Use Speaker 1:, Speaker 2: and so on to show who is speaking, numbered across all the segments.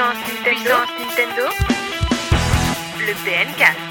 Speaker 1: Nintendo. Le PNcast.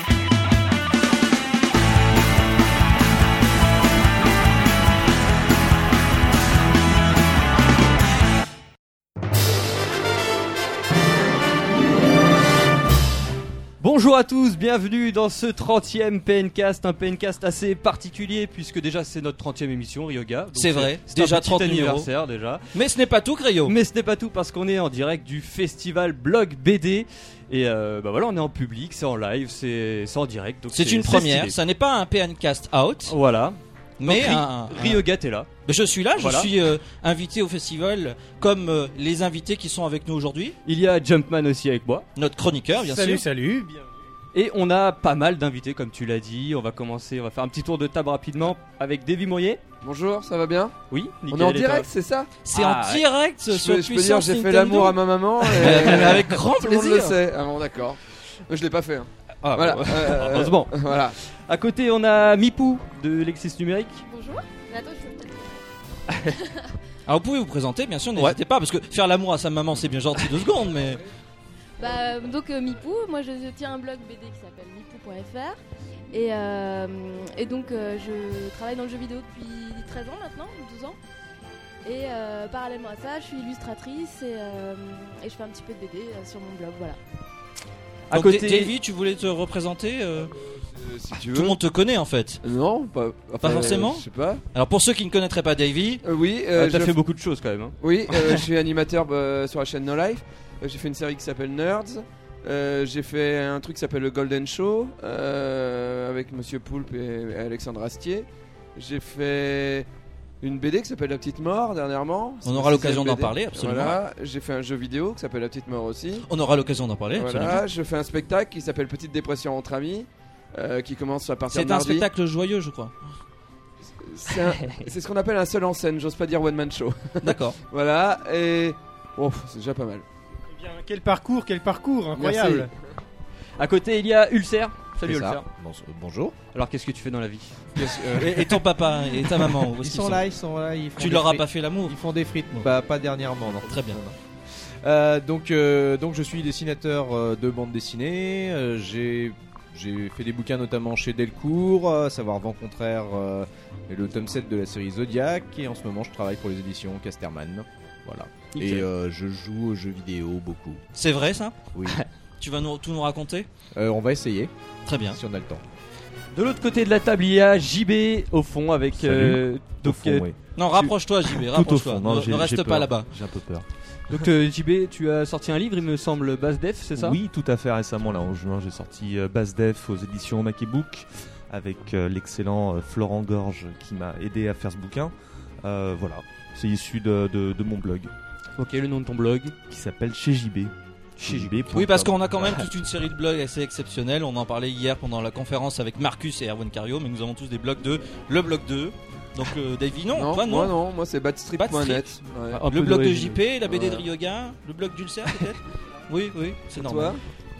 Speaker 2: Bonjour à tous, bienvenue dans ce 30e PNcast, un PNcast assez particulier puisque déjà c'est notre 30e émission Ryoga.
Speaker 3: C'est vrai,
Speaker 2: c'est
Speaker 3: déjà
Speaker 2: un petit
Speaker 3: 30 numéros.
Speaker 2: anniversaire déjà.
Speaker 3: Mais ce n'est pas tout, Crayo.
Speaker 2: Mais ce n'est pas tout parce qu'on est en direct du festival Blog BD et euh, bah voilà, on est en public, c'est en live, c'est en direct.
Speaker 3: C'est une première. Ça n'est pas un PNcast out,
Speaker 2: Voilà.
Speaker 3: Mais
Speaker 2: Donc,
Speaker 3: un,
Speaker 2: Ry-
Speaker 3: un-
Speaker 2: Ryoga t'es là.
Speaker 3: Mais Je suis là, je
Speaker 2: Voilà.
Speaker 3: suis euh, invité au festival, comme euh, les invités qui sont avec nous aujourd'hui.
Speaker 2: Il y a Jumpman aussi avec moi.
Speaker 3: Notre chroniqueur, bien
Speaker 4: salut,
Speaker 3: sûr.
Speaker 4: salut. Bien.
Speaker 2: Et on a pas mal d'invités comme tu l'as dit. On va commencer, on va faire un petit tour de table rapidement avec Davy Mourier.
Speaker 5: Bonjour, ça va bien?
Speaker 2: Oui,
Speaker 5: On
Speaker 2: nickel,
Speaker 5: est en direct, c'est ça?
Speaker 3: C'est
Speaker 2: Ah,
Speaker 3: en
Speaker 2: ouais.
Speaker 3: direct
Speaker 5: Je
Speaker 3: sur
Speaker 5: peux, je peux dire, j'ai fait l'amour à ma maman. Et...
Speaker 3: Mais avec grand
Speaker 5: Tout le monde le
Speaker 3: plaisir.
Speaker 5: sait. Ah bon, d'accord. Je l'ai pas fait. hein.
Speaker 2: Ah,
Speaker 5: voilà.
Speaker 2: bon.
Speaker 5: Euh,
Speaker 2: Heureusement.
Speaker 5: voilà.
Speaker 2: À côté, on a Mipou de Lexis Numérique.
Speaker 6: Bonjour. Mais attends, je vais peut-être.
Speaker 3: Alors vous pouvez vous présenter, bien sûr, n'hésitez pas, parce que faire l'amour à sa maman, c'est bien gentil deux secondes, mais
Speaker 6: Bah, donc euh, Mipou, moi je tiens un blog BD qui s'appelle mipou.fr. Et, euh, et donc euh, je travaille dans le jeu vidéo depuis 13 ans maintenant, 12 ans. Et euh, parallèlement à ça, je suis illustratrice et, euh, et je fais un petit peu de BD euh, sur mon blog, voilà.
Speaker 2: À
Speaker 3: Donc,
Speaker 2: côté-
Speaker 3: Da- Davy, tu voulais te représenter euh,
Speaker 5: Euh, si tu
Speaker 3: Tout
Speaker 5: veux.
Speaker 3: le monde te connaît en fait.
Speaker 5: Non, pas, enfin,
Speaker 3: forcément
Speaker 5: euh, Je sais pas.
Speaker 3: Alors pour ceux qui ne connaîtraient pas Davy,
Speaker 5: Euh, oui,
Speaker 2: Ah,
Speaker 5: euh,
Speaker 2: T'as
Speaker 5: je...
Speaker 2: fait beaucoup de choses quand même. hein.
Speaker 5: oui euh, je suis animateur bah, sur la chaîne No Life. Euh, j'ai fait une série qui s'appelle Nerds. Euh, j'ai fait un truc qui s'appelle le Golden Show euh, avec Monsieur Poulpe et, et Alexandre Astier. J'ai fait une BD qui s'appelle La Petite Mort dernièrement.
Speaker 3: On
Speaker 5: C'est
Speaker 3: aura l'occasion d'en parler, absolument.
Speaker 5: Voilà, j'ai fait un jeu vidéo qui s'appelle La Petite Mort aussi.
Speaker 3: on aura l'occasion d'en parler. absolument.
Speaker 5: Voilà, je fais un spectacle qui s'appelle Petite dépression entre amis, euh, qui commence à partir
Speaker 3: C'est
Speaker 5: de
Speaker 3: un
Speaker 5: mardi.
Speaker 3: spectacle joyeux, je crois.
Speaker 5: C'est un- c'est ce qu'on appelle un seul en scène, j'ose pas dire one man show.
Speaker 3: D'accord.
Speaker 5: Voilà, et oh, c'est déjà pas mal.
Speaker 4: Eh bien, quel parcours, quel parcours, incroyable.
Speaker 5: Merci.
Speaker 2: À côté, il y a Ulcer. Salut
Speaker 7: bonjour.
Speaker 2: Alors, qu'est-ce que tu fais dans la vie?
Speaker 3: Et, et ton papa et ta maman, où est-ce
Speaker 7: Ils sont
Speaker 3: sont
Speaker 7: là, ils sont là. Ils
Speaker 3: Tu leur as pas fait l'amour?
Speaker 7: Ils font des frites. Bah, pas dernièrement, non.
Speaker 3: Très bien.
Speaker 7: Euh, donc, euh, donc, je suis dessinateur euh, de bande dessinée. Euh, j'ai j'ai fait des bouquins notamment chez Delcourt, euh, à savoir Vent contraire euh, et le tome 7 de la série Zodiac. Et en ce moment, je travaille pour les éditions Casterman. Voilà.
Speaker 2: Nickel.
Speaker 7: Et euh, je joue aux jeux vidéo beaucoup.
Speaker 3: C'est vrai ça?
Speaker 7: Oui.
Speaker 3: Tu vas nous, tout nous raconter
Speaker 7: Euh, on va essayer,
Speaker 3: Très bien.
Speaker 7: si on a le temps.
Speaker 2: De l'autre côté de la table, il y a JB au fond avec.
Speaker 8: Salut.
Speaker 2: euh, donc,
Speaker 8: Au fond,
Speaker 2: euh,
Speaker 8: oui.
Speaker 3: Non, rapproche-toi, JB,
Speaker 8: Tout au
Speaker 3: rapproche-toi.
Speaker 8: fond. Non,
Speaker 3: Ne, ne reste pas là-bas.
Speaker 8: J'ai un peu peur.
Speaker 2: donc, euh, JB, tu as sorti un livre, il me semble, Bass Def, c'est ça?
Speaker 8: Oui, tout à fait. Récemment, là, en juin, j'ai sorti euh, Bass Def aux éditions Makibook avec euh, l'excellent euh, Florent Gorge qui m'a aidé à faire ce bouquin. Euh, voilà. C'est issu de, de- de mon blog
Speaker 2: Ok, le nom de ton blog?
Speaker 8: qui s'appelle Chez JB. Chez JB.
Speaker 3: Oui, parce qu'on a quand même toute une série de blogs assez exceptionnels. On en parlait hier pendant la conférence avec Marcus et Erwan Cario, mais nous avons tous des blogs de le blog 2. Donc, euh, Davy, non,
Speaker 5: non,
Speaker 3: toi, non.
Speaker 5: moi non, moi c'est badstrip.net.
Speaker 3: Badstrip.
Speaker 5: Ouais.
Speaker 3: Le blog de. JP, la BD de
Speaker 5: Ouais.
Speaker 3: Ryoga, le blog d'Ulcer peut-être Oui, oui, c'est
Speaker 5: Toi
Speaker 3: normal.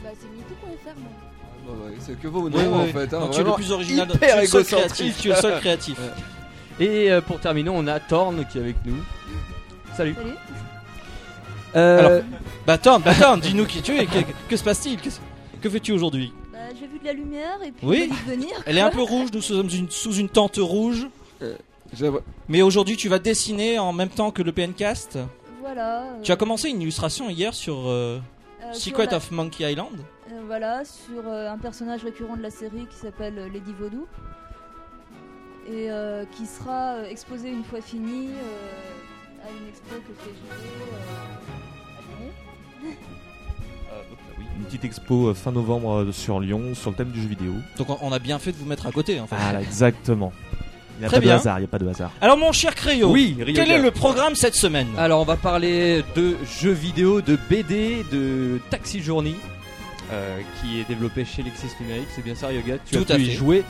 Speaker 6: Bah, c'est mipou.fr, moi.
Speaker 5: Ouais, C'est que vos noms
Speaker 3: Oui,
Speaker 5: en
Speaker 3: oui.
Speaker 5: fait. hein,
Speaker 3: Non, tu es le plus original, tu es le seul créatif. Tu es le seul créatif.
Speaker 5: Ouais.
Speaker 2: Et euh, pour terminer, on a Thorn qui est avec nous. Salut.
Speaker 6: Salut.
Speaker 2: Euh,
Speaker 3: Alors, Bah, attends, bah, attends, dis-nous qui tu es. Que, que se passe-t-il Que, que fais-tu aujourd'hui?
Speaker 9: Bah, j'ai vu de la lumière et puis
Speaker 3: Oui.
Speaker 9: venir.
Speaker 3: Elle est un peu rouge, nous sommes une- sous une tente rouge.
Speaker 5: Je-
Speaker 3: Mais aujourd'hui, tu vas dessiner en même temps que le PNcast.
Speaker 9: Voilà. euh,
Speaker 3: Tu as commencé une illustration hier sur euh,
Speaker 9: euh, sur
Speaker 3: Secret
Speaker 9: la-
Speaker 3: of Monkey Island.
Speaker 9: euh, voilà, sur euh, un personnage récurrent de la série qui s'appelle euh, Lady Vaudou. Et euh, qui sera euh, exposé une fois fini euh, à une expo que fait JP
Speaker 8: une petite expo euh, fin novembre euh, sur Lyon sur le thème du jeu vidéo.
Speaker 3: Donc on- a bien fait de vous mettre à côté. En fait.
Speaker 8: Voilà, exactement. Il n'y a
Speaker 3: Très
Speaker 8: pas
Speaker 3: bien.
Speaker 8: de hasard, il n'y a pas de hasard.
Speaker 3: Alors mon cher Créo,
Speaker 2: oui,
Speaker 3: quel est le programme cette semaine?
Speaker 2: Alors, on va parler de jeux vidéo, de BD, de Taxi Journey, euh, qui est développé chez Lexis Numérique. C'est bien ça, Ryoga? Tu
Speaker 3: Tout
Speaker 2: as
Speaker 3: à
Speaker 2: pu y
Speaker 3: fait.
Speaker 2: jouer.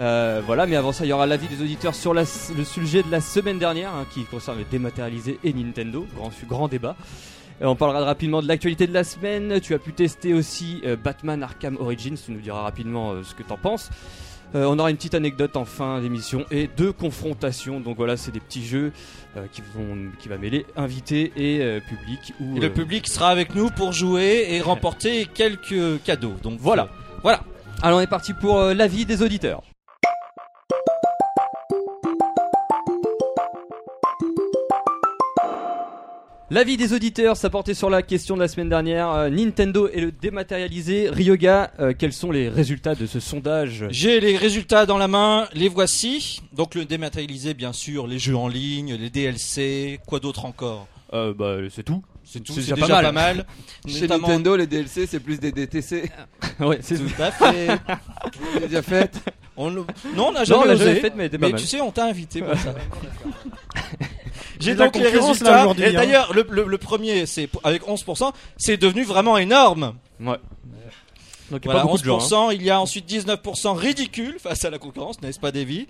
Speaker 2: Euh, voilà, mais avant ça, il y aura l'avis des auditeurs sur la- le sujet de la semaine dernière, hein, qui concerne le dématérialisé et Nintendo. Grand, grand débat. Et on parlera rapidement de l'actualité de la semaine. Tu as pu tester aussi euh, Batman Arkham Origins. Tu nous diras rapidement euh, ce que t'en penses. Euh, on aura une petite anecdote en fin d'émission et deux confrontations. Donc voilà, c'est des petits jeux euh, qui vont qui va mêler invités et euh, public.
Speaker 3: Et le
Speaker 2: euh,
Speaker 3: public sera avec nous pour jouer et remporter quelques cadeaux. Donc
Speaker 2: Voilà.
Speaker 3: euh, voilà.
Speaker 2: Alors on est parti pour euh, l'avis des auditeurs. L'avis des auditeurs, ça portait sur la question de la semaine dernière. Euh, Nintendo et le dématérialisé. Ryoga, euh, quels sont les résultats de ce sondage
Speaker 3: J'ai les résultats dans la main, les voici. Donc le dématérialisé, bien sûr, les jeux en ligne, les DLC, quoi d'autre encore
Speaker 2: euh, bah, C'est tout.
Speaker 3: C'est tout,
Speaker 2: C'est déjà
Speaker 3: déjà,
Speaker 2: pas
Speaker 3: pas
Speaker 2: mal.
Speaker 3: mal.
Speaker 5: Chez
Speaker 3: Notamment-
Speaker 5: Nintendo, les DLC, c'est plus des DTC.
Speaker 2: ouais, c'est
Speaker 3: Tout à fait.
Speaker 5: J'ai déjà fait.
Speaker 3: On le- Non, on n'a
Speaker 2: Non,
Speaker 3: jamais
Speaker 2: on l'a
Speaker 3: osé.
Speaker 2: jamais fait, mais
Speaker 3: mais tu sais, on t'a invité pour ça. J'ai donc les résultats. et
Speaker 4: hein.
Speaker 3: d'ailleurs, le, le- le premier, c'est avec 11%, c'est devenu vraiment énorme.
Speaker 2: Ouais. Donc il y a
Speaker 3: Voilà,
Speaker 2: pas beaucoup de gens. hein.
Speaker 3: 11%. Il y a ensuite 19% ridicule face à la concurrence, n'est-ce pas, Davy?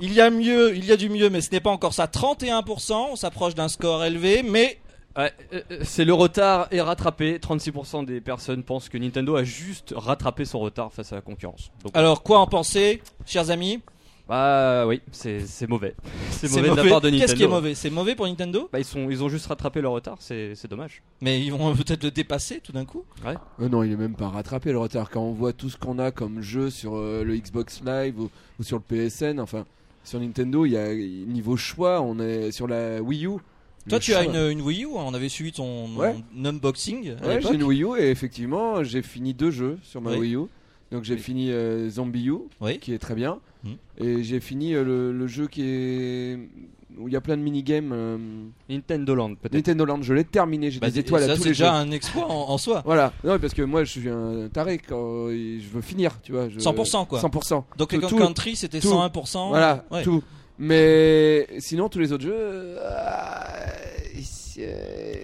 Speaker 3: Il y a mieux, il y a du mieux, mais ce n'est pas encore ça. 31%, on s'approche d'un score élevé, mais
Speaker 2: Ouais, euh, euh, c'est le retard est rattrapé. 36% des personnes pensent que Nintendo a juste rattrapé son retard face à la concurrence. Donc,
Speaker 3: alors quoi en penser, chers amis?
Speaker 2: Bah oui, c'est c'est mauvais. C'est mauvais, de la part de Nintendo.
Speaker 3: Qu'est-ce qui est mauvais? C'est mauvais pour Nintendo?
Speaker 2: Bah ils sont ils ont juste rattrapé leur retard, c'est c'est dommage.
Speaker 3: Mais ils vont peut-être le dépasser tout d'un coup?
Speaker 5: Euh, non, il est même pas rattrapé le retard. Quand on voit tout ce qu'on a comme jeu sur euh, le Xbox Live ou, ou sur le PSN, enfin, sur Nintendo, il y a niveau choix, on est sur la Wii U.
Speaker 3: Toi, tu as une, une Wii U, hein, on avait suivi ton,
Speaker 5: Ouais.
Speaker 3: unboxing à
Speaker 5: Ouais,
Speaker 3: l'époque.
Speaker 5: j'ai une Wii U et effectivement, j'ai fini deux jeux sur ma
Speaker 3: Oui.
Speaker 5: Wii U. Donc j'ai fini euh, Zombie U,
Speaker 3: Oui.
Speaker 5: qui est très bien,
Speaker 3: Mhm.
Speaker 5: et j'ai fini euh, le, le jeu qui est où il y a plein de minigames. euh,
Speaker 2: Nintendo Land peut-être.
Speaker 5: Nintendo Land, je l'ai terminé, j'ai
Speaker 3: Bah,
Speaker 5: des étoiles
Speaker 3: ça,
Speaker 5: à tous
Speaker 3: c'est
Speaker 5: les jeux.
Speaker 3: déjà un exploit en, en soi.
Speaker 5: Voilà, non parce que moi je suis un taré quand je veux finir, tu vois. je-
Speaker 3: 100% quoi.
Speaker 5: 100%.
Speaker 3: Donc
Speaker 5: Tout-
Speaker 3: les
Speaker 5: tout-
Speaker 3: Country, c'était
Speaker 5: tout.
Speaker 3: 101%.
Speaker 5: Voilà,
Speaker 3: Ouais.
Speaker 5: tout. Mais sinon, tous les autres jeux. euh,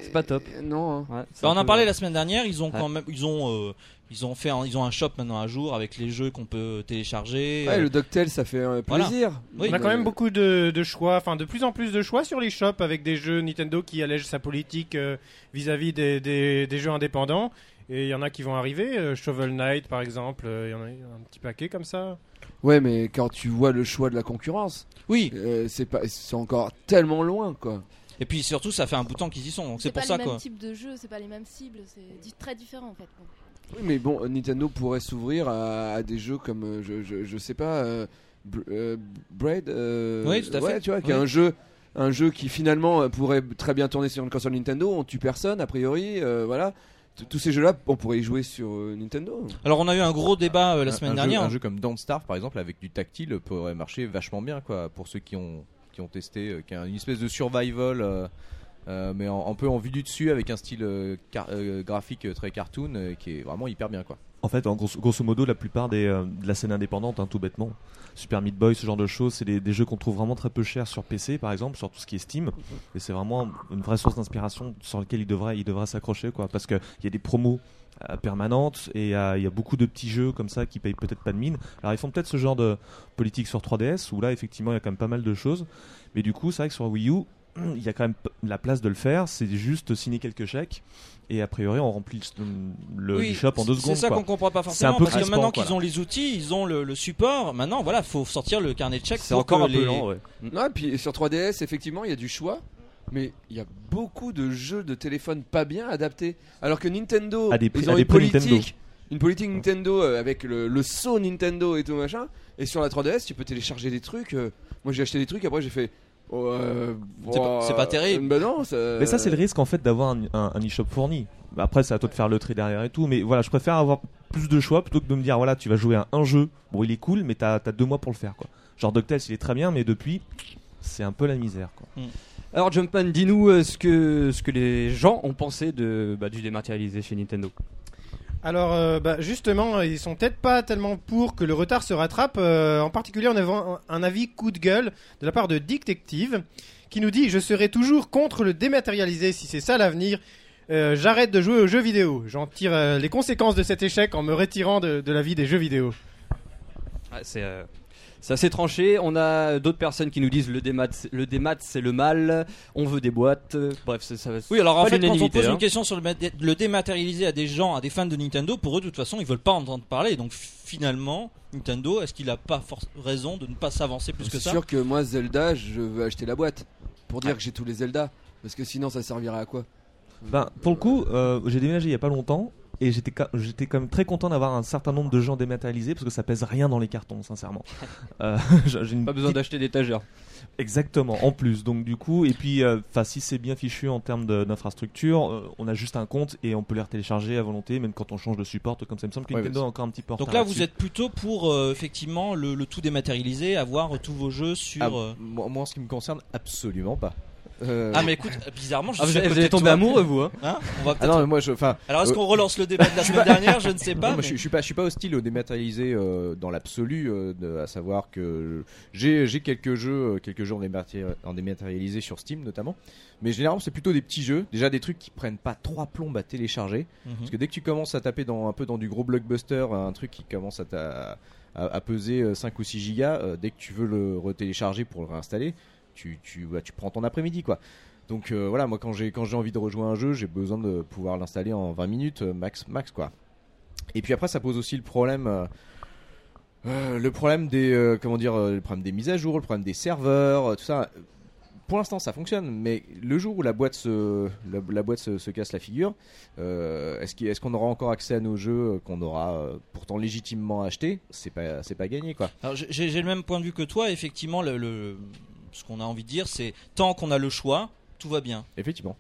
Speaker 5: c'est
Speaker 2: pas top.
Speaker 5: Non. hein.
Speaker 2: Ouais,
Speaker 3: Bah, on en parlait la semaine dernière. Ils ont
Speaker 2: Ouais.
Speaker 3: quand même, ils ont, euh, ils ont fait, un, ils ont un shop maintenant à jour avec les jeux qu'on peut télécharger.
Speaker 5: Ouais,
Speaker 3: euh,
Speaker 5: le DuckTales, ça fait euh,
Speaker 3: Voilà.
Speaker 5: plaisir.
Speaker 3: Oui.
Speaker 4: On a quand même beaucoup de, de choix, enfin de plus en plus de choix sur les shops avec des jeux Nintendo qui allègent sa politique euh, vis-à-vis des, des- des jeux indépendants. Et il y en a qui vont arriver, euh, Shovel Knight par exemple, euh, il y en a un petit paquet comme ça.
Speaker 5: Ouais, mais quand tu vois le choix de la concurrence,
Speaker 3: Oui.
Speaker 5: euh, c'est pas, c'est encore tellement loin, quoi.
Speaker 3: Et puis surtout, ça fait un bout de temps qu'ils y sont. Donc c'est pour
Speaker 6: pas
Speaker 3: ça
Speaker 6: les
Speaker 3: quoi.
Speaker 6: mêmes types de jeux, c'est pas les mêmes cibles, c'est très différent en fait. Bon.
Speaker 5: Oui, mais bon, Nintendo pourrait s'ouvrir à, à des jeux comme, euh, je, je, je sais pas, euh, Br- euh, Braid. euh,
Speaker 3: Oui, tout à
Speaker 5: ouais,
Speaker 3: fait.
Speaker 5: tu vois, qui est un jeu. Un jeu qui finalement pourrait très bien tourner sur une console Nintendo, on tue personne a priori, euh, voilà. T- Tous ces jeux-là, on pourrait y jouer sur euh, Nintendo.
Speaker 3: Alors on a eu un gros débat euh, la
Speaker 7: Un-
Speaker 3: semaine
Speaker 7: un
Speaker 3: dernière.
Speaker 7: Jeu, un jeu comme Don't Starve par exemple avec du tactile pourrait marcher vachement bien quoi pour ceux qui ont ont testé, euh, qui a une espèce de survival. euh, euh, mais un peu en vue du dessus avec un style graphique très cartoon qui est vraiment hyper bien quoi.
Speaker 8: En fait, en grosso, modo, la plupart des, de la scène indépendante, hein, tout bêtement, Super Meat Boy, ce genre de choses, c'est des, des jeux qu'on trouve vraiment très peu chers sur PC, par exemple, sur tout ce qui est Steam. Et c'est vraiment une vraie source d'inspiration sur laquelle il devrait, il devrait s'accrocher, quoi. Parce qu'il y a des promos permanentes et il y a beaucoup de petits jeux comme ça qui payent peut-être pas de mine. Alors ils font peut-être ce genre de politique sur 3DS où là, effectivement, il y a quand même pas mal de choses. Mais du coup, c'est vrai que sur Wii U, il y a quand même la place de le faire. C'est juste signer quelques chèques. Et a priori, on remplit le,
Speaker 3: Oui,
Speaker 8: shop en deux secondes.
Speaker 3: C'est ça qu'on comprend pas
Speaker 8: un
Speaker 3: forcément
Speaker 8: peu
Speaker 3: parce que maintenant qu'ils ont les outils, ils ont le, le support. Maintenant, voilà, faut sortir le carnet de chèques.
Speaker 2: C'est encore un peu
Speaker 3: les-
Speaker 2: lent, ouais.
Speaker 5: Non, et puis sur 3DS, effectivement, il y a du choix. Mais il y a beaucoup de jeux de téléphone pas bien adaptés. Alors que Nintendo,
Speaker 8: À des prix-
Speaker 5: ils ont
Speaker 8: à des
Speaker 5: une
Speaker 8: prix
Speaker 5: politique,
Speaker 8: Nintendo.
Speaker 5: une politique Nintendo euh, avec le, le saut Nintendo et tout machin. Et sur la 3DS, tu peux télécharger des trucs. euh, moi, j'ai acheté des trucs. Après, j'ai fait. oh, euh,
Speaker 3: C'est pas- c'est pas terrible.
Speaker 5: euh, bah non, ça-
Speaker 8: Mais ça, c'est le risque en fait d'avoir un, un, un e-shop fourni. Bah, Après, c'est à toi de faire le tri derrière et tout. Mais voilà, je préfère avoir plus de choix plutôt que de me dire voilà, tu vas jouer à un jeu. Bon, il est cool, mais t'as as deux mois pour le faire quoi. Genre DuckTales, il est très bien, mais depuis, c'est un peu la misère quoi.
Speaker 2: Alors Jumpman, dis-nous euh, ce que ce que les gens ont pensé de bah, du dématérialisé chez Nintendo.
Speaker 4: Alors, euh, bah, justement, ils sont peut-être pas tellement pour que le retard se rattrape. euh, en particulier, on a un, avis coup de gueule de la part de Detective qui nous dit Je serai toujours contre le dématérialisé si c'est ça l'avenir. Euh, J'arrête de jouer aux jeux vidéo. J'en tire les conséquences de cet échec en me retirant de, de la vie des jeux vidéo.
Speaker 2: Ah, c'est C'est assez tranché. On a d'autres personnes qui nous disent le démat, c'est- le démat c'est le mal. On veut des boîtes. Bref, c'est- ça va.
Speaker 3: Oui, alors en fait, quand on pose
Speaker 2: hein.
Speaker 3: une question sur le, mat- le dématérialiser à des gens, à des fans de Nintendo, pour eux, de toute façon, ils veulent pas entendre parler. Donc finalement, Nintendo, est-ce qu'il a pas raison de ne pas s'avancer plus que
Speaker 5: C'est
Speaker 3: ça
Speaker 5: sûr que moi, Zelda, je veux acheter la boîte pour dire que j'ai tous les Zelda. Parce que sinon, ça servirait à quoi?
Speaker 8: Ben, pour le coup, euh, j'ai déménagé il y a pas longtemps et j'étais j'étais quand même très content d'avoir un certain nombre de gens dématérialisés parce que ça pèse rien dans les cartons, sincèrement. Euh, j'ai
Speaker 2: Pas besoin
Speaker 8: petite-
Speaker 2: d'acheter d'étagères.
Speaker 8: Exactement, en plus. Donc du coup, et puis, euh, enfin, si c'est bien fichu en termes d'infrastructure, euh, on a juste un compte et on peut les retélécharger à volonté, même quand on change de support, comme ça il me semble que
Speaker 7: Ouais,
Speaker 8: Nintendo encore un petit peu en
Speaker 3: Donc là, vous êtes plutôt pour euh, effectivement le, le tout dématérialisé, avoir tous vos jeux sur.
Speaker 7: Ah, moi, moi, en ce qui me concerne, absolument pas. Euh,
Speaker 3: Ah mais écoute, bizarrement, je
Speaker 2: Ah, vous
Speaker 3: suis à
Speaker 2: vous
Speaker 3: côté
Speaker 2: allez
Speaker 3: de
Speaker 2: tomber
Speaker 3: toi.
Speaker 2: amoureux, vous. Hein
Speaker 3: Hein On va
Speaker 7: ah non, mais moi, je, enfin,
Speaker 3: Alors est-ce
Speaker 7: euh,
Speaker 3: qu'on relance le débat de la semaine dernière Je ne sais pas.
Speaker 7: Non, moi,
Speaker 3: mais-
Speaker 7: je, je suis pas, je suis pas hostile au dématérialisé euh, dans l'absolu, euh, à savoir que j'ai j'ai quelques jeux, quelques jeux en, dématé- en dématérialisé sur Steam notamment, mais généralement c'est plutôt des petits jeux, déjà des trucs qui prennent pas trois plombes à télécharger,
Speaker 3: Mhm.
Speaker 7: parce que dès que tu commences à taper dans un peu dans du gros blockbuster, un truc qui commence à, ta- à, à peser euh, 5 ou 6 gigas, euh, dès que tu veux le retélécharger pour le réinstaller, tu, tu, bah, tu prends ton après-midi quoi. Donc euh, voilà, moi quand j'ai quand j'ai envie de rejouer un jeu, j'ai besoin de pouvoir l'installer en 20 minutes euh, max max quoi. Et puis après ça pose aussi le problème euh, le problème des comment dire le problème des mises à jour, le problème des serveurs, tout ça. Pour l'instant ça fonctionne, mais le jour où la boîte se la, boîte se, se casse la figure, est-ce qu'on aura encore accès à nos jeux qu'on aura pourtant légitimement achetés? C'est pas c'est pas gagné quoi.
Speaker 3: J'ai le même point de vue que toi. Effectivement, le- ce qu'on a envie de dire, c'est tant qu'on a le choix, tout va bien.
Speaker 7: Effectivement.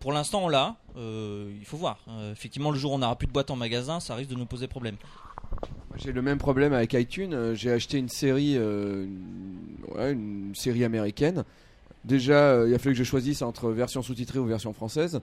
Speaker 3: Pour l'instant, on l'a. euh, il faut voir. Euh, effectivement, le jour où on n'aura plus de boîte en magasin, ça risque de nous poser problème.
Speaker 5: J'ai le même problème avec iTunes. Euh, J'ai acheté une série, euh, une, ouais, une série américaine. Déjà, euh, il a fallu que je choisisse entre version sous-titrée ou version française.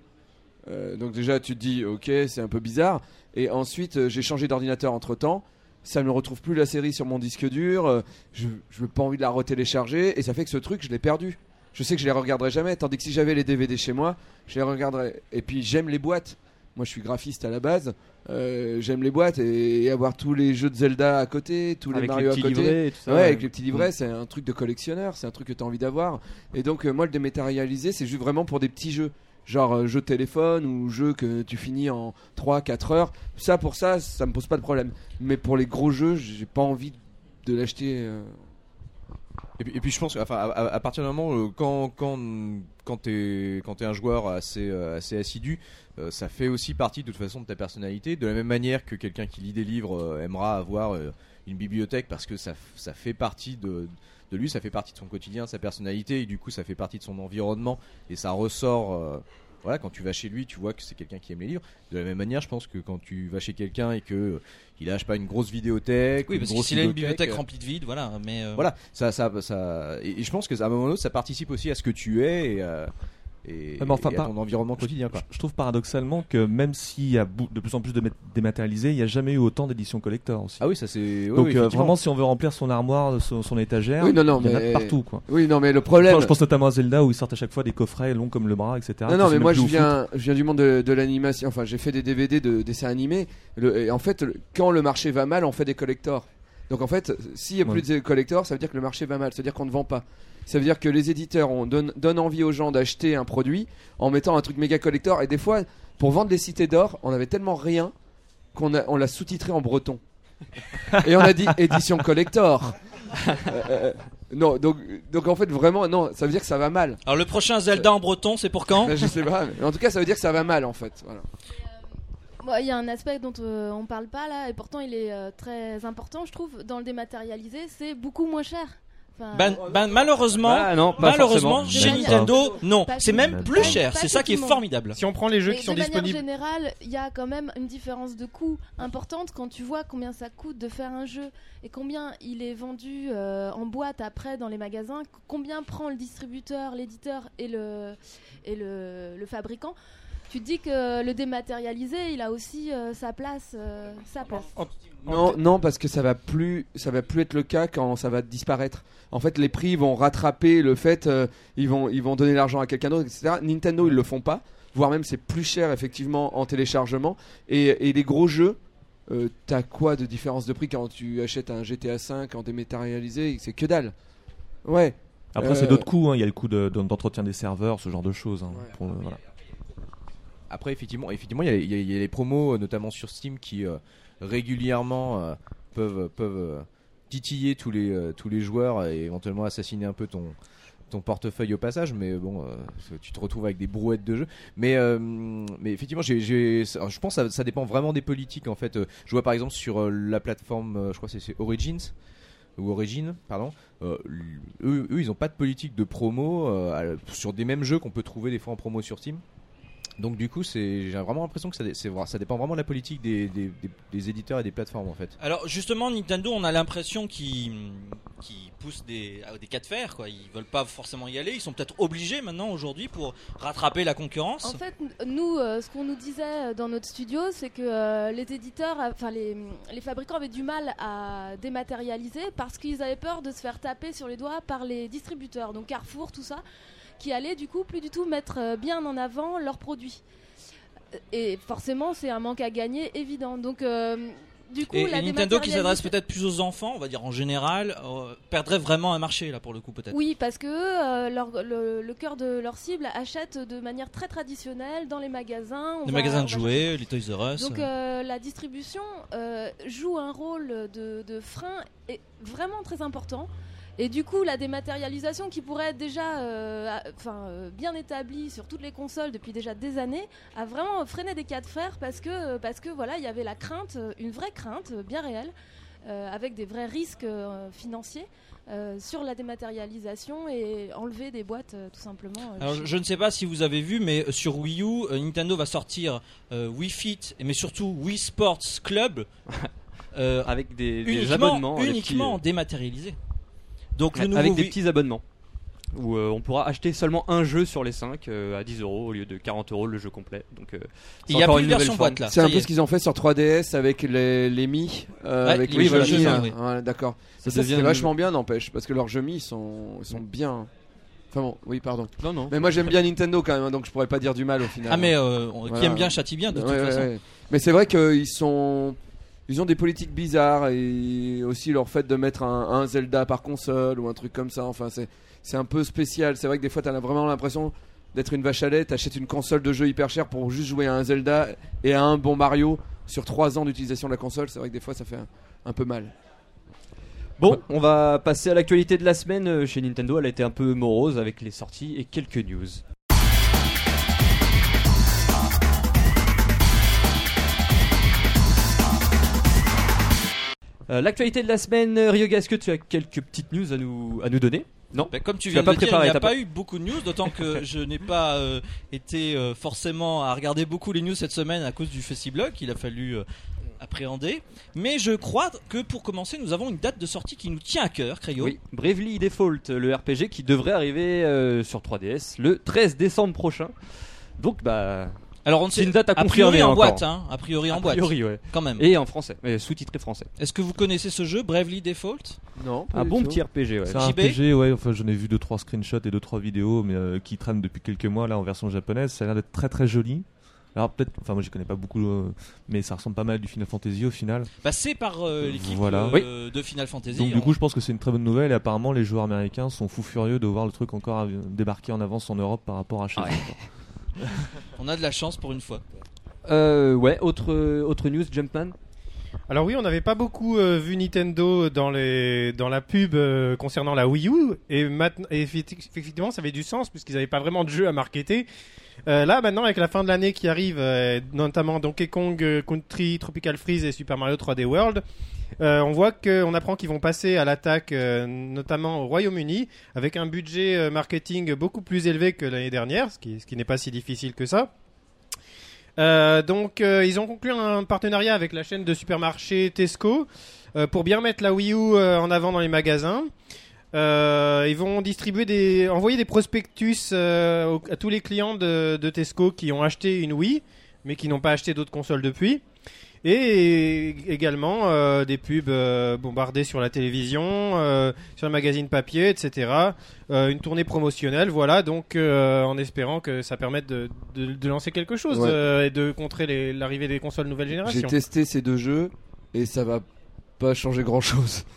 Speaker 5: Euh, donc déjà, tu te dis, ok, c'est un peu bizarre. Et ensuite, j'ai changé d'ordinateur entre temps. Ça ne me retrouve plus la série sur mon disque dur. Euh, je n'ai pas envie de la retélécharger. Et ça fait que ce truc, je l'ai perdu. Je sais que je les regarderai jamais. Tandis que si j'avais les DVD chez moi, je les regarderais. Et puis, j'aime les boîtes. Moi, je suis graphiste à la base. Euh, j'aime les boîtes et, et avoir tous les jeux de Zelda à côté, tous les
Speaker 2: Avec
Speaker 5: Mario
Speaker 2: les petits
Speaker 5: à côté.
Speaker 2: livrets et tout ça.
Speaker 5: Ouais,
Speaker 2: ouais.
Speaker 5: avec les petits livrets, c'est un truc de collectionneur, c'est un truc que tu as envie d'avoir. Et donc, euh, moi, le dématérialisé, c'est juste vraiment pour des petits jeux. Genre euh, jeu de téléphone ou jeu que tu finis en 3-4 heures. Ça, pour ça, ça me pose pas de problème. Mais pour les gros jeux, j'ai pas envie de l'acheter. euh.
Speaker 7: Et puis, et puis je pense, enfin, à, partir du moment euh, quand quand quand t'es quand t'es un joueur assez assez assidu, ça fait aussi partie de toute façon de ta personnalité. De la même manière que quelqu'un qui lit des livres aimera avoir une bibliothèque parce que ça ça fait partie de de lui, ça fait partie de son quotidien, de sa personnalité et du coup ça fait partie de son environnement et ça ressort. euh, voilà, quand tu vas chez lui, tu vois que c'est quelqu'un qui aime les livres. De la même manière, je pense que quand tu vas chez quelqu'un et que euh, il a, je sais pas, une grosse vidéothèque,
Speaker 3: Oui, parce a une bibliothèque
Speaker 7: euh,
Speaker 3: remplie de vide, voilà. Mais euh,
Speaker 7: voilà, ça, ça, ça, et et je pense que à un moment autre, ça participe aussi à ce que tu es et, et,
Speaker 8: mais enfin,
Speaker 7: et à ton environnement quotidien, quoi.
Speaker 8: Je trouve paradoxalement que même s'il y a de plus en plus de dématérialisés, il n'y a jamais eu autant d'éditions collector aussi.
Speaker 7: Ah oui, ça c'est. oui,
Speaker 8: Donc
Speaker 7: oui,
Speaker 8: euh, vraiment, si on veut remplir son armoire, son, son étagère,
Speaker 5: Oui, non, non,
Speaker 8: il y en a partout quoi.
Speaker 5: Oui, non, mais le problème.
Speaker 8: Enfin, je pense notamment à Zelda où ils sortent à chaque fois des coffrets longs comme le bras, etc.
Speaker 5: Non, non, mais moi je viens, je viens du monde de, de l'animation. Enfin, j'ai fait des DVD de dessins animés. Le- et en fait, quand le marché va mal, on fait des collectors. Donc en fait, s'il n'y a plus de collectors, ça veut dire que le marché va mal. Ça veut dire qu'on ne vend pas. Ça veut dire que les éditeurs on donne, donnent envie aux gens d'acheter un produit en mettant un truc méga collector. Et des fois, pour vendre les cités d'or, on avait tellement rien qu'on a- on l'a sous-titré en breton. et on a dit édition collector. Euh, euh, non, donc, donc en fait, vraiment, non, ça veut dire que ça va mal.
Speaker 3: Alors le prochain Zelda en breton, c'est pour quand?
Speaker 5: Ben, je sais pas, mais en tout cas, ça veut dire que ça va mal en fait. Voilà.
Speaker 6: Bon, Il y a un aspect dont euh, on parle pas là, et pourtant il est euh, très important, je trouve, dans le dématérialisé, c'est beaucoup moins cher.
Speaker 3: Ben, ben, malheureusement,
Speaker 2: Bah, non,
Speaker 3: malheureusement, chez Nintendo, non, c'est même plus cher. C'est ça qui est formidable.
Speaker 4: Si on prend les jeux
Speaker 6: Mais
Speaker 4: qui sont
Speaker 6: de manière
Speaker 4: disponibles.
Speaker 6: générale, il y a quand même une différence de coût importante quand tu vois combien ça coûte de faire un jeu et combien il est vendu euh, en boîte après dans les magasins, combien prend le distributeur, l'éditeur et le, et le, le fabricant. Tu te dis que le dématérialisé, il a aussi euh, sa place. euh, sa place.
Speaker 5: Non, non, parce que ça va plus, ça va plus être le cas quand ça va disparaître. En fait, les prix vont rattraper le fait, euh, ils vont, ils vont donner l'argent à quelqu'un d'autre, etc. Nintendo, ils le font pas, voire même c'est plus cher effectivement en téléchargement. Et, et les gros jeux, euh, t'as quoi de différence de prix quand tu achètes un GTA 5 en dématérialisé C'est que dalle. Ouais.
Speaker 8: Après, c'est
Speaker 5: Euh,
Speaker 8: d'autres coûts. hein. Il y a le coût de- de- d'entretien des serveurs, ce genre de choses. hein, pour le- voilà.
Speaker 7: Après, effectivement, effectivement, il y, a- y y les promos, notamment sur Steam, qui euh, régulièrement euh, peuvent, peuvent euh, titiller tous les, euh, tous les joueurs et éventuellement assassiner un peu ton, ton portefeuille au passage. Mais bon, tu te retrouves avec des brouettes de jeu. Mais, mais effectivement, j'ai, je pense que ça, ça dépend vraiment des politiques. En fait, je vois par exemple sur la plateforme, je crois que c'est- Origins ou Origin, pardon. eux, eux, ils n'ont pas de politique de promo sur des mêmes jeux qu'on peut trouver des fois en promo sur Steam. Donc du coup, c'est j'ai vraiment l'impression que ça, dé- c'est vrai- ça dépend vraiment de la politique des, des- des- des éditeurs et des plateformes en fait.
Speaker 3: Alors justement, Nintendo, on a l'impression qu'ils qu'ils poussent des, à des cas de fer, quoi. Ils veulent pas forcément y aller. Ils sont peut-être obligés maintenant aujourd'hui pour rattraper la concurrence.
Speaker 6: En fait, nous, euh, ce qu'on nous disait euh, dans notre studio, c'est que euh, les éditeurs, enfin les, les fabricants avaient du mal à dématérialiser parce qu'ils avaient peur de se faire taper sur les doigts par les distributeurs, donc Carrefour, tout ça, qui allaient du coup plus du tout mettre euh, bien en avant leurs produits. Euh, Et forcément, c'est un manque à gagner évident. Donc, euh, du coup,
Speaker 3: et,
Speaker 6: la
Speaker 3: et Nintendo, qui s'adresse peut-être plus aux enfants, on va dire en général, euh, perdrait vraiment un marché là pour le coup peut-être.
Speaker 6: Oui, parce que euh, leur- le, le cœur de leur cible achète de manière très traditionnelle dans les magasins. on
Speaker 3: Les
Speaker 6: va-
Speaker 3: magasins de jouets, les Toys R Us.
Speaker 6: Donc
Speaker 3: euh.
Speaker 6: la distribution joue un rôle de, de frein et vraiment très important. Et du coup, la dématérialisation qui pourrait être déjà euh, à- enfin, euh, bien établie sur toutes les consoles depuis déjà des années, a vraiment freiné des cas de fer parce que, parce que voilà, il y avait la crainte, euh, une vraie crainte euh, bien réelle, euh, avec des vrais risques euh, financiers euh, sur la dématérialisation et enlever des boîtes euh, tout simplement. euh,
Speaker 3: Alors, je, je ne sais pas si vous avez vu, mais sur Wii U, euh, Nintendo va sortir euh, Wii Fit, mais surtout Wii Sports Club, euh,
Speaker 2: Avec des, des
Speaker 3: uniquement,
Speaker 2: abonnements.
Speaker 3: uniquement
Speaker 2: petits,
Speaker 3: dématérialisé. Donc le
Speaker 2: euh,
Speaker 3: nouveau
Speaker 2: avec des petits abonnements. Où euh, on pourra acheter seulement un jeu sur les 5 à 10 euros au lieu de 40 euros le jeu complet. Donc, euh,
Speaker 3: il y a plus de version
Speaker 2: forme.
Speaker 3: boîte là.
Speaker 5: C'est un peu ce qu'ils ont fait sur 3DS avec les, les Mi. euh,
Speaker 3: Ouais,
Speaker 5: avec
Speaker 3: les
Speaker 5: jeux Mi, hein.
Speaker 2: oui.
Speaker 5: Ouais, D'accord.
Speaker 2: Ça
Speaker 5: Ça,
Speaker 2: devient
Speaker 5: c'est vachement bien, n'empêche, parce que leurs jeux Mi ils sont, ils sont bien. Enfin bon, oui, pardon.
Speaker 2: Non, non.
Speaker 5: Mais moi j'aime bien Nintendo quand même, hein, donc je pourrais pas dire du mal au final.
Speaker 3: Ah mais euh, qui aime bien châtie bien de toute
Speaker 5: Ouais,
Speaker 3: façon.
Speaker 5: ouais. Mais c'est vrai qu'ils sont. Ils ont des politiques bizarres et aussi leur fait de mettre un, Zelda par console ou un truc comme ça. Enfin, c'est un peu spécial. C'est vrai que des fois, t'as vraiment l'impression d'être une vache à lait. T'achètes une console de jeu hyper chère pour juste jouer à un Zelda et à un bon Mario sur 3 ans d'utilisation de la console. C'est vrai que des fois, ça fait un, un peu mal.
Speaker 2: Bon, on va passer à l'actualité de la semaine euh, chez Nintendo. Elle a été un peu morose avec les sorties et quelques news. Euh, L'actualité de la semaine, euh, Ryoga, est-ce que tu as quelques petites news à nous, à nous donner? Non
Speaker 3: Ben, comme tu viens
Speaker 2: pas
Speaker 3: de le dire,
Speaker 2: préparé,
Speaker 3: il n'y a pas,
Speaker 2: pas-
Speaker 3: eu beaucoup de news, d'autant que je n'ai pas euh, été euh, forcément à regarder beaucoup les news cette semaine à cause du Festiblog qu'il a fallu euh, appréhender. Mais je crois que pour commencer, nous avons une date de sortie qui nous tient à cœur, Crayo.
Speaker 2: Oui, Bravely Default, le RPG qui devrait arriver sur 3DS le 13 décembre prochain. Donc, bah,
Speaker 3: Alors on ne
Speaker 2: c'est
Speaker 3: sait
Speaker 2: une date à
Speaker 3: a priori
Speaker 2: confirmer
Speaker 3: en
Speaker 2: encore.
Speaker 3: boîte, hein, a priori en
Speaker 2: A
Speaker 3: boîte,
Speaker 2: priori, ouais.
Speaker 3: quand même.
Speaker 2: Et en français, mais sous-titré français.
Speaker 3: Est-ce que vous connaissez ce jeu, Bravely Default?
Speaker 5: Non.
Speaker 2: Un bon petit RPG, ouais.
Speaker 8: C'est un
Speaker 3: JB?
Speaker 8: RPG, ouais, enfin j'en ai vu 2-3 screenshots et 2-3 vidéos mais, euh, qui traînent depuis quelques mois là en version japonaise. Ça a l'air d'être très très joli. Alors peut-être, enfin moi j'y connais pas beaucoup, euh, mais ça ressemble pas mal à du Final Fantasy au final.
Speaker 3: bah, C'est par euh, l'équipe
Speaker 8: Voilà.
Speaker 3: euh, de Final Fantasy.
Speaker 8: Donc
Speaker 3: On-
Speaker 8: du coup je pense que c'est une très bonne nouvelle et apparemment les joueurs américains sont fous furieux de voir le truc encore euh, débarquer en avance en Europe par rapport à chez
Speaker 2: Ouais.
Speaker 3: on a de la chance pour une fois.
Speaker 2: Euh, ouais, autre, autre news, Jumpman
Speaker 4: Alors oui, on n'avait pas beaucoup euh, vu Nintendo dans les dans la pub euh, concernant la Wii U et maintenant et effectivement ça avait du sens puisqu'ils n'avaient pas vraiment de jeu à marketer. Euh, là maintenant avec la fin de l'année qui arrive, euh, notamment Donkey Kong Country, Tropical Freeze et Super Mario 3D World, euh, on voit qu'on apprend qu'ils vont passer à l'attaque euh, notamment au Royaume-Uni avec un budget euh, marketing beaucoup plus élevé que l'année dernière, ce qui, n'est pas si difficile que ça. Donc ils ont conclu un partenariat avec la chaîne de supermarchés Tesco pour bien mettre la Wii U en avant dans les magasins. Ils vont distribuer des, envoyer des prospectus à tous les clients de Tesco qui ont acheté une Wii, mais qui n'ont pas acheté d'autres consoles depuis. Et également euh, des pubs euh, bombardées sur la télévision, euh, sur le magazine papier, etc. Euh, une tournée promotionnelle, voilà, donc en espérant que ça permette de, de- de lancer quelque chose
Speaker 5: Ouais.
Speaker 4: et de contrer l'arrivée des consoles nouvelle
Speaker 5: J'ai
Speaker 4: génération.
Speaker 5: testé ces deux jeux et ça va pas changer grand chose.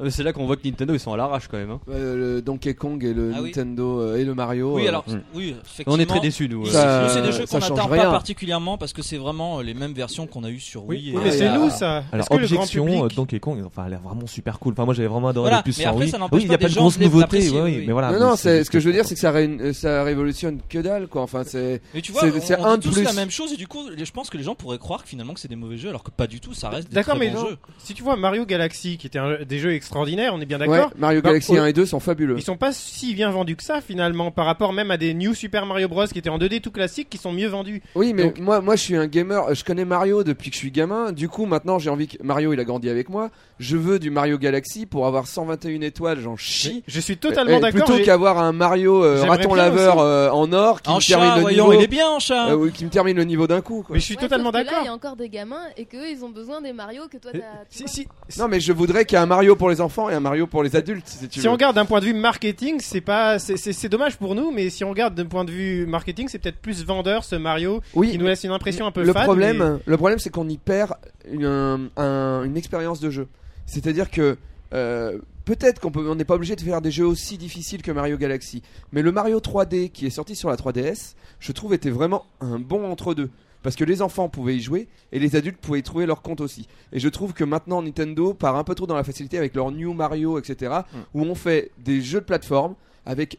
Speaker 2: Mais C'est là qu'on voit que Nintendo ils sont à l'arrache quand même. hein.
Speaker 5: le Donkey Kong et le
Speaker 3: Ah oui.
Speaker 5: Nintendo euh, et le Mario.
Speaker 3: Oui,
Speaker 5: euh,
Speaker 3: alors,
Speaker 2: Mm.
Speaker 3: oui, effectivement.
Speaker 2: On est très déçus nous.
Speaker 3: Nous,
Speaker 2: euh.
Speaker 5: Ça-
Speaker 3: c'est des jeux
Speaker 5: ça
Speaker 3: qu'on
Speaker 5: change
Speaker 3: n'attend
Speaker 5: rien.
Speaker 3: pas particulièrement parce que c'est vraiment euh, les mêmes versions qu'on a eues sur Wii.
Speaker 4: oui,
Speaker 3: et-
Speaker 4: mais c'est
Speaker 5: euh,
Speaker 4: nous ça.
Speaker 8: Alors
Speaker 4: Est-ce que le grand
Speaker 8: objection,
Speaker 4: public-
Speaker 8: euh, Donkey Kong, enfin, elle a l'air vraiment super cool. Enfin, moi j'avais vraiment adoré
Speaker 3: Voilà,
Speaker 8: le plus
Speaker 3: mais
Speaker 8: sur
Speaker 3: après,
Speaker 8: Wii.
Speaker 3: ça n'empêche
Speaker 8: Oui, il y
Speaker 3: pas
Speaker 8: a pas de
Speaker 3: gens oui,
Speaker 8: oui, mais voilà.
Speaker 5: non, non, c'est,
Speaker 8: c'est-
Speaker 5: ce que je veux dire, c'est que ça, ré- ça révolutionne que dalle, quoi. Enfin, c'est.
Speaker 3: Mais tu vois,
Speaker 5: C'est-
Speaker 3: on,
Speaker 5: c'est
Speaker 3: on
Speaker 5: un
Speaker 3: dit
Speaker 5: de
Speaker 3: tous
Speaker 5: plus.
Speaker 3: la même chose et du coup, les- je pense que les gens pourraient croire que finalement que c'est des mauvais jeux alors que pas du tout, ça reste des
Speaker 4: D'accord,
Speaker 3: très
Speaker 4: mais
Speaker 3: bons
Speaker 4: non.
Speaker 3: jeux.
Speaker 4: Si tu vois Mario Galaxy, qui était un- des jeux extraordinaires, on est bien
Speaker 5: Ouais,
Speaker 4: d'accord.
Speaker 5: Mario
Speaker 4: Bah,
Speaker 5: Galaxy
Speaker 4: au-
Speaker 5: 1 et 2 sont fabuleux.
Speaker 4: Ils sont pas si bien vendus que ça finalement par rapport même à des New Super Mario Bros qui étaient en 2D tout classiques qui sont mieux vendus.
Speaker 5: Oui, mais
Speaker 4: Donc-
Speaker 5: moi, moi, je suis un gamer. Je connais Mario depuis que je suis gamin. Du coup, maintenant, j'ai envie que Mario, il a grandi avec moi. Je veux du Mario Galaxy pour avoir 121 étoiles. J'en chie.
Speaker 4: Je suis totalement
Speaker 5: Eh,
Speaker 4: d'accord.
Speaker 5: Plutôt qu'avoir un Mario euh, raton laveur euh, en or qui
Speaker 3: En
Speaker 5: me termine le
Speaker 3: voyons,
Speaker 5: niveau.
Speaker 3: il est bien en chat.
Speaker 5: euh, qui me termine le niveau d'un coup. quoi.
Speaker 4: Mais je suis
Speaker 6: Ouais,
Speaker 4: totalement
Speaker 6: que Là, il
Speaker 4: d'accord.
Speaker 6: y a encore des gamins et qu'eux, ils ont besoin des Mario que toi
Speaker 4: Euh,
Speaker 6: t'as. tu
Speaker 4: Si,
Speaker 6: vois.
Speaker 4: si,
Speaker 5: Non, mais je voudrais qu'il y ait un Mario pour les enfants et un Mario pour les adultes. Si, tu
Speaker 4: si
Speaker 5: veux.
Speaker 4: on regarde d'un point de vue marketing, c'est pas, c'est- c'est c'est dommage pour nous, mais si on regarde d'un point de vue marketing, c'est peut-être plus vendeur ce Mario
Speaker 5: oui,
Speaker 4: qui nous laisse une impression un peu
Speaker 5: le
Speaker 4: fade,
Speaker 5: problème, le problème, c'est qu'on y perd une, un- un- une expérience de jeu. C'est-à-dire que euh, peut-être qu'on peut, on n'est pas obligé de faire des jeux aussi difficiles que Mario Galaxy, mais le Mario 3D qui est sorti sur la 3DS, je trouve était vraiment un bon entre deux. Parce que les enfants pouvaient y jouer et les adultes pouvaient y trouver leur compte aussi. Et je trouve que maintenant Nintendo part un peu trop dans la facilité avec leur New Mario, etc. Où on fait des jeux de plateforme avec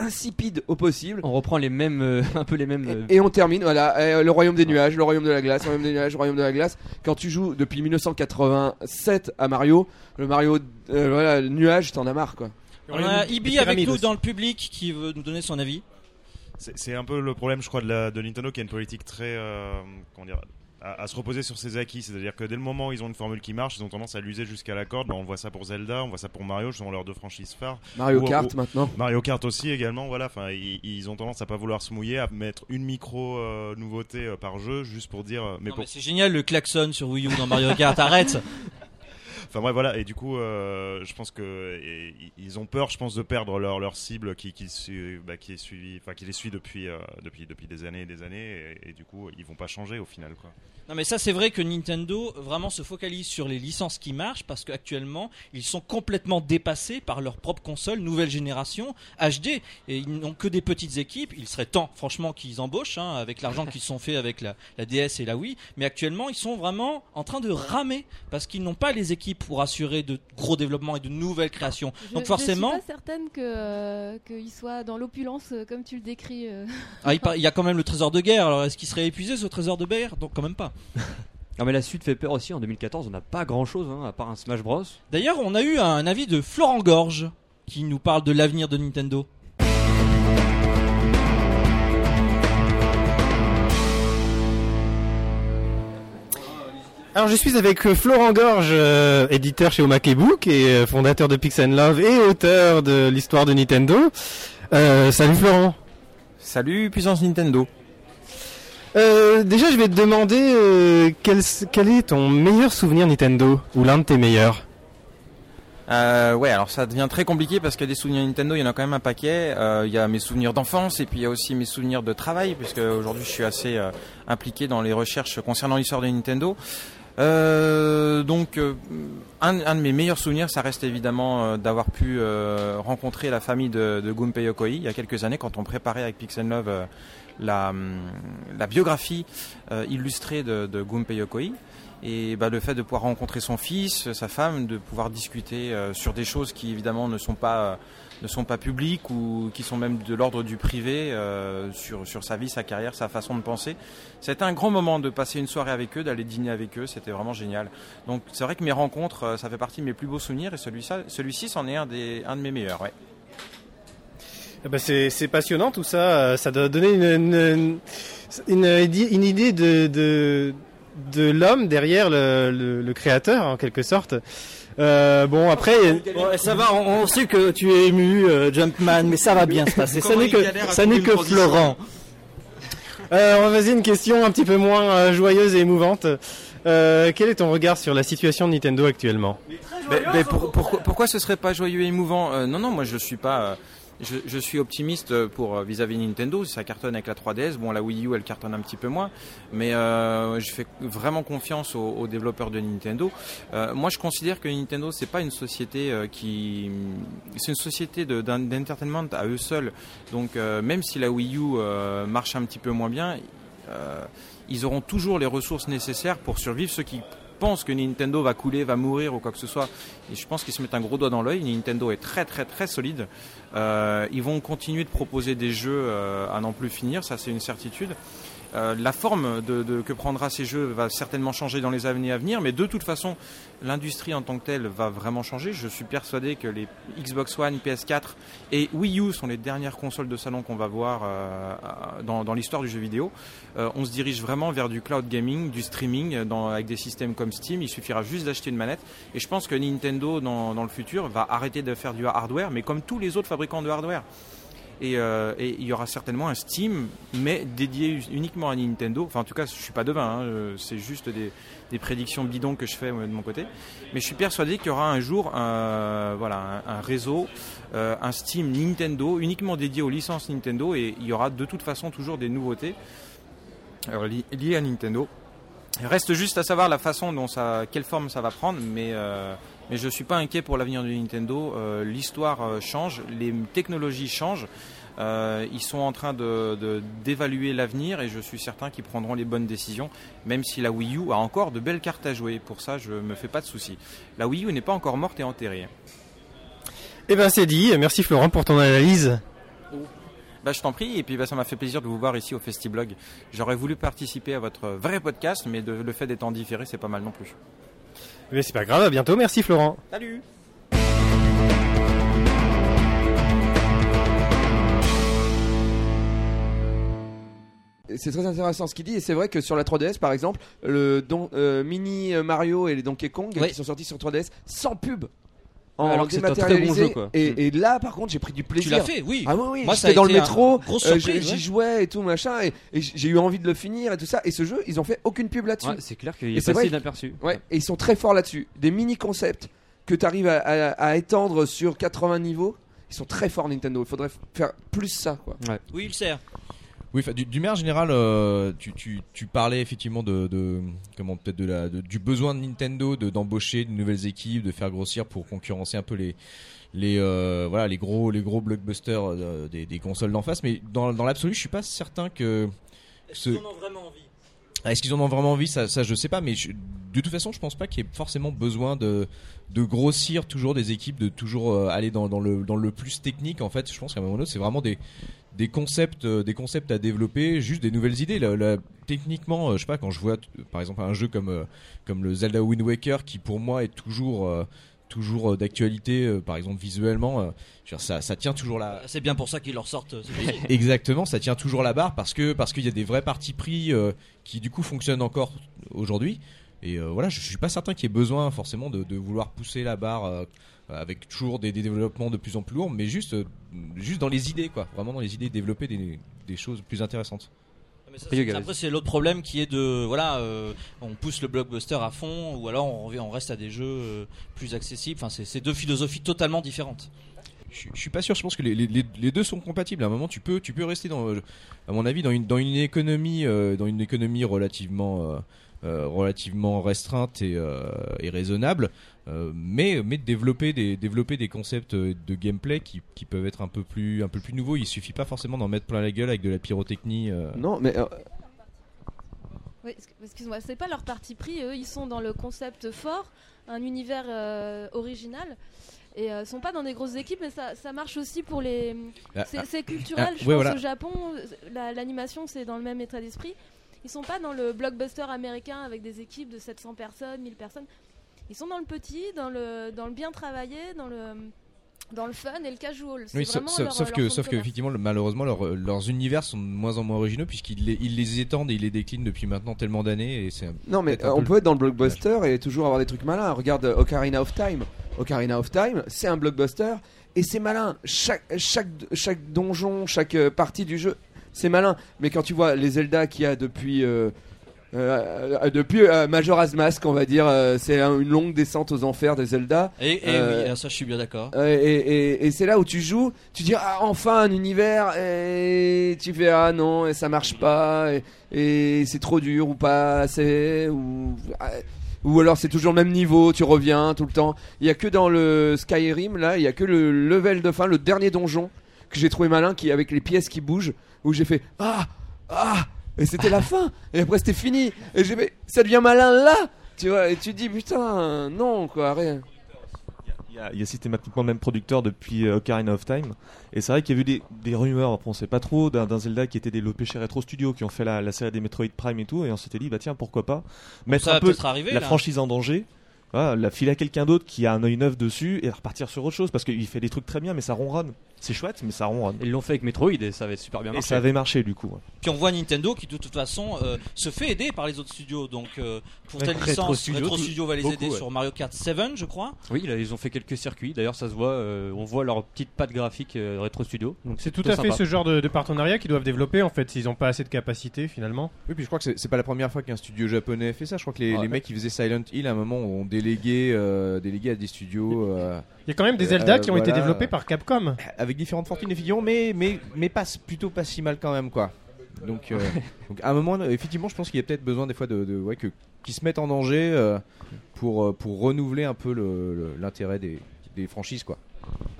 Speaker 5: insipide au possible.
Speaker 2: On reprend les mêmes, euh, un peu les mêmes. euh,
Speaker 5: Et on termine, voilà, euh, le royaume des nuages, le royaume de la glace, le royaume des nuages, le royaume de la glace. Quand tu joues depuis 1987 à Mario, le Mario, euh, voilà, le nuage, t'en as marre quoi.
Speaker 3: On a Ibi avec nous
Speaker 4: aussi.
Speaker 3: dans le public qui veut nous donner son avis.
Speaker 10: C'est un peu le problème, je crois, de, la, de Nintendo qui a une politique très. euh, comment dire à, à se reposer sur ses acquis. C'est-à-dire que dès le moment où ils ont une formule qui marche, ils ont tendance à l'user jusqu'à la corde. Bah, on voit ça pour Zelda, on voit ça pour Mario, ce sont leurs deux franchises phares.
Speaker 5: Mario
Speaker 10: Ou-
Speaker 5: Kart
Speaker 10: ou-
Speaker 5: maintenant.
Speaker 10: Mario Kart aussi également, voilà. Enfin, ils, ils ont tendance à pas vouloir se mouiller, à mettre une micro euh, nouveauté euh, par jeu, juste pour dire. euh, mais
Speaker 3: Non,
Speaker 10: pour
Speaker 3: mais c'est génial le klaxon sur Wii U dans Mario Kart, arrête
Speaker 10: Enfin bref, voilà. Et du coup, euh, je pense que ils ont peur, je pense, de perdre leur leur cible qui qui, bah, qui est suivi, enfin qui les suit depuis euh, depuis depuis des années et des années. Et, et du coup, ils vont pas changer au final, quoi.
Speaker 3: Non mais ça c'est vrai que Nintendo vraiment se focalise sur les licences qui marchent parce qu'actuellement ils sont complètement dépassés par leur propre console nouvelle génération HD et ils n'ont que des petites équipes. Il serait temps franchement qu'ils embauchent hein, avec l'argent qu'ils sont fait avec la, la DS et la Wii. Mais actuellement ils sont vraiment en train de ramer parce qu'ils n'ont pas les équipes pour assurer de gros développements et de nouvelles créations.
Speaker 6: Je,
Speaker 3: Donc forcément,
Speaker 6: Je suis pas certaine que euh, qu'il soit dans l'opulence euh, comme tu le décris. euh.
Speaker 3: ah, il par- il y a quand même le trésor de guerre. Alors est-ce qu'il serait épuisé ce trésor de guerre? Donc quand même pas.
Speaker 2: Non mais la suite fait peur aussi. En 2014, on n'a pas grand chose à part un Smash Bros.
Speaker 3: D'ailleurs, on a eu un avis de Florent Gorge qui nous parle de l'avenir de Nintendo.
Speaker 4: Alors je suis avec euh, Florent Gorge, euh, éditeur chez Omakebook et euh, fondateur de Pix and Love et auteur de l'histoire de Nintendo. Euh, salut Florent.
Speaker 11: Salut puissance Nintendo.
Speaker 4: Déjà je vais te demander quel, quel est ton meilleur souvenir Nintendo ou l'un de tes meilleurs?
Speaker 11: Ouais, alors ça devient très compliqué parce que des souvenirs Nintendo, il y en a quand même un paquet. Il y a mes souvenirs d'enfance et puis il y a aussi mes souvenirs de travail puisque aujourd'hui je suis assez impliqué dans les recherches concernant l'histoire de Nintendo. Euh, donc euh, un, de mes meilleurs souvenirs, ça reste évidemment euh, d'avoir pu rencontrer la famille de, de Gunpei Yokoi il y a quelques années quand on préparait avec Pix Love la, hum, la biographie illustrée de, de Gunpei Yokoi. Et bah, le fait de pouvoir rencontrer son fils, sa femme, de pouvoir discuter sur des choses qui évidemment ne sont pas ne sont pas publiques ou qui sont même de l'ordre du privé euh, sur sur sa vie, sa carrière, sa façon de penser. C'était un grand moment de passer une soirée avec eux, d'aller dîner avec eux. C'était vraiment génial. Donc c'est vrai que mes rencontres, euh, ça fait partie de mes plus beaux souvenirs et celui-ci, celui-ci, c'en est un des un de mes meilleurs. Ouais.
Speaker 4: Eh ben, c'est, c'est passionnant tout ça, euh, ça doit donner une, une, une, idée- de, de, de l'homme derrière le, le créateur en quelque sorte. Euh, bon après,
Speaker 12: ça va, on, on sait que tu es ému, euh, Jumpman, mais ça va bien se passer. Ça n'est que, ça n'est que Florent.
Speaker 4: Euh, on va passer une question un petit peu moins euh, joyeuse et émouvante. Euh, quel est ton regard sur la situation de Nintendo actuellement?
Speaker 11: Pour- pourquoi, pourquoi ce serait pas joyeux et émouvant? Euh, Non, non, moi je suis pas. Je, suis optimiste pour euh, vis-à-vis de Nintendo. Ça cartonne avec la 3DS. Bon, la Wii U, elle cartonne un petit peu moins, mais euh, je fais vraiment confiance aux, développeurs de Nintendo. Euh, moi, je considère que Nintendo, c'est pas une société qui, c'est une société de- d'en- d'entertainment à eux seuls. Donc, même si la Wii U marche un petit peu moins bien, ils auront toujours les ressources nécessaires pour survivre. Ceux qui pensent que Nintendo va couler, va mourir ou quoi que ce soit, et je pense qu'ils se mettent un gros doigt dans l'œil. Nintendo est très très très solide. Euh, ils vont continuer de proposer des jeux euh, à n'en plus finir, ça c'est une certitude. Euh, la forme que prendra ces jeux va certainement changer dans les années à venir, mais de toute façon, l'industrie en tant que telle va vraiment changer. Je suis persuadé que les Xbox One, PS4 et Wii U sont les dernières consoles de salon qu'on va voir euh, dans, l'histoire du jeu vidéo. Euh, on se dirige vraiment vers du cloud gaming, du streaming, euh, avec des systèmes comme Steam. Il suffira juste d'acheter une manette. Et je pense que Nintendo, dans le futur, va arrêter de faire du hardware, mais comme tous les autres fabricants de hardware. Et, euh, et il y aura certainement un Steam, mais dédié uniquement à Nintendo. Enfin, en tout cas, je suis pas devin, hein, euh, c'est juste des, prédictions bidons que je fais de mon côté. Mais je suis persuadé qu'il y aura un jour un, voilà, un, réseau, euh, un Steam Nintendo, uniquement dédié aux licences Nintendo, et il y aura de toute façon toujours des nouveautés li- liées à Nintendo. Il reste juste à savoir la façon dont ça, quelle forme ça va prendre, mais, euh, mais je suis pas inquiet pour l'avenir de Nintendo. Euh, L'histoire euh, change, les technologies changent. Euh, ils sont en train de- de- d'évaluer l'avenir et je suis certain qu'ils prendront les bonnes décisions, même si la Wii U a encore de belles cartes à jouer. Pour ça, je me fais pas de soucis. La Wii U n'est pas encore morte et enterrée.
Speaker 4: Eh ben c'est dit. Merci Florent pour ton analyse.
Speaker 11: Bah, je t'en prie, et puis bah, ça m'a fait plaisir de vous voir ici au Festiblog. J'aurais voulu participer à votre vrai podcast, mais de- le fait d'être en différé, c'est pas mal non plus.
Speaker 4: Mais c'est pas grave. À bientôt. Merci Florent.
Speaker 11: Salut
Speaker 5: C'est très intéressant ce qu'il dit et c'est vrai que sur la 3DS par exemple le don, euh, mini Mario et les Donkey Kong qui sont sortis sur 3DS sans pub en
Speaker 2: Alors que c'est un très bon jeu, quoi.
Speaker 5: Et, et là par contre j'ai pris du plaisir.
Speaker 3: l'as fait, oui.
Speaker 5: Ah oui oui.
Speaker 3: Moi,
Speaker 5: J'étais dans le métro,
Speaker 3: grosse
Speaker 5: euh,
Speaker 3: surprise,
Speaker 5: j'y
Speaker 3: ouais.
Speaker 5: jouais et tout machin et, et j'ai eu envie de le finir et tout ça et ce jeu ils ont fait aucune pub là-dessus.
Speaker 2: Ouais, c'est clair qu'il est passé inaperçu.
Speaker 5: Ouais, et ils sont très forts là-dessus. Des mini concepts que tu arrives à, à- à étendre sur 80 niveaux, ils sont très forts Nintendo. Il faudrait faire plus ça quoi.
Speaker 3: Oui, il sert.
Speaker 7: Oui, du- d'une manière générale, euh, tu, tu, tu parlais effectivement de, de comment peut-être de la de- du besoin de Nintendo de d'embaucher de nouvelles équipes, de faire grossir pour concurrencer un peu les les euh, voilà les gros les gros blockbusters euh, des, des consoles d'en face. Mais dans dans l'absolu, je suis pas certain que ce-
Speaker 3: ont vraiment envie?
Speaker 7: Ah, Est-ce qu'ils en ont vraiment envie? Ça, ça, je sais pas, mais de toute façon, je pense pas qu'il y ait forcément besoin de, grossir toujours des équipes, de toujours euh, aller dans, le, dans le plus technique. En fait, je pense qu'à un moment donné, c'est vraiment des, concepts, euh, des concepts à développer, juste des nouvelles idées. Techniquement, euh, je sais pas, quand je vois, par exemple, un jeu comme, euh, comme le Zelda Wind Waker, qui pour moi est toujours, toujours euh, d'actualité, euh, par exemple visuellement, euh, ça, ça tient toujours la,
Speaker 3: C'est bien pour ça qu'ils leur sortent.
Speaker 7: Exactement, ça tient toujours la barre parce que parce qu'il y a des vrais partis pris qui du coup fonctionnent encore aujourd'hui. Et voilà, je, je suis pas certain qu'il y ait besoin forcément de, de vouloir pousser la barre avec toujours des, des développements de plus en plus lourds, mais juste juste dans les idées quoi, vraiment dans les idées, développer des, des choses plus intéressantes.
Speaker 3: Mais ça, c'est- après, c'est l'autre problème qui est de voilà, euh, on pousse le blockbuster à fond, ou alors on, revient, on reste à des jeux euh, plus accessibles. Enfin, c'est deux philosophies totalement différentes.
Speaker 7: Je, je suis pas sûr. Je pense que les, les- deux sont compatibles. À un moment, tu peux, tu peux rester dans, à mon avis, dans une, dans une économie, euh, dans une économie relativement, euh, relativement restreinte et, euh, et raisonnable, euh, mais, mais développer des, développer des concepts euh, de gameplay qui, qui peuvent être un peu plus, un peu plus nouveaux. Il suffit pas forcément d'en mettre plein la gueule avec de la pyrotechnie. euh.
Speaker 5: Non, mais euh,
Speaker 6: Oui, excu- excuse-moi, c'est pas leur parti pris. Eux, ils sont dans le concept fort, un univers euh, original. Et euh, sont pas dans des grosses équipes, mais ça, ça marche aussi pour les.
Speaker 7: Ah,
Speaker 6: c'est
Speaker 7: ah,
Speaker 6: c'est culturel,
Speaker 7: ah,
Speaker 6: je
Speaker 7: ouais,
Speaker 6: pense
Speaker 7: voilà.
Speaker 6: au Japon, la- l'animation c'est dans le même état d'esprit. Ils sont pas dans le blockbuster américain avec des équipes de 700 personnes, 1000 personnes. Ils sont dans le petit, dans le, dans le bien travaillé, dans le, dans le fun et le casual.
Speaker 7: Oui, sauf,
Speaker 6: vraiment
Speaker 7: sauf-
Speaker 6: leur-
Speaker 7: sauf
Speaker 6: leur
Speaker 7: que, sauf que effectivement, le- malheureusement, leur- leurs univers sont de moins en moins originaux puisqu'ils les, ils les étendent et ils les déclinent depuis maintenant tellement d'années. Et c'est un-
Speaker 5: Non mais euh,
Speaker 7: peu
Speaker 5: on peut être dans le blockbuster et toujours avoir des trucs malins. Regarde euh, Ocarina of Time. Ocarina of Time, c'est un blockbuster et c'est malin. Chaque, chaque, chaque donjon, chaque euh, partie du jeu c'est malin. Mais quand tu vois les Zelda qu'il y a depuis. euh, euh, euh, depuis euh, Majora's Mask, on va dire, euh, c'est un- une longue descente aux enfers des Zelda.
Speaker 3: Et, et oui, ça je suis bien d'accord.
Speaker 5: Et, et- et c'est là où tu joues, tu dis ah enfin un univers et tu fais ah non et ça marche pas et, c'est trop dur ou pas assez ou ah, ou alors c'est toujours le même niveau, tu reviens tout le temps. Il y a que dans le Skyrim là, il y a que le level de fin, le dernier donjon que j'ai trouvé malin qui avec les pièces qui bougent où j'ai fait ah ah et c'était la fin et après c'était fini et j'ai fait ça devient malin là tu vois et tu dis putain non quoi rien
Speaker 8: Il y a, systématiquement le même producteur depuis euh, Ocarina of Time. Et c'est vrai qu'il y a eu des, des rumeurs, après on sait pas trop, d'un Zelda qui était développé chez Retro Studio, qui ont fait la, la série des Metroid Prime et tout. Et on s'était dit, bah tiens, pourquoi pas mettre
Speaker 3: ça
Speaker 8: un peu
Speaker 3: peut-être arriver,
Speaker 8: la
Speaker 3: là.
Speaker 8: franchise en danger. Voilà, la filer à quelqu'un d'autre qui a un œil neuf dessus et repartir sur autre chose parce qu'il fait des trucs très bien mais ça ronronne. C'est chouette mais ça ronronne.
Speaker 2: Ils l'ont fait avec Metroid et ça avait super bien
Speaker 8: Et
Speaker 2: marché.
Speaker 8: ça avait marché du coup. ouais.
Speaker 3: Puis on voit Nintendo qui de toute façon euh, se fait aider par les autres studios. Donc euh, pour telle
Speaker 2: Retro
Speaker 3: licence,
Speaker 2: Studio,
Speaker 3: Retro Studio va les
Speaker 2: beaucoup,
Speaker 3: aider
Speaker 2: ouais.
Speaker 3: sur Mario Kart 7, je crois.
Speaker 2: Oui, là, ils ont fait quelques circuits. D'ailleurs, ça se voit. euh, on voit leur petite patte graphique euh, rétro studio. Donc
Speaker 4: C'est tout à fait ce genre de, de partenariat qu'ils doivent développer en fait s'ils n'ont pas assez de capacité finalement.
Speaker 7: Oui, puis je crois que c'est- c'est pas la première fois qu'un studio japonais fait ça. Je crois que les,
Speaker 4: Ouais.
Speaker 7: les mecs qui faisaient Silent Hill à un moment ont délégué, euh, délégué à des studios. euh,
Speaker 4: Il y a quand même des
Speaker 7: euh,
Speaker 4: Zelda qui ont été développés par Capcom.
Speaker 7: Avec différentes fortunes et figurants, mais, mais, mais pas, plutôt pas si mal quand même, quoi. Donc, euh, donc à un moment, euh, effectivement, je pense qu'il y a peut-être besoin des fois de, de ouais, que, qu'ils se mettent en danger euh, pour, euh, pour renouveler un peu le- le- l'intérêt des, des franchises, quoi.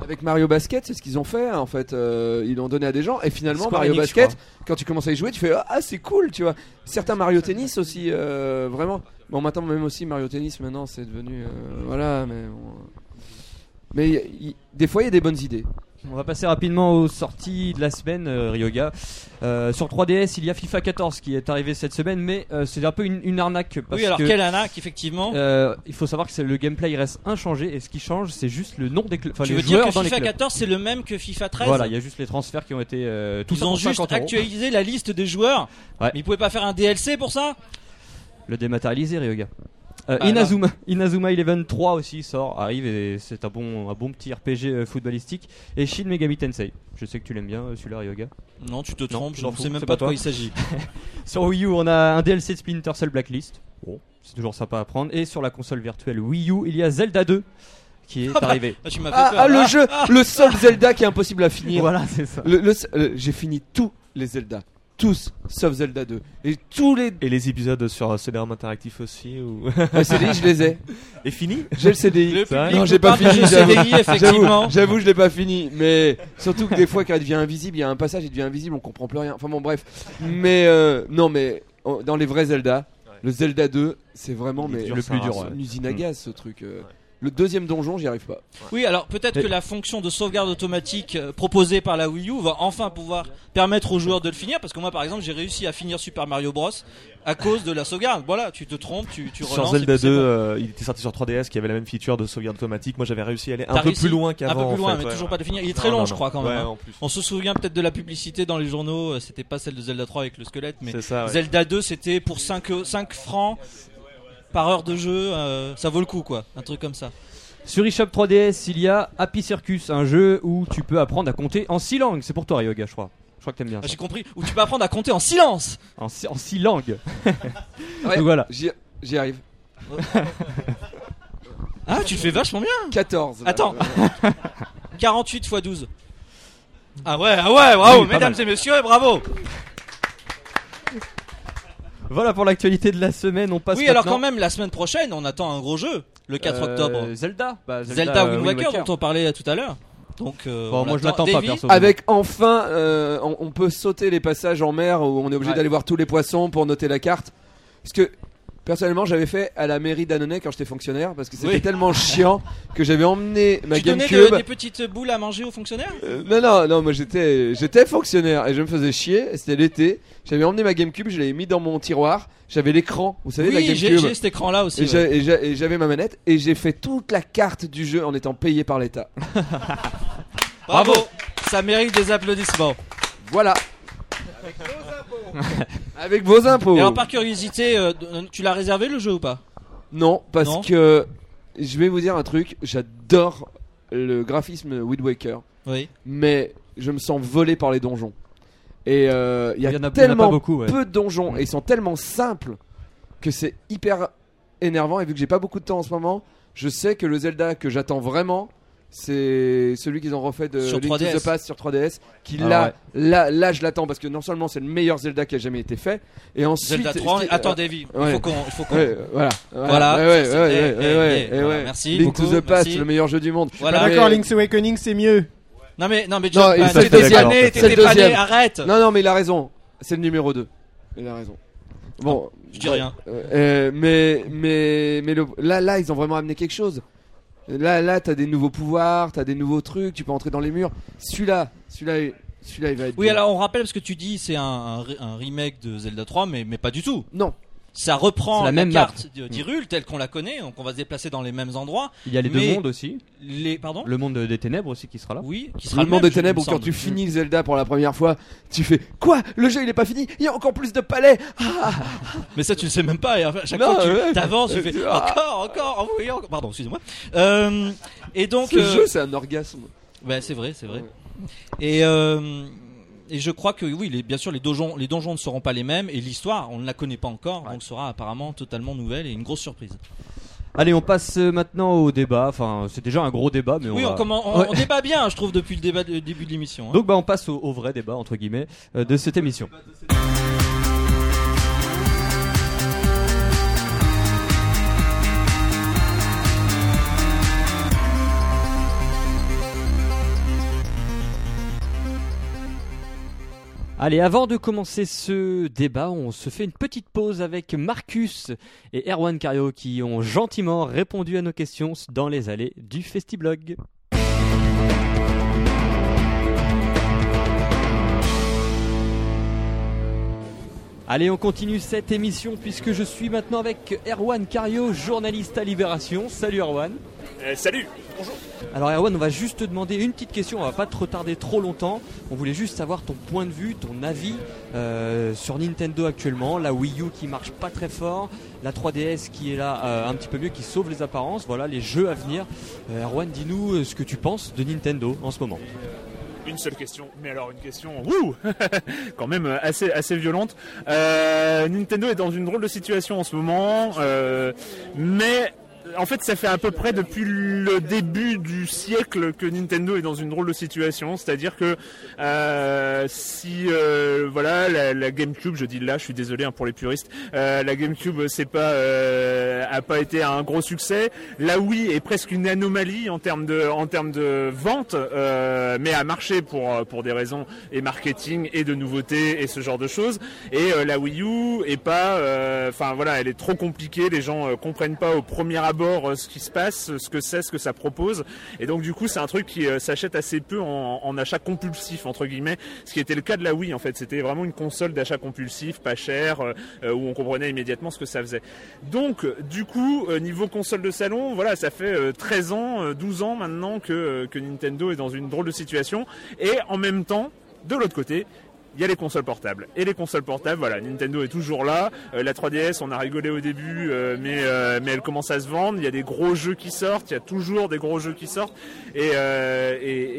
Speaker 5: Avec Mario Basket, c'est ce qu'ils ont fait hein, en fait. euh, ils l'ont donné à des gens et finalement
Speaker 7: Square
Speaker 5: Mario
Speaker 7: Enix,
Speaker 5: Basket, quand tu commences à y jouer, tu fais ah c'est cool, tu vois. Certains Mario Tennis aussi, euh, vraiment. Bon maintenant même aussi Mario Tennis maintenant c'est devenu euh, voilà mais bon, mais y- y- des fois il y a des bonnes idées.
Speaker 2: On va passer rapidement aux sorties de la semaine, euh, Ryoga. Euh, sur 3DS, il y a FIFA 14 qui est arrivé cette semaine, mais euh, c'est un peu une, une arnaque. Parce
Speaker 3: oui, alors
Speaker 2: que,
Speaker 3: quelle arnaque, effectivement.
Speaker 2: euh, il faut savoir que le gameplay reste inchangé et ce qui change, c'est juste le nom des clubs.
Speaker 3: Tu
Speaker 2: les
Speaker 3: veux dire que FIFA
Speaker 2: clubs.
Speaker 3: 14 c'est le même que FIFA 13
Speaker 2: Voilà, il y a juste les transferts qui ont été. Euh, tout
Speaker 3: Ils ont juste
Speaker 2: 50 euros.
Speaker 3: actualisé la liste des joueurs.
Speaker 2: Ouais.
Speaker 3: Mais ils pouvaient pas faire un DLC pour ça
Speaker 2: Le dématérialisé, Ryoga. Euh,
Speaker 3: Ah,
Speaker 2: Inazuma, Inazuma Eleven 3 aussi sort, arrive et c'est un bon, un bon petit RPG euh, footballistique. Et Shin Megami Tensei. Je sais que tu l'aimes bien, euh, celui-là, Ryoga.
Speaker 3: Non, tu te trompes, je ne sais même pas de quoi il s'agit.
Speaker 2: sur Wii U, on a un DLC de Splinter Cell Blacklist. Bon, c'est toujours sympa à prendre. Et sur la console virtuelle Wii U, il y a Zelda 2 qui est
Speaker 3: Ah bah,
Speaker 2: arrivé.
Speaker 3: ah, tu fait
Speaker 5: Ah,
Speaker 3: peur.
Speaker 5: ah, le
Speaker 3: Ah,
Speaker 5: jeu, le seul Zelda qui est impossible à finir.
Speaker 2: Voilà, c'est ça.
Speaker 5: Le- le- J'ai fini tous les Zelda, tous sauf Zelda 2 et tous les
Speaker 8: Et les épisodes sur CD-ROM interactif aussi ou...
Speaker 5: Le CDI, je les ai.
Speaker 8: Et fini
Speaker 5: J'ai le CDI.
Speaker 3: Le
Speaker 5: Non, j'ai pas fini.
Speaker 3: CDI, effectivement.
Speaker 5: J'avoue, je l'ai pas fini. Mais surtout que des fois, quand il devient invisible, il y a un passage, il devient invisible, on comprend plus rien. Enfin bon, bref. Mais euh, non, mais dans les vrais Zelda, le Zelda 2, c'est vraiment mais
Speaker 8: dur,
Speaker 2: le plus dur, ouais.
Speaker 5: une usine à gaz, ce truc. euh. Le deuxième donjon, j'y arrive pas.
Speaker 3: Oui, alors peut-être que la fonction de sauvegarde automatique euh, proposée par la Wii U va enfin pouvoir permettre aux joueurs de le finir. Parce que moi, par exemple, j'ai réussi à finir Super Mario Bros. à cause de la sauvegarde. Voilà, tu te trompes, tu, tu
Speaker 8: Sur
Speaker 3: relances. et
Speaker 8: Zelda
Speaker 3: puis c'est
Speaker 8: 2,
Speaker 3: bon.
Speaker 8: euh, il était sorti sur 3DS qui avait la même feature de sauvegarde automatique. Moi j'avais réussi à aller un peu
Speaker 3: réussi
Speaker 8: plus loin
Speaker 3: Un
Speaker 8: qu'avant.
Speaker 3: peu plus loin,
Speaker 8: en fait,
Speaker 3: mais
Speaker 8: ouais.
Speaker 3: toujours pas de finir. Il est très
Speaker 8: Non,
Speaker 3: long,
Speaker 8: non,
Speaker 3: je crois, quand même.
Speaker 8: Ouais,
Speaker 3: hein.
Speaker 8: en plus.
Speaker 3: On se souvient peut-être de la publicité dans les journaux, euh, c'était pas celle de Zelda 3 avec le squelette, mais
Speaker 8: C'est ça, ouais.
Speaker 3: Zelda 2 c'était pour 5, 5 francs par heure de jeu, euh, ça vaut le coup quoi, un truc comme ça.
Speaker 2: Sur eShop 3DS, il y a Happy Circus, un jeu où tu peux apprendre à compter en six langues. C'est pour toi, Ryoga, je crois. Je crois que t'aimes bien.
Speaker 3: Ah. J'ai compris, où tu peux apprendre à compter en silence
Speaker 2: En, six- en six langues.
Speaker 5: Ouais,
Speaker 2: Donc voilà.
Speaker 5: J'y j'y arrive.
Speaker 3: Ah, tu le fais vachement bien
Speaker 5: 14. là.
Speaker 3: Attends 48 x 12. Ah ouais, ah ouais, bravo,
Speaker 2: Oui, pas
Speaker 3: mesdames
Speaker 2: mal.
Speaker 3: et messieurs, bravo
Speaker 2: Voilà pour l'actualité de la semaine. On passe
Speaker 3: Oui, alors quand même, la semaine prochaine, on attend un gros jeu, le 4
Speaker 2: Euh,
Speaker 3: octobre.
Speaker 2: Zelda. Bah,
Speaker 3: Zelda,
Speaker 2: euh,
Speaker 3: Wind Waker, dont on parlait tout à l'heure. Donc, euh,
Speaker 2: Bon,
Speaker 3: on
Speaker 2: moi, je
Speaker 3: l'attend.
Speaker 2: l'attends pas, perso.
Speaker 5: Avec enfin, euh, on, on peut sauter les passages en mer où on est obligé
Speaker 2: Ouais.
Speaker 5: d'aller voir tous les poissons pour noter la carte. Parce que personnellement, j'avais fait à la mairie d'Annonay quand j'étais fonctionnaire parce que c'était
Speaker 3: Oui.
Speaker 5: tellement chiant que j'avais emmené ma
Speaker 3: Tu donnais de-
Speaker 5: GameCube.
Speaker 3: des petites boules à manger aux fonctionnaires?
Speaker 5: Euh, non, non, non, moi j'étais, j'étais fonctionnaire et je me faisais chier. C'était l'été. J'avais emmené ma GameCube, je l'avais mis dans mon tiroir. J'avais l'écran, vous savez, la
Speaker 3: Oui, j'ai
Speaker 5: GameCube.
Speaker 3: j'ai cet écran-là aussi.
Speaker 5: Et
Speaker 3: ouais.
Speaker 5: j'a- et j'a- et j'avais ma manette et j'ai fait toute la carte du jeu en étant payé par l'État.
Speaker 3: Bravo Ça mérite des applaudissements.
Speaker 5: Voilà. Avec vos impôts.
Speaker 3: Et alors, par curiosité, euh, tu l'as réservé le jeu ou pas?
Speaker 5: Non, parce
Speaker 3: Non.
Speaker 5: que je vais vous dire un truc. J'adore le graphisme Wind Waker,
Speaker 3: Oui.
Speaker 5: mais je me sens volé par les donjons. Et euh, il y a,
Speaker 2: Il y en a- il y en a
Speaker 5: tellement
Speaker 2: pas beaucoup, ouais.
Speaker 5: peu de donjons et ils sont tellement simples que c'est hyper énervant. Et vu que j'ai pas beaucoup de temps en ce moment, je sais que le Zelda que j'attends vraiment, c'est celui qu'ils ont refait de
Speaker 3: Sur
Speaker 5: Link to
Speaker 3: 3DS.
Speaker 5: the Past sur 3DS. Qui
Speaker 2: Ah
Speaker 5: là,
Speaker 2: ouais.
Speaker 5: là, là, je l'attends parce que non seulement c'est le meilleur Zelda qui a jamais été fait, et ensuite
Speaker 3: Zelda 3.
Speaker 5: ce qui-
Speaker 3: Attends, Davy, il
Speaker 5: ouais.
Speaker 3: faut qu'on. il faut qu'on-
Speaker 5: Ouais, voilà,
Speaker 3: Voilà.
Speaker 5: ouais, ouais,
Speaker 3: C'est-
Speaker 5: ouais, ouais,
Speaker 3: eh,
Speaker 5: ouais,
Speaker 3: eh,
Speaker 5: ouais,
Speaker 3: eh,
Speaker 5: ouais,
Speaker 3: voilà,
Speaker 5: ouais.
Speaker 3: merci
Speaker 5: Link to the Past,
Speaker 3: merci.
Speaker 5: le meilleur jeu du monde.
Speaker 3: Voilà.
Speaker 4: Pas d'accord,
Speaker 5: Mais-
Speaker 4: Link's Awakening c'est mieux.
Speaker 3: Non mais non mais
Speaker 5: Non, c'est le
Speaker 3: t'étais
Speaker 5: deuxième.
Speaker 3: pas né,
Speaker 5: C'est le
Speaker 3: t'étais pas né,
Speaker 5: deuxième.
Speaker 3: arrête.
Speaker 5: Non, non, mais il a raison. C'est le numéro 2. Il a raison. Bon,
Speaker 3: je dis rien.
Speaker 5: Euh, mais mais mais le- là là ils ont vraiment amené quelque chose. Là là t'as des nouveaux pouvoirs, t'as des nouveaux trucs, tu peux entrer dans les murs. Celui-là, celui-là, celui-là il va être.
Speaker 3: Oui,
Speaker 5: bien.
Speaker 3: alors on rappelle parce que tu dis c'est un, un, re- un remake de Zelda 3, mais, mais pas du tout.
Speaker 5: Non.
Speaker 3: Ça reprend
Speaker 2: la
Speaker 3: la,
Speaker 2: même
Speaker 3: carte de- d'Hyrule telle qu'on la connaît, donc on va se déplacer dans les mêmes endroits.
Speaker 2: Il y a les deux mondes aussi.
Speaker 3: Les pardon?
Speaker 2: Le monde des ténèbres aussi qui sera là.
Speaker 3: Oui, qui sera
Speaker 5: Le monde
Speaker 3: même,
Speaker 5: des ténèbres quand tu finis Zelda pour la première fois, tu fais quoi? Le jeu il est pas fini, il y a encore plus de palais. Ah
Speaker 3: Mais ça tu le sais même pas. Et à chaque
Speaker 5: Non,
Speaker 3: fois tu
Speaker 5: ouais.
Speaker 3: t'avances, tu fais
Speaker 5: ah.
Speaker 3: encore, encore, oui, encore. Pardon, excusez-moi. Euh, et donc.
Speaker 5: Ce
Speaker 3: euh,
Speaker 5: jeu c'est un orgasme.
Speaker 3: Ouais, c'est vrai, c'est vrai. Et, euh, et je crois que oui, les, bien sûr, les donjons, les donjons ne seront pas les mêmes et l'histoire, on ne la connaît pas encore, donc sera apparemment totalement nouvelle et une grosse surprise.
Speaker 2: Allez, on passe euh, maintenant au débat. Enfin, c'est déjà un gros débat, mais
Speaker 3: oui,
Speaker 2: on,
Speaker 3: on,
Speaker 2: va-
Speaker 3: on,
Speaker 2: Ouais.
Speaker 3: on débat bien, je trouve, depuis le débat de- début de l'émission. hein.
Speaker 2: Donc bah on passe au, au vrai débat entre guillemets euh, de cette émission. Allez, avant de commencer ce débat, on se fait une petite pause avec Marcus et Erwan Cario qui ont gentiment répondu à nos questions dans les allées du Festiblog. Allez, on continue cette émission puisque je suis maintenant avec Erwan Cario, journaliste à Libération. Salut Erwan.
Speaker 13: salut Bonjour
Speaker 2: Alors Erwan, on va juste te demander une petite question, on va pas te retarder trop longtemps. On voulait juste savoir ton point de vue, ton avis euh, sur Nintendo actuellement, la Wii U qui marche pas très fort, la 3DS qui est là euh, un petit peu mieux, qui sauve les apparences, voilà les jeux à venir. Euh, Erwan, dis-nous euh, ce que tu penses de Nintendo en ce moment.
Speaker 13: Une seule question, mais alors une question, wouh quand même euh, assez assez violente. Euh, Nintendo est dans une drôle de situation en ce moment, euh, mais en fait, ça fait à peu près depuis le début du siècle que Nintendo est dans une drôle de situation. C'est-à-dire que euh, si euh, voilà la, GameCube, je dis là, je suis désolé hein, pour les puristes, euh, la GameCube c'est pas euh, a pas été un gros succès. La Wii est presque une anomalie en termes de en termes de vente, mais a marché pour pour des raisons et marketing et de nouveautés et ce genre de choses. Et la Wii U est pas, enfin voilà, elle est trop compliquée. Les gens comprennent pas au premier abord euh, ce qui se passe, ce que c'est, ce que ça propose. Et donc du coup, c'est un truc qui euh, s'achète assez peu en, achat compulsif entre guillemets, ce qui était le cas de la Wii en fait. C'était vraiment une console d'achat compulsif, pas cher, euh, où on comprenait immédiatement ce que ça faisait. Donc du coup, niveau console de salon, voilà, ça fait euh, 13 ans, euh, 12 ans maintenant que, que Nintendo est dans une drôle de situation. Et en même temps, de l'autre côté, il y a les consoles portables. Et les consoles portables, voilà, Nintendo est toujours là. Euh, la 3DS, on a rigolé au début, euh, mais, euh, mais elle commence à se vendre. Il y a des gros jeux qui sortent, il y a toujours des gros jeux qui sortent. Et,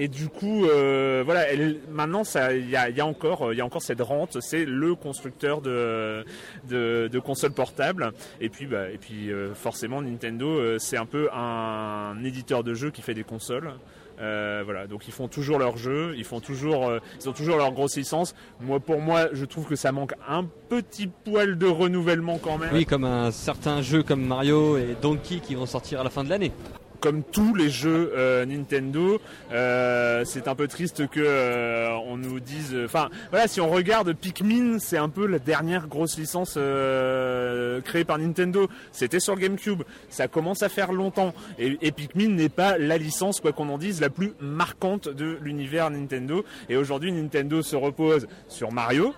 Speaker 13: et, du coup, voilà, elle, maintenant, il y a, y, a encore, y a encore cette rente. C'est le constructeur de, de, consoles portables. Et puis, bah, et puis forcément, Nintendo, c'est un peu un éditeur de jeux qui fait des consoles. Euh, voilà, donc ils font toujours leurs jeux, ils font toujours, euh, ils ont toujours leur grosse licence. Moi, pour moi, je trouve que ça manque un petit poil de renouvellement quand même.
Speaker 2: Oui, comme un certain jeu comme Mario et Donkey qui vont sortir à la fin de l'année.
Speaker 13: Comme tous les jeux euh, Nintendo, euh, c'est un peu triste que euh, on nous dise. Enfin, voilà, si on regarde Pikmin, c'est un peu la dernière grosse licence créée par Nintendo. C'était sur GameCube. Ça commence à faire longtemps. Et, Pikmin n'est pas la licence, quoi qu'on en dise, la plus marquante de l'univers Nintendo. Et aujourd'hui, Nintendo se repose sur Mario,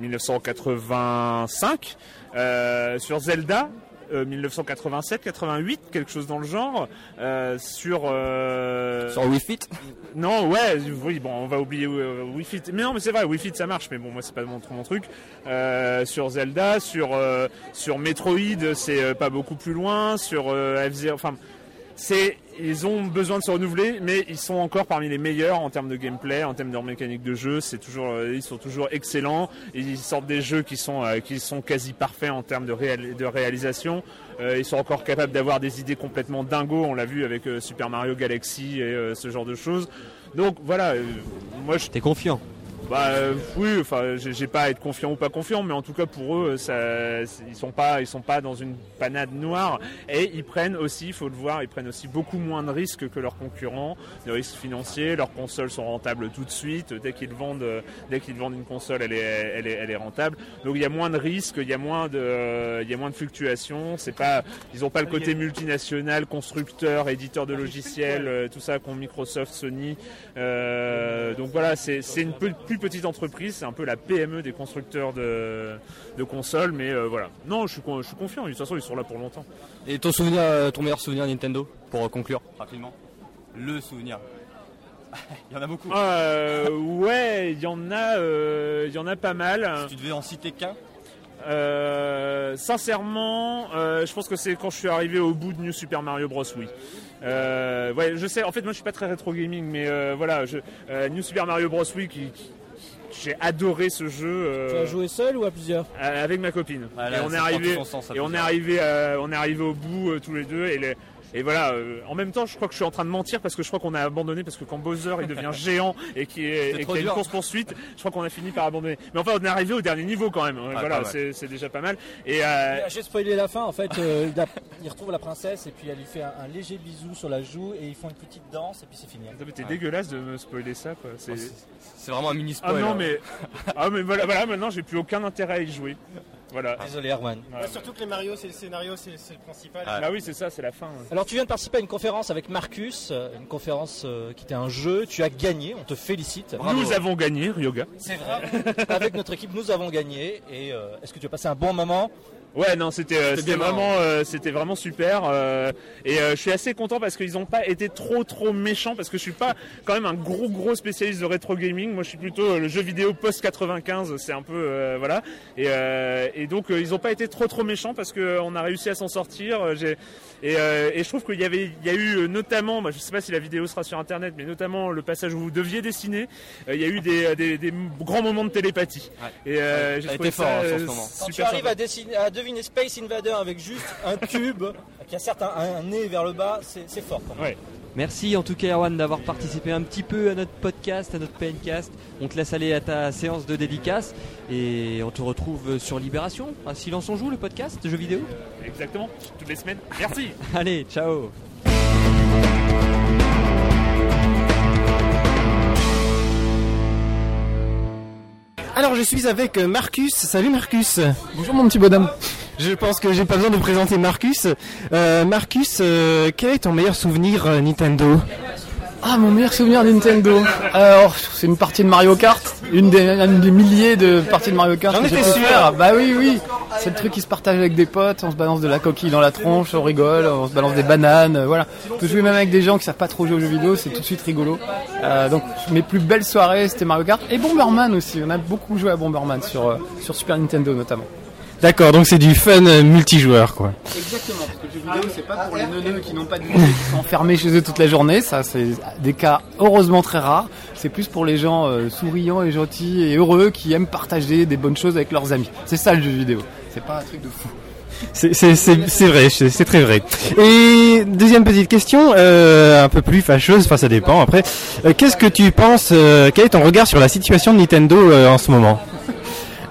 Speaker 13: 1985, euh, sur Zelda. Euh, 1987, 88, quelque chose dans le genre, euh, sur euh,
Speaker 11: Sur Wii Fit
Speaker 13: Non, ouais, oui, bon, on va oublier euh, Wii Fit. Mais non, mais c'est vrai, Wii Fit ça marche, mais bon, moi c'est pas mon, mon truc. Euh, sur Zelda, sur euh, sur Metroid, c'est pas beaucoup plus loin, sur euh, F-Zero, enfin c'est ils ont besoin de se renouveler, mais ils sont encore parmi les meilleurs en termes de gameplay, en termes de mécanique de jeu. C'est toujours, euh, ils sont toujours excellents. Ils sortent des jeux qui sont euh, qui sont quasi parfaits en termes de, de réalisation. Euh, ils sont encore capables d'avoir des idées complètement dingos. On l'a vu avec Super Mario Galaxy et ce genre de choses. Donc voilà, moi je
Speaker 2: T'es confiant
Speaker 13: bah euh, oui, enfin j'ai pas à être confiant ou pas confiant, mais en tout cas pour eux, ça, ils sont pas, ils sont pas dans une panade noire et ils prennent aussi, il faut le voir, ils prennent aussi beaucoup moins de risques que leurs concurrents, de risques financiers. Leurs consoles sont rentables tout de suite. Dès qu'ils vendent, euh, dès qu'ils vendent une console, elle est, elle est, elle est rentable. Donc il y a moins de risques, il y a moins de, euh, il y a moins de fluctuations. C'est pas, ils ont pas le côté multinational, constructeur, éditeur de logiciels, euh, tout ça qu'ont Microsoft, Sony. Euh, donc voilà, c'est c'est une peu- plus petite entreprise, c'est un peu la PME des constructeurs de, de consoles, mais euh, voilà. Non, je suis, con- je suis confiant, de toute façon ils sont là pour longtemps.
Speaker 14: Et ton souvenir, euh, ton meilleur souvenir Nintendo pour euh, conclure rapidement? Le souvenir. Il y en a beaucoup.
Speaker 13: Euh, ouais, il y en a, euh, il y en a pas mal.
Speaker 14: Tu devais en citer qu'un?
Speaker 13: Euh, sincèrement, euh, je pense que c'est quand je suis arrivé au bout de New Super Mario Bros. Oui. Euh, ouais, je sais. En fait, moi, je suis pas très rétro gaming, mais euh, voilà, je, euh, New Super Mario Bros. Oui, qui, qui- j'ai adoré ce jeu. euh,
Speaker 15: Tu as joué seul ou à plusieurs?
Speaker 13: euh, avec ma copine. Et on est
Speaker 15: ça prend
Speaker 13: arrivé,
Speaker 15: tout son sens, ça
Speaker 13: et on
Speaker 15: peut
Speaker 13: est
Speaker 15: dire.
Speaker 13: arrivé, euh, on est arrivé au bout euh, tous les deux et les- et voilà, euh, en même temps, je crois que je suis en train de mentir parce que je crois qu'on a abandonné parce que quand Bowser il devient géant et qu'il y a une course poursuite, je crois qu'on a fini par abandonner. Mais enfin, on est arrivé au dernier niveau quand même. Voilà, c'est déjà pas mal. Et euh,
Speaker 15: J'ai spoilé la fin, en fait, euh, il, a- il retrouve la princesse et puis elle lui fait un, un léger bisou sur la joue et ils font une petite danse et puis c'est fini.
Speaker 13: T'es dégueulasse de me spoiler ça quoi. C'est
Speaker 14: C'est vraiment un mini
Speaker 13: Ah
Speaker 14: spoil.
Speaker 13: non
Speaker 14: hein.
Speaker 13: mais ah mais voilà, voilà maintenant j'ai plus aucun intérêt à y jouer. Voilà.
Speaker 15: Désolé Erwan.
Speaker 4: Surtout que les Mario, c'est le scénario, c'est le principal.
Speaker 13: Bah oui c'est ça, c'est la fin.
Speaker 15: Alors tu viens de participer à une conférence avec Marcus, euh, une conférence euh, qui était un jeu, tu as gagné, on te félicite.
Speaker 13: Nous avons gagné Ryoga.
Speaker 15: C'est vrai. avec notre équipe, nous avons gagné et euh, est-ce que tu as passé un bon moment
Speaker 13: Ouais, non, c'était euh,
Speaker 15: C'était
Speaker 13: vraiment, euh, c'était vraiment super. euh, et euh, je suis assez content parce qu'ils n'ont pas été trop trop méchants parce que je suis pas quand même un gros gros spécialiste de rétro gaming. Moi, je suis plutôt euh, le jeu vidéo post 95. C'est un peu euh, voilà. Et, euh, et donc euh, ils n'ont pas été trop trop méchants parce que on a réussi à s'en sortir. J'ai et, euh, et je trouve qu'il y avait, il y a eu euh, notamment, bah, je sais pas si la vidéo sera sur internet, mais notamment le passage où vous deviez dessiner. euh, il y a eu des, des, des grands moments de télépathie. Et euh,
Speaker 14: Ouais,
Speaker 13: j'ai
Speaker 14: ça a
Speaker 13: trouvé
Speaker 14: été fort,
Speaker 13: ça,
Speaker 14: hein, sur ce moment.
Speaker 15: Quand tu arrives
Speaker 13: sympa.
Speaker 15: à, dessiner- à deviner Space Invader avec juste un tube qui a certes un, un nez vers le bas, c'est fort. Quand même.
Speaker 2: Merci en tout cas Erwan d'avoir participé un petit peu à notre podcast, à notre PNcast. On te laisse aller à ta séance de dédicace et on te retrouve sur Libération, à Silence on joue, le podcast de jeux vidéo.
Speaker 13: Exactement, toutes les semaines. Merci.
Speaker 2: Allez, ciao
Speaker 4: Alors je suis avec Marcus. Salut Marcus.
Speaker 16: Bonjour mon petit bonhomme.
Speaker 4: Je pense que j'ai pas besoin de présenter Marcus. Euh, Marcus, euh, quel est ton meilleur souvenir euh, Nintendo?
Speaker 16: Ah, mon meilleur souvenir Nintendo. Alors, c'est une partie de Mario Kart. Une des, une des milliers de parties de Mario Kart
Speaker 4: J'en étais sûr.
Speaker 16: faire. Bah oui, oui. C'est le truc qui se partage avec des potes. On se balance de la coquille dans la tronche, on rigole, on se balance des bananes. Voilà. On peut jouer même avec des gens qui savent pas trop jouer aux jeux vidéo. C'est tout de suite rigolo. Donc, mes plus belles soirées, c'était Mario Kart. Et Bomberman aussi. On a beaucoup joué à Bomberman sur, sur Super Nintendo notamment.
Speaker 4: D'accord, donc c'est du fun multijoueur quoi.
Speaker 16: Exactement, parce que le jeu vidéo, c'est pas pour les neuneux qui n'ont pas de vie, qui sont enfermés chez eux toute la journée. Ça, c'est des cas heureusement très rares. C'est plus pour les gens euh, souriants et gentils et heureux qui aiment partager des bonnes choses avec leurs amis. C'est ça le jeu vidéo. C'est pas un truc de fou.
Speaker 4: C'est- vrai, c'est très vrai. Et deuxième petite question, euh, un peu plus fâcheuse, enfin ça dépend après. Euh, Qu'est-ce que tu penses, euh, quel est ton regard sur la situation de Nintendo en ce moment?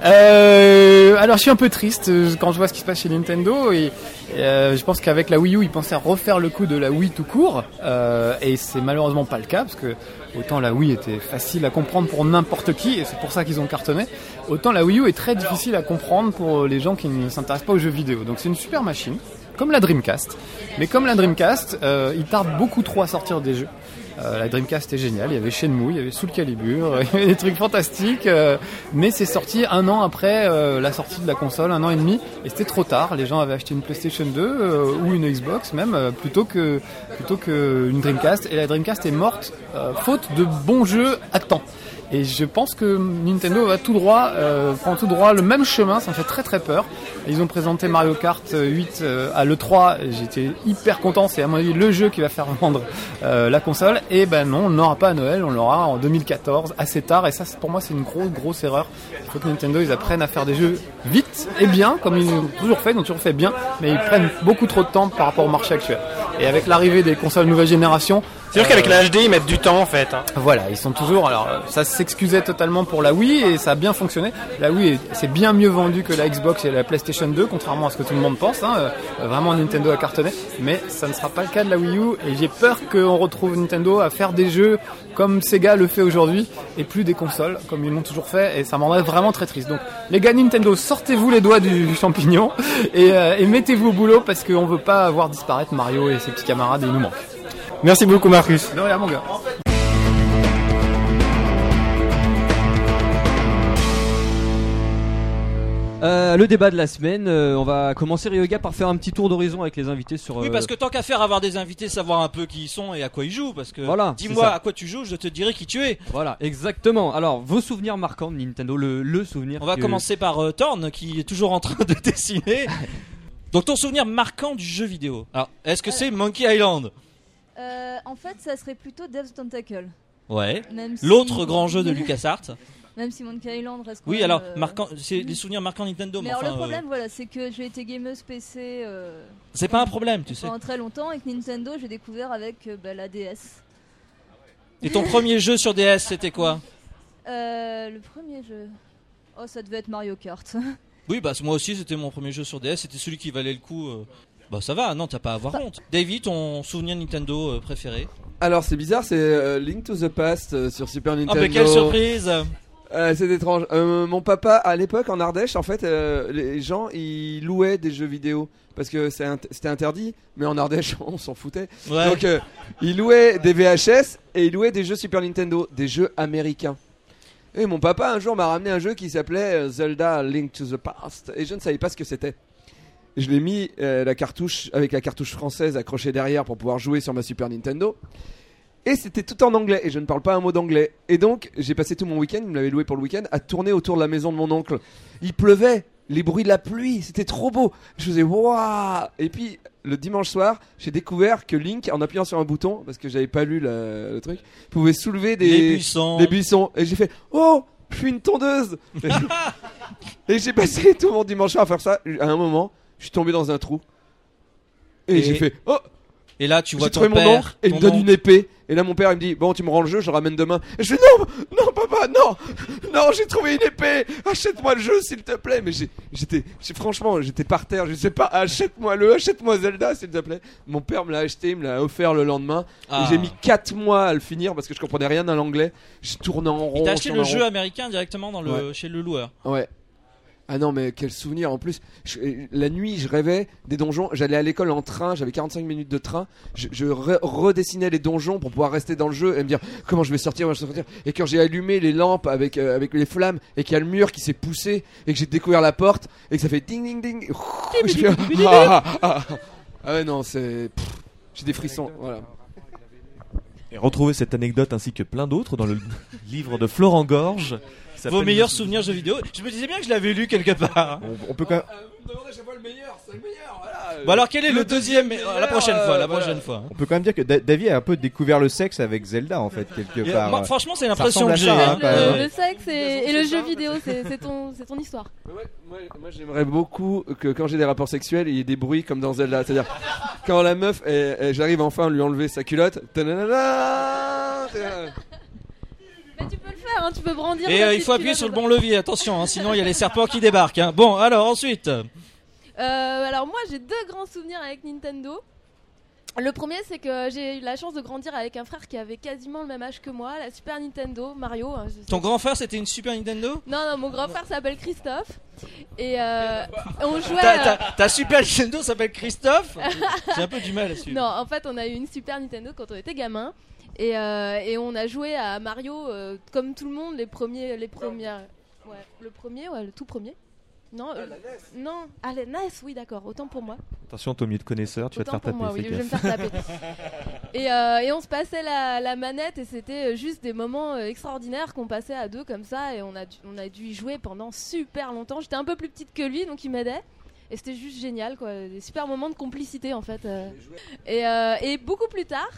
Speaker 16: Euh, alors je suis un peu triste euh, quand je vois ce qui se passe chez Nintendo et euh, je pense qu'avec la Wii U ils pensaient refaire le coup de la Wii tout court. Euh, et c'est malheureusement pas le cas parce que autant la Wii était facile à comprendre pour n'importe qui et c'est pour ça qu'ils ont cartonné autant la Wii U est très difficile à comprendre pour les gens qui ne s'intéressent pas aux jeux vidéo. Donc c'est une super machine comme la Dreamcast. Mais comme la Dreamcast euh, il tarde beaucoup trop à sortir des jeux euh, la Dreamcast est géniale, il y avait Shenmue, il y avait Soul Calibur, il y avait des trucs fantastiques, euh, mais c'est sorti un an après euh, la sortie de la console, un an et demi, et c'était trop tard. Les gens avaient acheté une PlayStation 2 euh, ou une Xbox même plutôt que plutôt que une Dreamcast, et la Dreamcast est morte faute de bons jeux à temps. Et je pense que Nintendo va tout droit, euh, prend tout droit le même chemin, ça me fait très très peur. Ils ont présenté Mario Kart 8 euh, à l'E3, et j'étais hyper content, c'est à mon avis le jeu qui va faire vendre euh, la console. Et ben non, on ne l'aura pas à Noël, on l'aura en 2014, assez tard, et ça pour moi c'est une grosse grosse erreur. Il faut que Nintendo ils apprennent à faire des jeux vite et bien, comme ils ont toujours fait, ils ont toujours fait bien, mais ils prennent beaucoup trop de temps par rapport au marché actuel. Et avec l'arrivée des consoles nouvelle génération,
Speaker 17: C'est sûr qu'avec
Speaker 16: euh,
Speaker 17: la HD, ils mettent du temps en fait. hein.
Speaker 16: voilà, ils sont toujours. Alors, euh, ça s'excusait totalement pour la Wii et ça a bien fonctionné. La Wii, est- c'est bien mieux vendu que la Xbox et la PlayStation 2, contrairement à ce que tout le monde pense. hein. Euh, Vraiment, Nintendo a cartonné, mais ça ne sera pas le cas de la Wii U. Et j'ai peur qu'on retrouve Nintendo à faire des jeux comme Sega le fait aujourd'hui et plus des consoles comme ils l'ont toujours fait. Et ça m'en vraiment très triste. Donc, les gars Nintendo, sortez-vous les doigts du champignon et, euh, et mettez-vous au boulot parce qu'on veut pas voir disparaître Mario et ses petits camarades. Et ils nous manquent.
Speaker 17: Merci beaucoup Marcus.
Speaker 16: De rien, mon gars.
Speaker 2: Euh, le débat de la semaine, euh, on va commencer Ryoga par faire un petit tour d'horizon avec les invités sur.
Speaker 3: Oui,
Speaker 2: euh,
Speaker 3: parce que tant qu'à faire avoir des invités, savoir un peu qui ils sont et à quoi ils jouent. Parce que
Speaker 2: Voilà,
Speaker 3: dis-moi à quoi tu joues, je te dirai qui tu es.
Speaker 2: Voilà, exactement. Alors, vos souvenirs marquants de Nintendo, le, le souvenir.
Speaker 3: On va
Speaker 2: que-
Speaker 3: commencer par euh, Thorn qui est toujours en train de dessiner. Donc ton souvenir marquant du jeu vidéo. Alors, est-ce que c'est Monkey Island?
Speaker 9: Euh, en fait, ça serait plutôt Death Tentacle.
Speaker 3: Ouais.
Speaker 9: Si-
Speaker 3: L'autre grand jeu de LucasArts.
Speaker 9: Même si Monkey Island reste
Speaker 3: Oui, alors
Speaker 9: euh,
Speaker 3: marquant, c'est des souvenirs marquants Nintendo.
Speaker 9: Mais
Speaker 3: mais
Speaker 9: alors
Speaker 3: enfin,
Speaker 9: le
Speaker 3: euh,
Speaker 9: problème, voilà, c'est que j'ai été gameuse PC. euh,
Speaker 3: c'est pas un problème, tu sais.
Speaker 9: Pendant très longtemps, et que Nintendo, j'ai découvert avec euh, bah, la DS.
Speaker 3: Et ton premier jeu sur DS, c'était quoi?
Speaker 9: Euh, le premier jeu. Oh, ça devait être Mario Kart.
Speaker 3: Oui, bah moi aussi, c'était mon premier jeu sur DS. C'était celui qui valait le coup. Bah ça va, non, t'as pas à avoir honte. David, ton souvenir Nintendo euh, préféré
Speaker 5: Alors c'est bizarre, c'est euh, Link to the Past euh, sur Super Nintendo.
Speaker 3: Oh, mais quelle surprise
Speaker 5: Euh, C'est étrange. Euh, mon papa, à l'époque en Ardèche, en fait, euh, les gens ils louaient des jeux vidéo parce que c'est int- c'était interdit, mais en Ardèche on s'en foutait.
Speaker 3: Ouais.
Speaker 5: Donc euh, ils louaient des VHS et ils louaient des jeux Super Nintendo, des jeux américains. Et mon papa un jour m'a ramené un jeu qui s'appelait euh, Zelda Link to the Past et je ne savais pas ce que c'était. Je l'ai mis euh, la cartouche avec la cartouche française accrochée derrière pour pouvoir jouer sur ma Super Nintendo. Et c'était tout en anglais et je ne parle pas un mot d'anglais. Et donc j'ai passé tout mon week-end, il me l'avait loué pour le week-end, à tourner autour de la maison de mon oncle. Il pleuvait, les bruits de la pluie, c'était trop beau. Je faisais waouh Et puis le dimanche soir, j'ai découvert que Link, en appuyant sur un bouton, parce que j'avais pas lu le truc, pouvait soulever des
Speaker 3: Les buissons.
Speaker 5: des buissons. Et j'ai fait oh, je suis une tondeuse. et j'ai passé tout mon dimanche soir à faire ça. À un moment, je suis tombé dans un trou. Et,
Speaker 3: Et-
Speaker 5: j'ai fait oh.
Speaker 3: Et là, tu vois ton
Speaker 5: mon
Speaker 3: père,
Speaker 5: oncle et il me donne
Speaker 3: oncle.
Speaker 5: une épée. Et là, mon père, il me dit Bon, tu me rends le jeu, je le ramène demain. Et je fais Non, non, papa, non, non, j'ai trouvé une épée. Achète-moi le jeu, s'il te plaît. Mais j'étais, franchement, j'étais par terre. Je sais pas, achète-moi le, achète-moi Zelda, s'il te plaît. Mon père me l'a acheté, il me l'a offert le lendemain.
Speaker 3: Ah.
Speaker 5: Et j'ai mis 4 mois à le finir parce que je comprenais rien à l'anglais. Je tournais en rond.
Speaker 3: Il t'a
Speaker 5: je
Speaker 3: acheté le jeu américain directement dans le,
Speaker 5: Ouais.
Speaker 3: chez le loueur.
Speaker 5: Ouais. Ah non, mais quel souvenir en plus. Je- la nuit, je rêvais des donjons. J'allais à l'école en train, j'avais 45 minutes de train. Je, je re- redessinais les donjons pour pouvoir rester dans le jeu et me dire comment je vais sortir, comment je vais sortir? Et quand j'ai allumé les lampes avec, euh, avec les flammes et qu'il y a le mur qui s'est poussé et que j'ai découvert la porte et que ça fait ding ding ding. ah, ah, ah. Ah ouais, non, c'est. pff, J'ai des frissons, voilà.
Speaker 8: Et retrouvez cette anecdote ainsi que plein d'autres dans le livre de Florent Gorge.
Speaker 3: Vos meilleurs souvenirs jeux vidéo. Je me disais bien que je l'avais lu quelque part.
Speaker 7: On, on peut quand même.
Speaker 3: Bon alors quel est le,
Speaker 5: Le
Speaker 3: deuxième,
Speaker 5: deuxième
Speaker 3: euh, La prochaine
Speaker 5: meilleur,
Speaker 3: fois, la
Speaker 5: euh, voilà.
Speaker 3: prochaine fois.
Speaker 7: On peut quand même dire que Da- David a un peu découvert le sexe avec Zelda en fait quelque
Speaker 3: Et,
Speaker 7: part.
Speaker 3: moi, franchement, c'est l'impression que j'ai, hein,
Speaker 7: hein,
Speaker 6: Le, le sexe et, et le jeu vidéo, c'est c'est ton, c'est ton histoire.
Speaker 5: Moi, j'aimerais beaucoup que quand j'ai des rapports sexuels, il y ait des bruits comme dans Zelda. C'est-à-dire, quand la meuf, j'arrive enfin à lui enlever sa culotte. c'est-
Speaker 6: Mais tu peux le faire, hein, tu peux brandir.
Speaker 3: Et euh, il faut appuyer sur le bon levier, attention, hein, sinon il y a les serpents qui débarquent. hein. Bon, alors ensuite.
Speaker 6: Euh, alors moi j'ai deux grands souvenirs avec Nintendo. Le premier c'est que j'ai eu la chance de grandir avec un frère qui avait quasiment le même âge que moi, la Super Nintendo, Mario. hein,
Speaker 3: Ton grand frère c'était une Super Nintendo?
Speaker 6: Non non mon grand frère s'appelle Christophe et euh, on jouait.
Speaker 3: ta, ta- ta Super Nintendo s'appelle Christophe? J'ai un peu du mal à suivre.
Speaker 6: Non, en fait, on a eu une Super Nintendo quand on était gamin. Et, euh, et on a joué à Mario euh, comme tout le monde, les premiers. Les premières... Ouais, le premier, ouais, le tout premier. Non, euh, non, ah, la NES, oui, d'accord, autant pour moi.
Speaker 8: Attention, Tommy de connaisseur, tu vas te faire taper.
Speaker 6: moi, oui, je vais me faire taper. Et, euh, et on se passait la, la manette et c'était juste des moments euh, extraordinaires qu'on passait à deux comme ça et on a, dû, on a dû y jouer pendant super longtemps. J'étais un peu plus petite que lui donc il m'aidait. Et c'était juste génial, quoi. Des super moments de complicité en fait. Et, et beaucoup plus tard,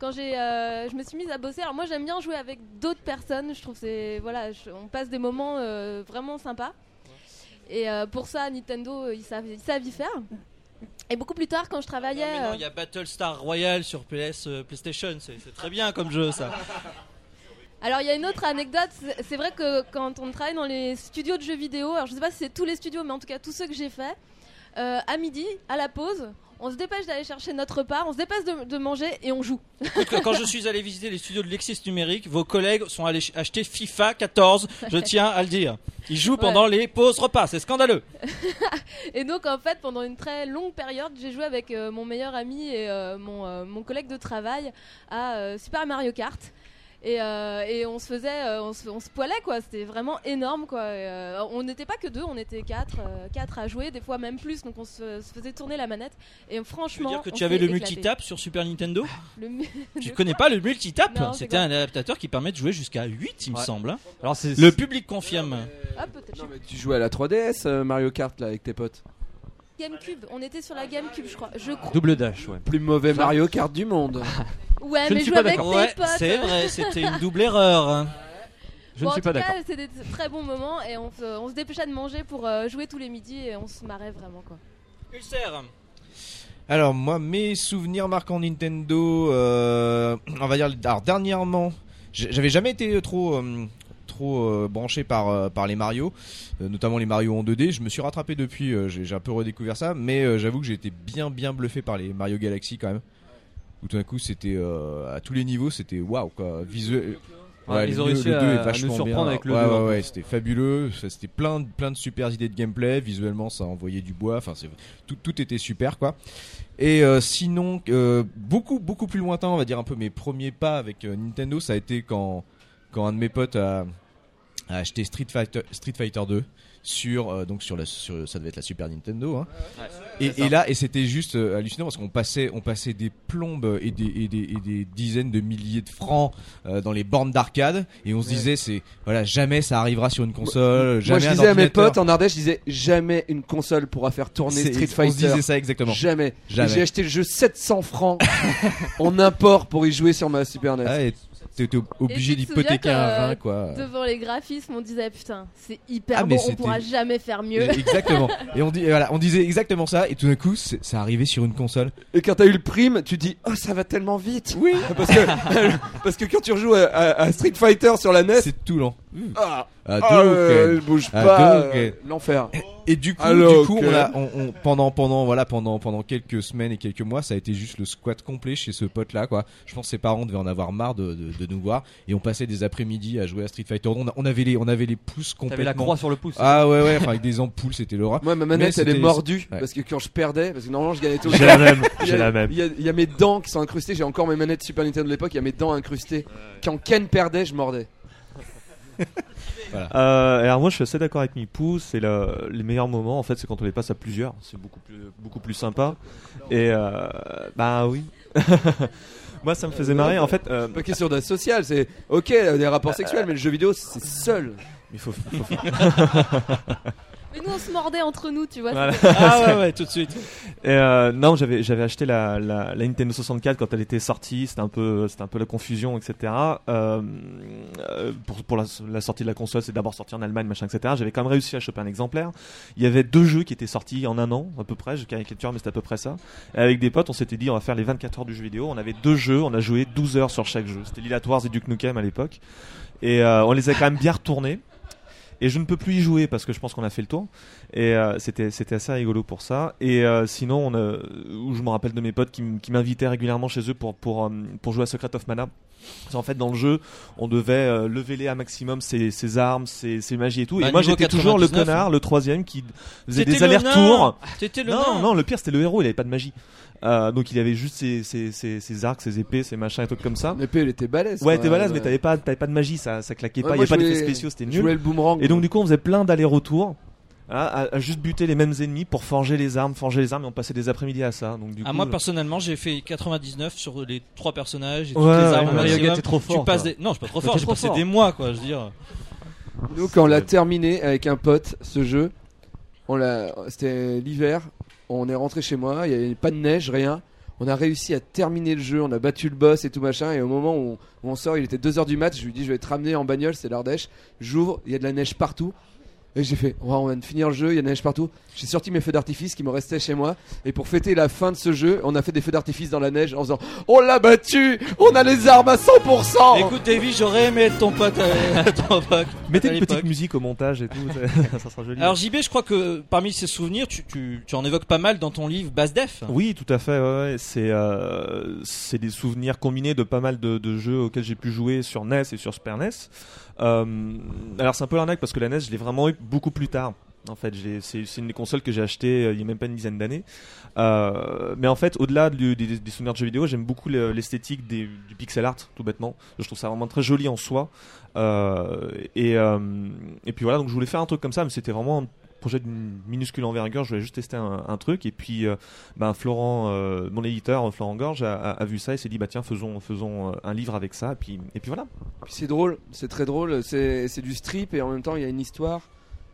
Speaker 6: quand j'ai, euh, je me suis mise à bosser. Alors moi j'aime bien jouer avec d'autres personnes. Je trouve c'est voilà, je- on passe des moments euh, vraiment sympas. Et euh, pour ça, Nintendo, ils savent, ils savent y faire. Et beaucoup plus tard, quand je travaillais.
Speaker 3: Mais non, il y a Battlestar Royale sur PS, PlayStation, c'est c'est très bien comme jeu ça.
Speaker 6: Alors il y a une autre anecdote, c'est c'est vrai que quand on travaille dans les studios de jeux vidéo, alors je sais pas si c'est tous les studios, mais en tout cas tous ceux que j'ai fait, euh, à midi, à la pause, on se dépêche d'aller chercher notre repas, on se dépêche de, de manger et on joue.
Speaker 3: Écoute, Quand je suis allé visiter les studios de Lexis Numérique, vos collègues sont allés ch- acheter FIFA 14, je tiens à le dire. Ils jouent pendant les pauses repas, c'est scandaleux.
Speaker 6: Et donc en fait pendant une très longue période, j'ai joué avec euh, mon meilleur ami et euh, mon, euh, mon collègue de travail à Super Mario Kart. Et, euh, et on se faisait, euh, on, se, on se poilait quoi, c'était vraiment énorme quoi. Et, euh, on n'était pas que deux, on était quatre, euh, quatre à jouer, des fois même plus, donc on se, se faisait tourner la manette. Et
Speaker 3: Tu veux
Speaker 6: franchement,
Speaker 3: dire que
Speaker 6: on
Speaker 3: tu avais le
Speaker 6: éclaté.
Speaker 3: multitap sur Super Nintendo
Speaker 6: Le mu-
Speaker 3: Tu connais pas le multitap C'était un adaptateur qui permet de jouer jusqu'à 8 il me semble. hein.
Speaker 2: Alors, c'est-
Speaker 3: le public confirme.
Speaker 6: Ah, peut-être.
Speaker 5: Non, mais tu jouais à la 3DS, euh, Mario Kart là avec tes potes.
Speaker 6: GameCube, on était sur la GameCube, je crois. Je crois.
Speaker 2: Double dash, ouais.
Speaker 5: Plus mauvais Mario Kart du monde.
Speaker 6: Ouais,
Speaker 2: Je ne
Speaker 6: mais
Speaker 2: suis
Speaker 6: jouer
Speaker 2: pas
Speaker 6: avec
Speaker 2: d'accord.
Speaker 6: tes
Speaker 3: Ouais,
Speaker 6: potes.
Speaker 3: c'est vrai, c'était une double erreur. hein.
Speaker 2: Je
Speaker 6: Bon,
Speaker 2: ne suis pas
Speaker 6: tout
Speaker 2: d'accord.
Speaker 6: c'est des très bons moments et on se, on se dépêchait de manger pour euh, jouer tous les midis et on se marrait vraiment quoi.
Speaker 3: Ulcer.
Speaker 7: Alors moi, mes souvenirs marquants Nintendo, euh, on va dire, alors dernièrement, j'- j'avais jamais été trop euh, trop euh, branché par euh, par les Mario, euh, notamment les Mario en 2D. Je me suis rattrapé depuis, j'ai un peu redécouvert ça, mais j'avoue que j'ai été bien bien bluffé par les Mario Galaxy quand même. Où tout d'un coup, c'était à tous les niveaux, c'était waouh quoi, visuel.
Speaker 2: Ouais, ils
Speaker 7: le
Speaker 2: ont réussi
Speaker 7: le
Speaker 2: à-
Speaker 7: 2 est
Speaker 2: à nous surprendre
Speaker 7: bien.
Speaker 2: avec le
Speaker 7: ouais,
Speaker 2: 2,
Speaker 7: ouais, c'était fabuleux. C'était plein, de- plein de super idées de gameplay. Visuellement, ça envoyait du bois. Enfin, tout, tout était super, quoi. Et euh, sinon, euh, beaucoup, beaucoup plus lointain, on va dire un peu mes premiers pas avec euh, Nintendo, ça a été quand, quand un de mes potes a, a acheté Street Fighter, Street Fighter 2 sur euh, donc sur la sur, ça devait être la Super Nintendo hein. et, là et c'était juste euh, hallucinant parce qu'on passait on passait des plombes et des, et des, et des dizaines de milliers de francs euh, dans les bornes d'arcade et on se
Speaker 5: Ouais.
Speaker 7: disait c'est voilà jamais ça arrivera sur une console
Speaker 5: Moi
Speaker 7: jamais
Speaker 5: je disais à mes potes en Ardèche, je disais jamais une console pourra faire tourner Street
Speaker 7: on se
Speaker 5: Fighter.
Speaker 7: disait ça exactement.
Speaker 5: Jamais.
Speaker 7: Jamais.
Speaker 5: J'ai acheté le jeu 700 francs en import pour y jouer sur ma Super NES.
Speaker 7: Ah, et t'étais obligé d'hypothéquer
Speaker 6: que,
Speaker 7: un rein quoi
Speaker 6: Devant les graphismes, on disait putain, c'est hyper
Speaker 7: Ah, mais
Speaker 6: bon, on pourra jamais faire mieux.
Speaker 7: exactement et on dit et voilà on disait exactement ça et tout d'un coup ça arrivait sur une console
Speaker 5: Et quand t'as eu le prime, tu dis oh ça va tellement vite.
Speaker 7: Oui.
Speaker 5: parce que parce que quand tu rejoues à, à- à Street Fighter sur la NES,
Speaker 7: c'est tout lent.
Speaker 5: Ah,
Speaker 7: ah,
Speaker 5: euh, je bouge pas. euh, L'enfer.
Speaker 7: Et du coup,
Speaker 5: Alors
Speaker 7: du coup
Speaker 5: que-
Speaker 7: on a, on, on- pendant, pendant, voilà, pendant, pendant quelques semaines et quelques mois, ça a été juste le squat complet chez ce pote-là, quoi. Je pense que ses parents devaient en avoir marre de, de, de nous voir et on passait des après-midi à jouer à Street Fighter. On, avait les, on avait les pouces complètement.
Speaker 2: la croix sur le pouce.
Speaker 7: Ah ouais, ouais, enfin avec des ampoules, c'était l'horreur.
Speaker 5: Moi, ma manette, elle est mordue
Speaker 7: ouais.
Speaker 5: parce que quand je perdais, parce que normalement je gagnais tout
Speaker 8: J'ai la même, j'ai la même.
Speaker 5: Il y, a, il y a mes dents qui sont incrustées. J'ai encore mes manettes Super Nintendo de l'époque. Il y a mes dents incrustées. Quand Ken perdait, je mordais.
Speaker 8: Euh, alors moi je suis assez d'accord avec Mipou, c'est le- les meilleurs moments en fait c'est quand on les passe à plusieurs, c'est beaucoup plus beaucoup plus sympa. Et euh, bah oui. moi ça me faisait marrer en fait. euh,
Speaker 5: Pas question d'être social. C'est ok euh, des rapports sexuels, mais le jeu vidéo c'est seul.
Speaker 8: Il faut. faut-
Speaker 6: Mais nous on se mordait entre nous, tu vois.
Speaker 8: Voilà.
Speaker 3: Ah ouais, ouais, tout de suite.
Speaker 8: Et euh, non, j'avais j'avais acheté la, la, la Nintendo 64 quand elle était sortie. C'était un peu c'était un peu la confusion, etc. Euh, euh, pour pour la, la sortie de la console, c'est d'abord sorti en Allemagne, machin, etc. J'avais quand même réussi à choper un exemplaire. Il y avait deux jeux qui étaient sortis en un an à peu près. Je caricature, mais c'était à peu près ça. Et avec des potes, on s'était dit on va faire les 24 heures du jeu vidéo. On avait deux jeux, on a joué 12 heures sur chaque jeu. C'était Wars et Duke Nukem à l'époque. Et euh, on les a quand même bien retournés. Et je ne peux plus y jouer parce que je pense qu'on a fait le tour. Et euh, c'était assez rigolo pour ça. Et euh, sinon, où je me rappelle de mes potes qui, m'invitaient régulièrement chez eux euh, pour jouer à Secret of Mana. Parce qu'en fait, dans le jeu, on devait euh, lever les à maximum ses, ses armes, ses, ses magies et tout.
Speaker 3: Bah,
Speaker 8: et moi,
Speaker 3: niveau
Speaker 8: j'étais toujours le
Speaker 3: 99,
Speaker 8: connard,
Speaker 3: hein.
Speaker 8: le troisième qui faisait des
Speaker 3: le
Speaker 8: allers-retours. non, non, le pire c'était le héros, il avait pas de magie. Euh, donc il avait juste ses, ses, ses, ses arcs, ses épées, ses machins et trucs comme ça.
Speaker 5: L'épée, elle était balèze.
Speaker 8: Ouais,
Speaker 5: quoi.
Speaker 8: t'es balèze, mais
Speaker 5: Ouais.
Speaker 8: t'avais pas, t'avais pas de magie, ça, ça claquait
Speaker 5: Ouais,
Speaker 8: pas, il y
Speaker 5: moi,
Speaker 8: avait pas d'effets spéciaux, c'était nul.
Speaker 5: jouais le boomerang,
Speaker 8: Et donc
Speaker 5: moi.
Speaker 8: du coup, on faisait plein d'allers-retours. À, à- à juste buter les mêmes ennemis pour forger les armes, forger les armes, et on passait des après-midi à ça. Donc du
Speaker 3: Ah,
Speaker 8: coup,
Speaker 3: moi
Speaker 8: je-
Speaker 3: personnellement j'ai fait 99 sur les trois personnages et
Speaker 8: Ouais,
Speaker 3: toutes les
Speaker 8: ouais,
Speaker 3: armes
Speaker 8: ouais, t'es trop
Speaker 3: Tu
Speaker 8: fort,
Speaker 3: passes
Speaker 8: toi.
Speaker 3: des... Non je suis pas trop
Speaker 8: Mais
Speaker 3: fort, j'ai passé
Speaker 8: fort.
Speaker 3: des mois quoi, je veux dire.
Speaker 5: Nous, quand on l'a terminé avec un pote, ce jeu, on l'a, c'était l'hiver, on est rentré chez moi, il n'y avait pas de neige, rien. On a réussi à terminer le jeu, on a battu le boss et tout machin. Et au moment où on, où on sort, il était 2h du mat. Je lui dis, je vais te ramener en bagnole, c'est l'Ardèche. J'ouvre, il y a de la neige partout. Et j'ai fait, on vient de finir le jeu, il y a de la neige partout. J'ai sorti mes feux d'artifice qui me restaient chez moi. Et pour fêter la fin de ce jeu, on a fait des feux d'artifice dans la neige en faisant, on l'a battu, on a les armes à 100%.
Speaker 3: Écoute Davy, j'aurais aimé être ton pote à, à ton époque.
Speaker 8: Mettez
Speaker 3: à
Speaker 8: une petite musique au montage et tout, ça, sera joli.
Speaker 3: Alors JB, je crois que parmi ces souvenirs, tu, tu, tu en évoques pas mal dans ton livre Bass Def.
Speaker 8: Oui, tout à fait. ouais, ouais. C'est euh, c'est des souvenirs combinés de pas mal de, de jeux auxquels j'ai pu jouer sur NES et sur Super NES. Euh, alors c'est un peu l'arnaque parce que la NES, je l'ai vraiment eu beaucoup plus tard. En fait, c'est une des consoles que j'ai acheté euh, il y a même pas une dizaine d'années. Euh, mais en fait, au-delà des, souvenirs de jeux vidéo, j'aime beaucoup le- l'esthétique du pixel art, tout bêtement. Je trouve ça vraiment très joli en soi. Et, et puis voilà, donc je voulais faire un truc comme ça, mais c'était vraiment un projet d'une minuscule envergure. Je voulais juste tester un, un truc. Et puis, euh, ben, Florent, euh, mon éditeur, Florent Gorge, a, a- a vu ça et s'est dit, bah tiens, faisons, faisons euh, un livre avec ça. Et puis, et puis voilà.
Speaker 5: Puis c'est drôle, c'est très drôle, c'est c'est du strip et en même temps il y a une histoire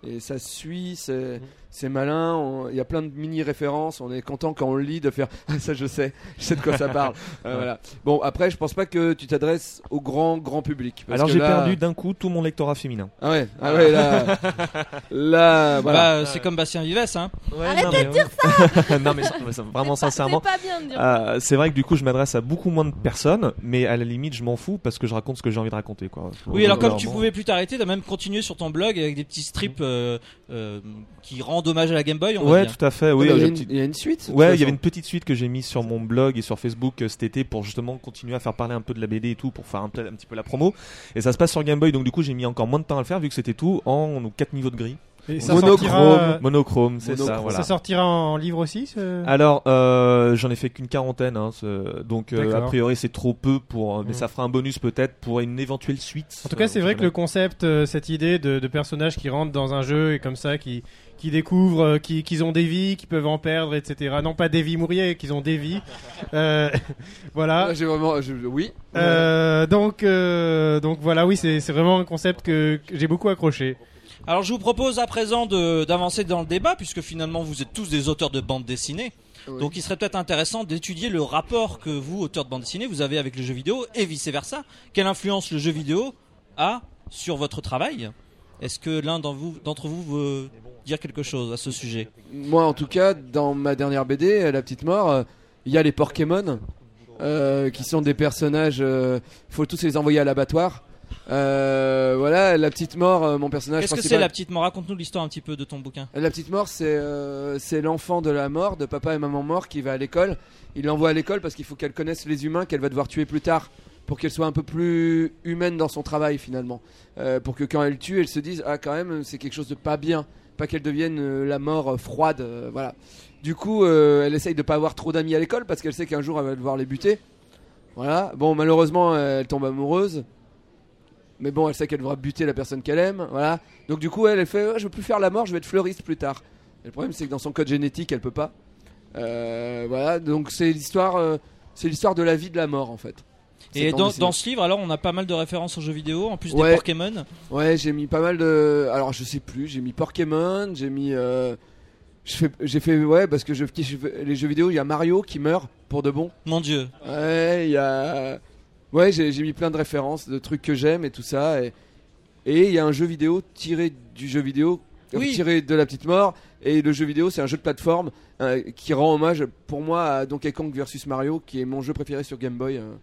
Speaker 5: et ça se suit, c'est c'est malin, il y a plein de mini références, on est content quand on le lit de faire ah, ça je sais, je sais de quoi ça parle. Euh,
Speaker 8: Ouais.
Speaker 5: voilà. Bon après je pense pas que tu t'adresses au grand grand public. parce
Speaker 8: Alors j'ai
Speaker 5: là-
Speaker 8: perdu d'un coup tout mon lectorat féminin.
Speaker 5: Ah ouais, ah ouais là, là voilà.
Speaker 3: Bah, c'est comme Bastien Vives, hein.
Speaker 8: Arrêtez de dire ça Non mais, vraiment sincèrement,
Speaker 6: c'est pas bien de dire
Speaker 8: euh, c'est vrai que du coup je m'adresse à beaucoup moins de personnes, mais à la limite je m'en fous parce que je raconte ce que j'ai envie de raconter quoi.
Speaker 3: Oui, alors comme tu pouvais plus t'arrêter, t'as même continué sur ton blog avec des petits strips euh, euh, qui rendent hommage à la Game Boy. On va
Speaker 8: Ouais,
Speaker 3: dire.
Speaker 8: tout à fait. Oui,
Speaker 5: il y a
Speaker 8: j'ai
Speaker 5: une-
Speaker 8: petit-
Speaker 5: y a une suite,
Speaker 8: Ouais, il y avait une petite suite que j'ai mise sur mon blog et sur Facebook euh, cet été pour justement continuer à faire parler un peu de la BD et tout, pour faire un, un petit peu la promo. Et ça se passe sur Game Boy, donc du coup j'ai mis encore moins de temps à le faire vu que c'était tout en 4 niveaux de gris.
Speaker 4: Et ça
Speaker 8: monochrome,
Speaker 4: sortira-
Speaker 8: monochrome, c'est ça. Voilà.
Speaker 4: Ça sortira en livre aussi ce-
Speaker 8: Alors, euh, j'en ai fait qu'une quarantaine, hein, ce- donc euh, a priori c'est trop peu pour, euh, mais
Speaker 4: Mm.
Speaker 8: ça fera un bonus peut-être pour une éventuelle suite.
Speaker 4: En tout cas, c'est vrai que le concept, euh, cette idée de, de personnages qui rentrent dans un jeu et comme ça, qui, qui découvrent euh, qui- qu'ils ont des vies, qui peuvent en perdre, etc. Non pas des vies mourir, qu'ils ont des vies. Euh, voilà.
Speaker 5: Ouais, j'ai vraiment, je- oui.
Speaker 4: Euh, donc, euh, donc voilà, oui, c'est c'est vraiment un concept que, que j'ai beaucoup accroché.
Speaker 3: Alors je vous propose à présent d'avancer dans le débat puisque finalement vous êtes tous des auteurs de bande dessinée.
Speaker 5: Oui.
Speaker 3: Donc il serait peut-être intéressant d'étudier le rapport que vous, auteurs de bande dessinée, vous avez avec le jeu vidéo et vice versa. Quelle influence le jeu vidéo a sur votre travail? Est-ce que l'un d'entre vous, veut dire quelque chose à ce sujet?
Speaker 5: Moi, en tout cas, dans ma dernière BD, euh, La Petite Mort, euh, il y a les Pokémon, euh, qui sont des personnages. Il faut tous les envoyer à l'abattoir. Euh, voilà, La Petite Mort, euh, mon personnage
Speaker 3: Qu'est-ce que c'est la petite mort? Raconte-nous l'histoire un petit peu de ton bouquin.
Speaker 5: La petite mort, c'est euh, c'est l'enfant de la mort, de papa et maman mort qui va à l'école. Il l'envoie à l'école parce qu'il faut qu'elle connaisse les humains qu'elle va devoir tuer plus tard pour qu'elle soit un peu plus humaine dans son travail finalement. Euh, pour que quand elle tue, elle se dise ah quand même c'est quelque chose de pas bien, pas qu'elle devienne la mort froide, voilà. Du coup, elle essaye de pas avoir trop d'amis à l'école parce qu'elle sait qu'un jour elle va devoir les buter. Voilà. Bon, malheureusement, elle tombe amoureuse. Mais bon, elle sait qu'elle devra buter la personne qu'elle aime. Voilà. Donc du coup, elle, elle fait, Ouais, je veux plus faire la mort, je vais être fleuriste plus tard. Et le problème, c'est que dans son code génétique, elle peut pas. Euh, voilà. Donc c'est l'histoire, euh, c'est l'histoire de la vie de la mort en fait.
Speaker 3: Et dans, dans ce livre, alors, on a pas mal de références aux jeux vidéo, en plus
Speaker 5: Ouais.
Speaker 3: des Pokémon.
Speaker 5: Ouais, j'ai mis pas mal de. Alors je sais plus, j'ai mis Pokémon, j'ai mis. euh, J'ai fait, ouais, parce que je les jeux vidéo, il y a Mario qui meurt pour de bon.
Speaker 3: Mon dieu.
Speaker 5: Ouais, il y a. Ouais, j'ai mis plein de références, de trucs que j'aime et tout ça. Et il y a un jeu vidéo tiré du jeu vidéo, euh,
Speaker 3: Oui.
Speaker 5: tiré de la petite mort. Et le jeu vidéo, c'est un jeu de plateforme euh, qui rend hommage pour moi à Donkey Kong versus Mario, qui est mon jeu préféré sur Game Boy. euh,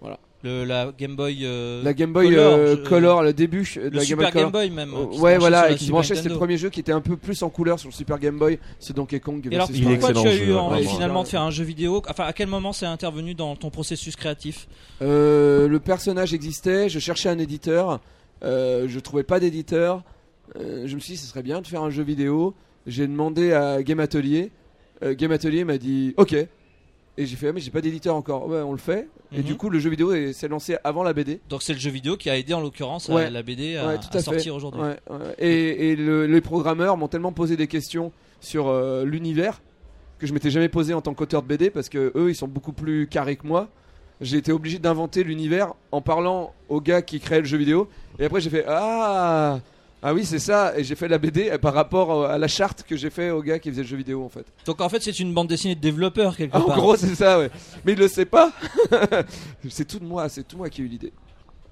Speaker 5: voilà.
Speaker 3: Le, la Game Boy. euh,
Speaker 5: La Game Boy
Speaker 3: Color,
Speaker 5: euh, Color, le début de
Speaker 3: le
Speaker 5: la
Speaker 3: Super
Speaker 5: Game Boy, Color.
Speaker 3: Game Boy même,
Speaker 5: Euh, ouais, voilà, et qui se
Speaker 3: Super
Speaker 5: branchait. C'était le premier jeu qui était un peu plus en couleur sur le Super Game Boy. C'est Donkey Kong.
Speaker 3: Et alors pourquoi tu as eu
Speaker 8: jeu,
Speaker 3: envie finalement de faire un jeu vidéo Enfin, à quel moment c'est intervenu dans ton processus créatif
Speaker 5: Euh, le personnage existait, je cherchais un éditeur, euh, je trouvais pas d'éditeur. Euh, je me suis dit, ce serait bien de faire un jeu vidéo. J'ai demandé à Game Atelier. Euh, Game Atelier m'a dit, ok. Et j'ai fait, ah, mais j'ai pas d'éditeur encore. Ouais, on le fait. Et
Speaker 3: Mhm.
Speaker 5: du coup, le jeu vidéo est- s'est lancé avant la BD.
Speaker 3: Donc c'est le jeu vidéo qui a aidé en l'occurrence
Speaker 5: Ouais.
Speaker 3: la BD à,
Speaker 5: Ouais, tout à
Speaker 3: sortir aujourd'hui.
Speaker 5: Ouais. Et, et le- les programmeurs m'ont tellement posé des questions sur euh, l'univers que je m'étais jamais posé en tant qu'auteur de BD parce que eux ils sont beaucoup plus carrés que moi. J'ai été obligé d'inventer l'univers en parlant au gars qui créait le jeu vidéo. Et après j'ai fait ah ah oui c'est ça et j'ai fait la BD par rapport à la charte que j'ai fait au gars qui faisait le jeu vidéo en fait.
Speaker 3: Donc en fait c'est une bande dessinée de développeurs quelque
Speaker 5: Ah,
Speaker 3: part.
Speaker 5: en gros c'est ça ouais. Mais il le sait pas. c'est tout de moi, c'est tout moi qui ai eu l'idée.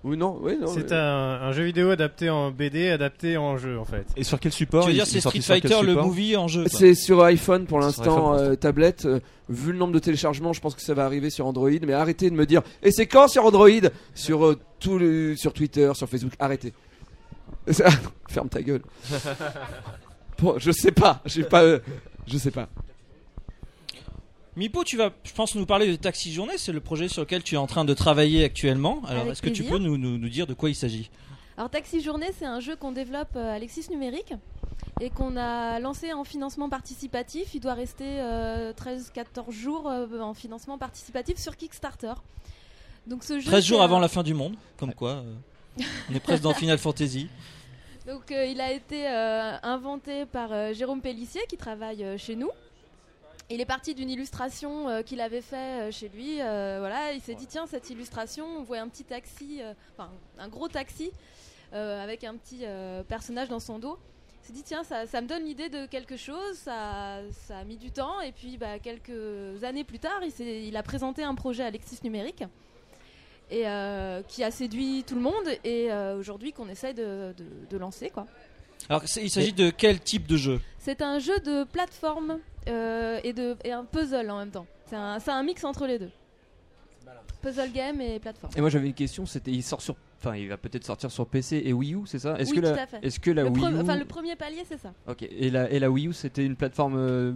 Speaker 5: Oui non, oui non.
Speaker 4: C'est
Speaker 5: mais-
Speaker 4: un, un jeu vidéo adapté en BD, adapté en jeu en fait.
Speaker 8: Et sur quel support
Speaker 3: Tu veux dire, c'est Street Fighter, le movie en jeu.
Speaker 5: C'est sur iPhone pour l'instant, euh, tablette. Euh, vu le nombre de téléchargements, je pense que ça va arriver sur Android. Mais arrêtez de me dire. Et c'est quand sur Android? Sur euh, tout le, sur Twitter, sur Facebook. Arrêtez. Ferme ta gueule. Bon, je sais pas. J'ai pas. euh, je sais pas.
Speaker 3: Mipo, tu vas, je pense, nous parler de Taxi Journée. C'est le projet sur lequel tu es en train de travailler actuellement. Alors, est-ce que tu peux nous, nous- nous dire de quoi il s'agit?
Speaker 6: Alors Taxi Journée, c'est un jeu qu'on développe euh, Alexis Numérique et qu'on a lancé en financement participatif. Il doit rester euh, 13-14 jours euh, en financement participatif sur Kickstarter. Donc ce jeu
Speaker 3: 13 jours avant la fin du monde, comme quoi. euh, on est presque dans Final Fantasy.
Speaker 6: Donc euh, il a été euh, inventé par euh, Jérôme Pellissier qui travaille chez nous. Il est parti d'une illustration qu'il avait fait chez lui. voilà, il s'est dit tiens cette illustration, on voit un petit taxi, enfin un gros taxi avec un petit personnage dans son dos. Il s'est dit tiens ça, me donne l'idée de quelque chose. Ça, a mis du temps et puis bah, quelques années plus tard, il, il a présenté un projet Alexis Numérique et euh, qui a séduit tout le monde et euh, aujourd'hui qu'on essaye de, de- de lancer quoi.
Speaker 3: Alors, il s'agit de quel type de jeu?
Speaker 6: C'est un jeu de plateforme euh, et, de, et un puzzle en même temps. C'est un, c'est un mix entre les deux. Puzzle game et plateforme.
Speaker 2: Et moi j'avais une question, c'était il sort sur enfin il va peut-être sortir sur PC et Wii U, c'est ça? Est-ce
Speaker 6: oui,
Speaker 2: que la
Speaker 6: tout à fait.
Speaker 2: est-ce que la
Speaker 6: le
Speaker 2: Wii
Speaker 6: pre-
Speaker 2: U
Speaker 6: enfin, le premier palier c'est ça.
Speaker 2: OK, et la et la Wii U c'était une plateforme euh,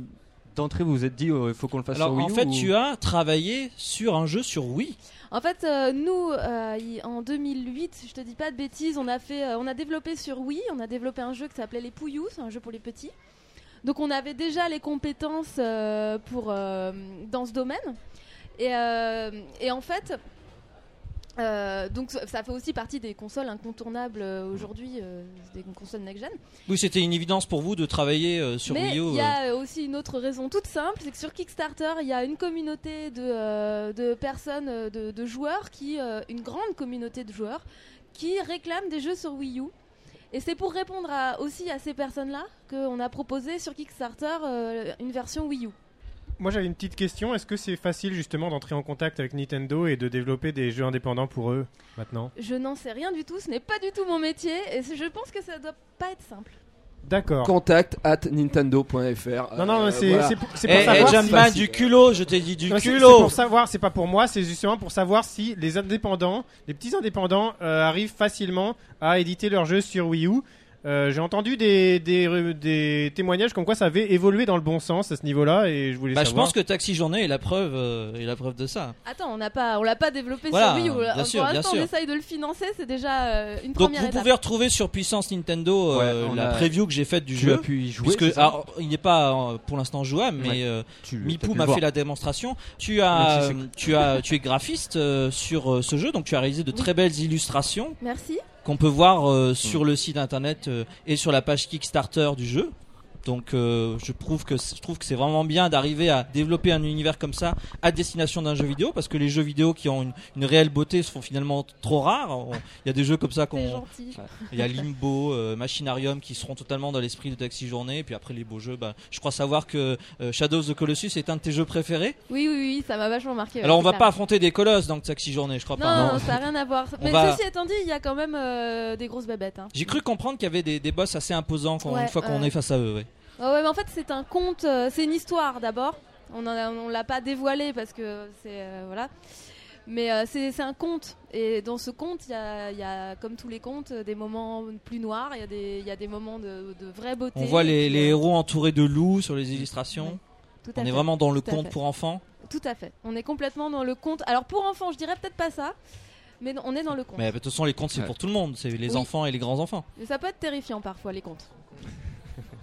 Speaker 2: d'entrée, vous vous êtes dit oh, il faut qu'on le fasse
Speaker 3: Alors,
Speaker 2: sur Wii
Speaker 3: en
Speaker 2: U
Speaker 3: fait,
Speaker 2: ou-
Speaker 3: tu as travaillé sur un jeu sur Wii.
Speaker 6: En fait, euh, nous, euh, en 2008, si je te dis pas de bêtises, on a fait, euh, on a développé sur Wii, on a développé un jeu qui s'appelait les Pouillous, un jeu pour les petits. Donc on avait déjà les compétences pour dans ce domaine. Et en fait, euh, donc ça fait aussi partie des consoles incontournables euh, aujourd'hui, euh, des consoles next-gen.
Speaker 3: Oui, c'était une évidence pour vous de travailler euh, sur
Speaker 6: Mais
Speaker 3: Wii U.
Speaker 6: il y a aussi une autre raison toute simple, c'est que sur Kickstarter, il y a une communauté de, de personnes, de, de joueurs, qui, une grande communauté de joueurs, qui réclament des jeux sur Wii U. Et c'est pour répondre à- aussi à ces personnes-là qu'on a proposé sur Kickstarter une version Wii U.
Speaker 4: Moi j'avais une petite question, est-ce que c'est facile justement d'entrer en contact avec Nintendo et de développer des jeux indépendants pour eux maintenant?
Speaker 6: Je n'en sais rien du tout, ce n'est pas du tout mon métier, et je pense que ça doit pas être simple.
Speaker 4: D'accord.
Speaker 5: Contact at nintendo.fr.
Speaker 4: Non, non, mais c'est
Speaker 5: voilà.
Speaker 4: c'est pour, c'est
Speaker 3: Eh,
Speaker 4: pour
Speaker 3: eh,
Speaker 4: savoir.
Speaker 3: Jumpman,
Speaker 4: si-
Speaker 3: du culot, je t'ai dit du
Speaker 4: Non,
Speaker 3: culot.
Speaker 4: C'est pour savoir, c'est pas pour moi, c'est justement pour savoir si les indépendants, les petits indépendants euh, arrivent facilement à éditer leurs jeux sur Wii U. Euh, J'ai entendu des, des, des témoignages comme quoi ça avait évolué dans le bon sens à ce niveau-là et je voulais
Speaker 3: Bah, je
Speaker 4: savoir.
Speaker 3: pense que Taxi Journée est la preuve, euh, est la preuve de ça.
Speaker 6: Attends, on n'a pas, on l'a pas développé
Speaker 3: Voilà,
Speaker 6: sur Wii U.
Speaker 3: bien
Speaker 6: Pour
Speaker 3: sûr, bien
Speaker 6: l'instant,
Speaker 3: sûr.
Speaker 6: on essaye de le financer, c'est déjà euh, une
Speaker 3: Donc
Speaker 6: première
Speaker 3: vous
Speaker 6: étape.
Speaker 3: pouvez retrouver sur Puissance Nintendo euh,
Speaker 2: Ouais,
Speaker 3: la
Speaker 2: a-
Speaker 3: preview que j'ai faite du
Speaker 2: Tu
Speaker 3: jeu.
Speaker 2: as pu y jouer,
Speaker 3: puisque alors, il n'est pas euh, pour l'instant jouable, mais
Speaker 2: Ouais.
Speaker 3: euh, Mipou m'a fait la démonstration. Tu as, tu as, tu es graphiste euh, sur euh, ce jeu, donc tu as réalisé de très belles illustrations
Speaker 6: Merci.
Speaker 3: Qu'on peut voir euh, sur le site internet euh, et sur la page Kickstarter du jeu. Donc euh, je trouve que je trouve que c'est vraiment bien d'arriver à développer un univers comme ça à destination d'un jeu vidéo parce que les jeux vidéo qui ont une, une réelle beauté se font finalement trop rares. Il y a des jeux comme ça qu'on il y a Limbo, euh, Machinarium qui seront totalement dans l'esprit de Taxi Journée. Et puis après les beaux jeux, bah, je crois savoir que euh, Shadow of the Colossus est un de tes jeux préférés.
Speaker 6: Oui, oui, oui, ça m'a vachement marqué.
Speaker 3: Alors on va
Speaker 6: clair.
Speaker 3: pas affronter des colosses dans Taxi Journée, je crois
Speaker 6: Non,
Speaker 3: pas.
Speaker 6: non, ça n'a rien à voir. Mais
Speaker 3: va-
Speaker 6: ceci étant dit, il y a quand même euh, des grosses bébêtes. Hein.
Speaker 3: J'ai cru comprendre qu'il y avait des, des boss assez imposants quand,
Speaker 6: Ouais,
Speaker 3: une fois qu'on est face à eux. ouais.
Speaker 6: Ouais, ouais, mais en fait, c'est un conte, euh, c'est une histoire d'abord. On on l'a pas dévoilé parce que c'est euh, voilà. Mais euh, c'est un conte et dans ce conte, il y y a, comme tous les contes, euh, des moments plus noirs. Il y a des, il y a des moments de, de vraie beauté.
Speaker 3: On voit les, les héros entourés de loups sur les illustrations.
Speaker 6: tout à
Speaker 3: On est vraiment dans le
Speaker 6: tout
Speaker 3: conte pour enfants.
Speaker 6: Tout à fait. On est complètement dans le conte. Alors pour enfants, je dirais peut-être pas ça, mais non, on est dans le conte.
Speaker 3: Mais de toute façon, les contes c'est
Speaker 2: Ouais.
Speaker 3: pour tout le monde. C'est les
Speaker 6: Oui.
Speaker 3: enfants et les grands enfants.
Speaker 6: Mais ça peut être terrifiant parfois les contes.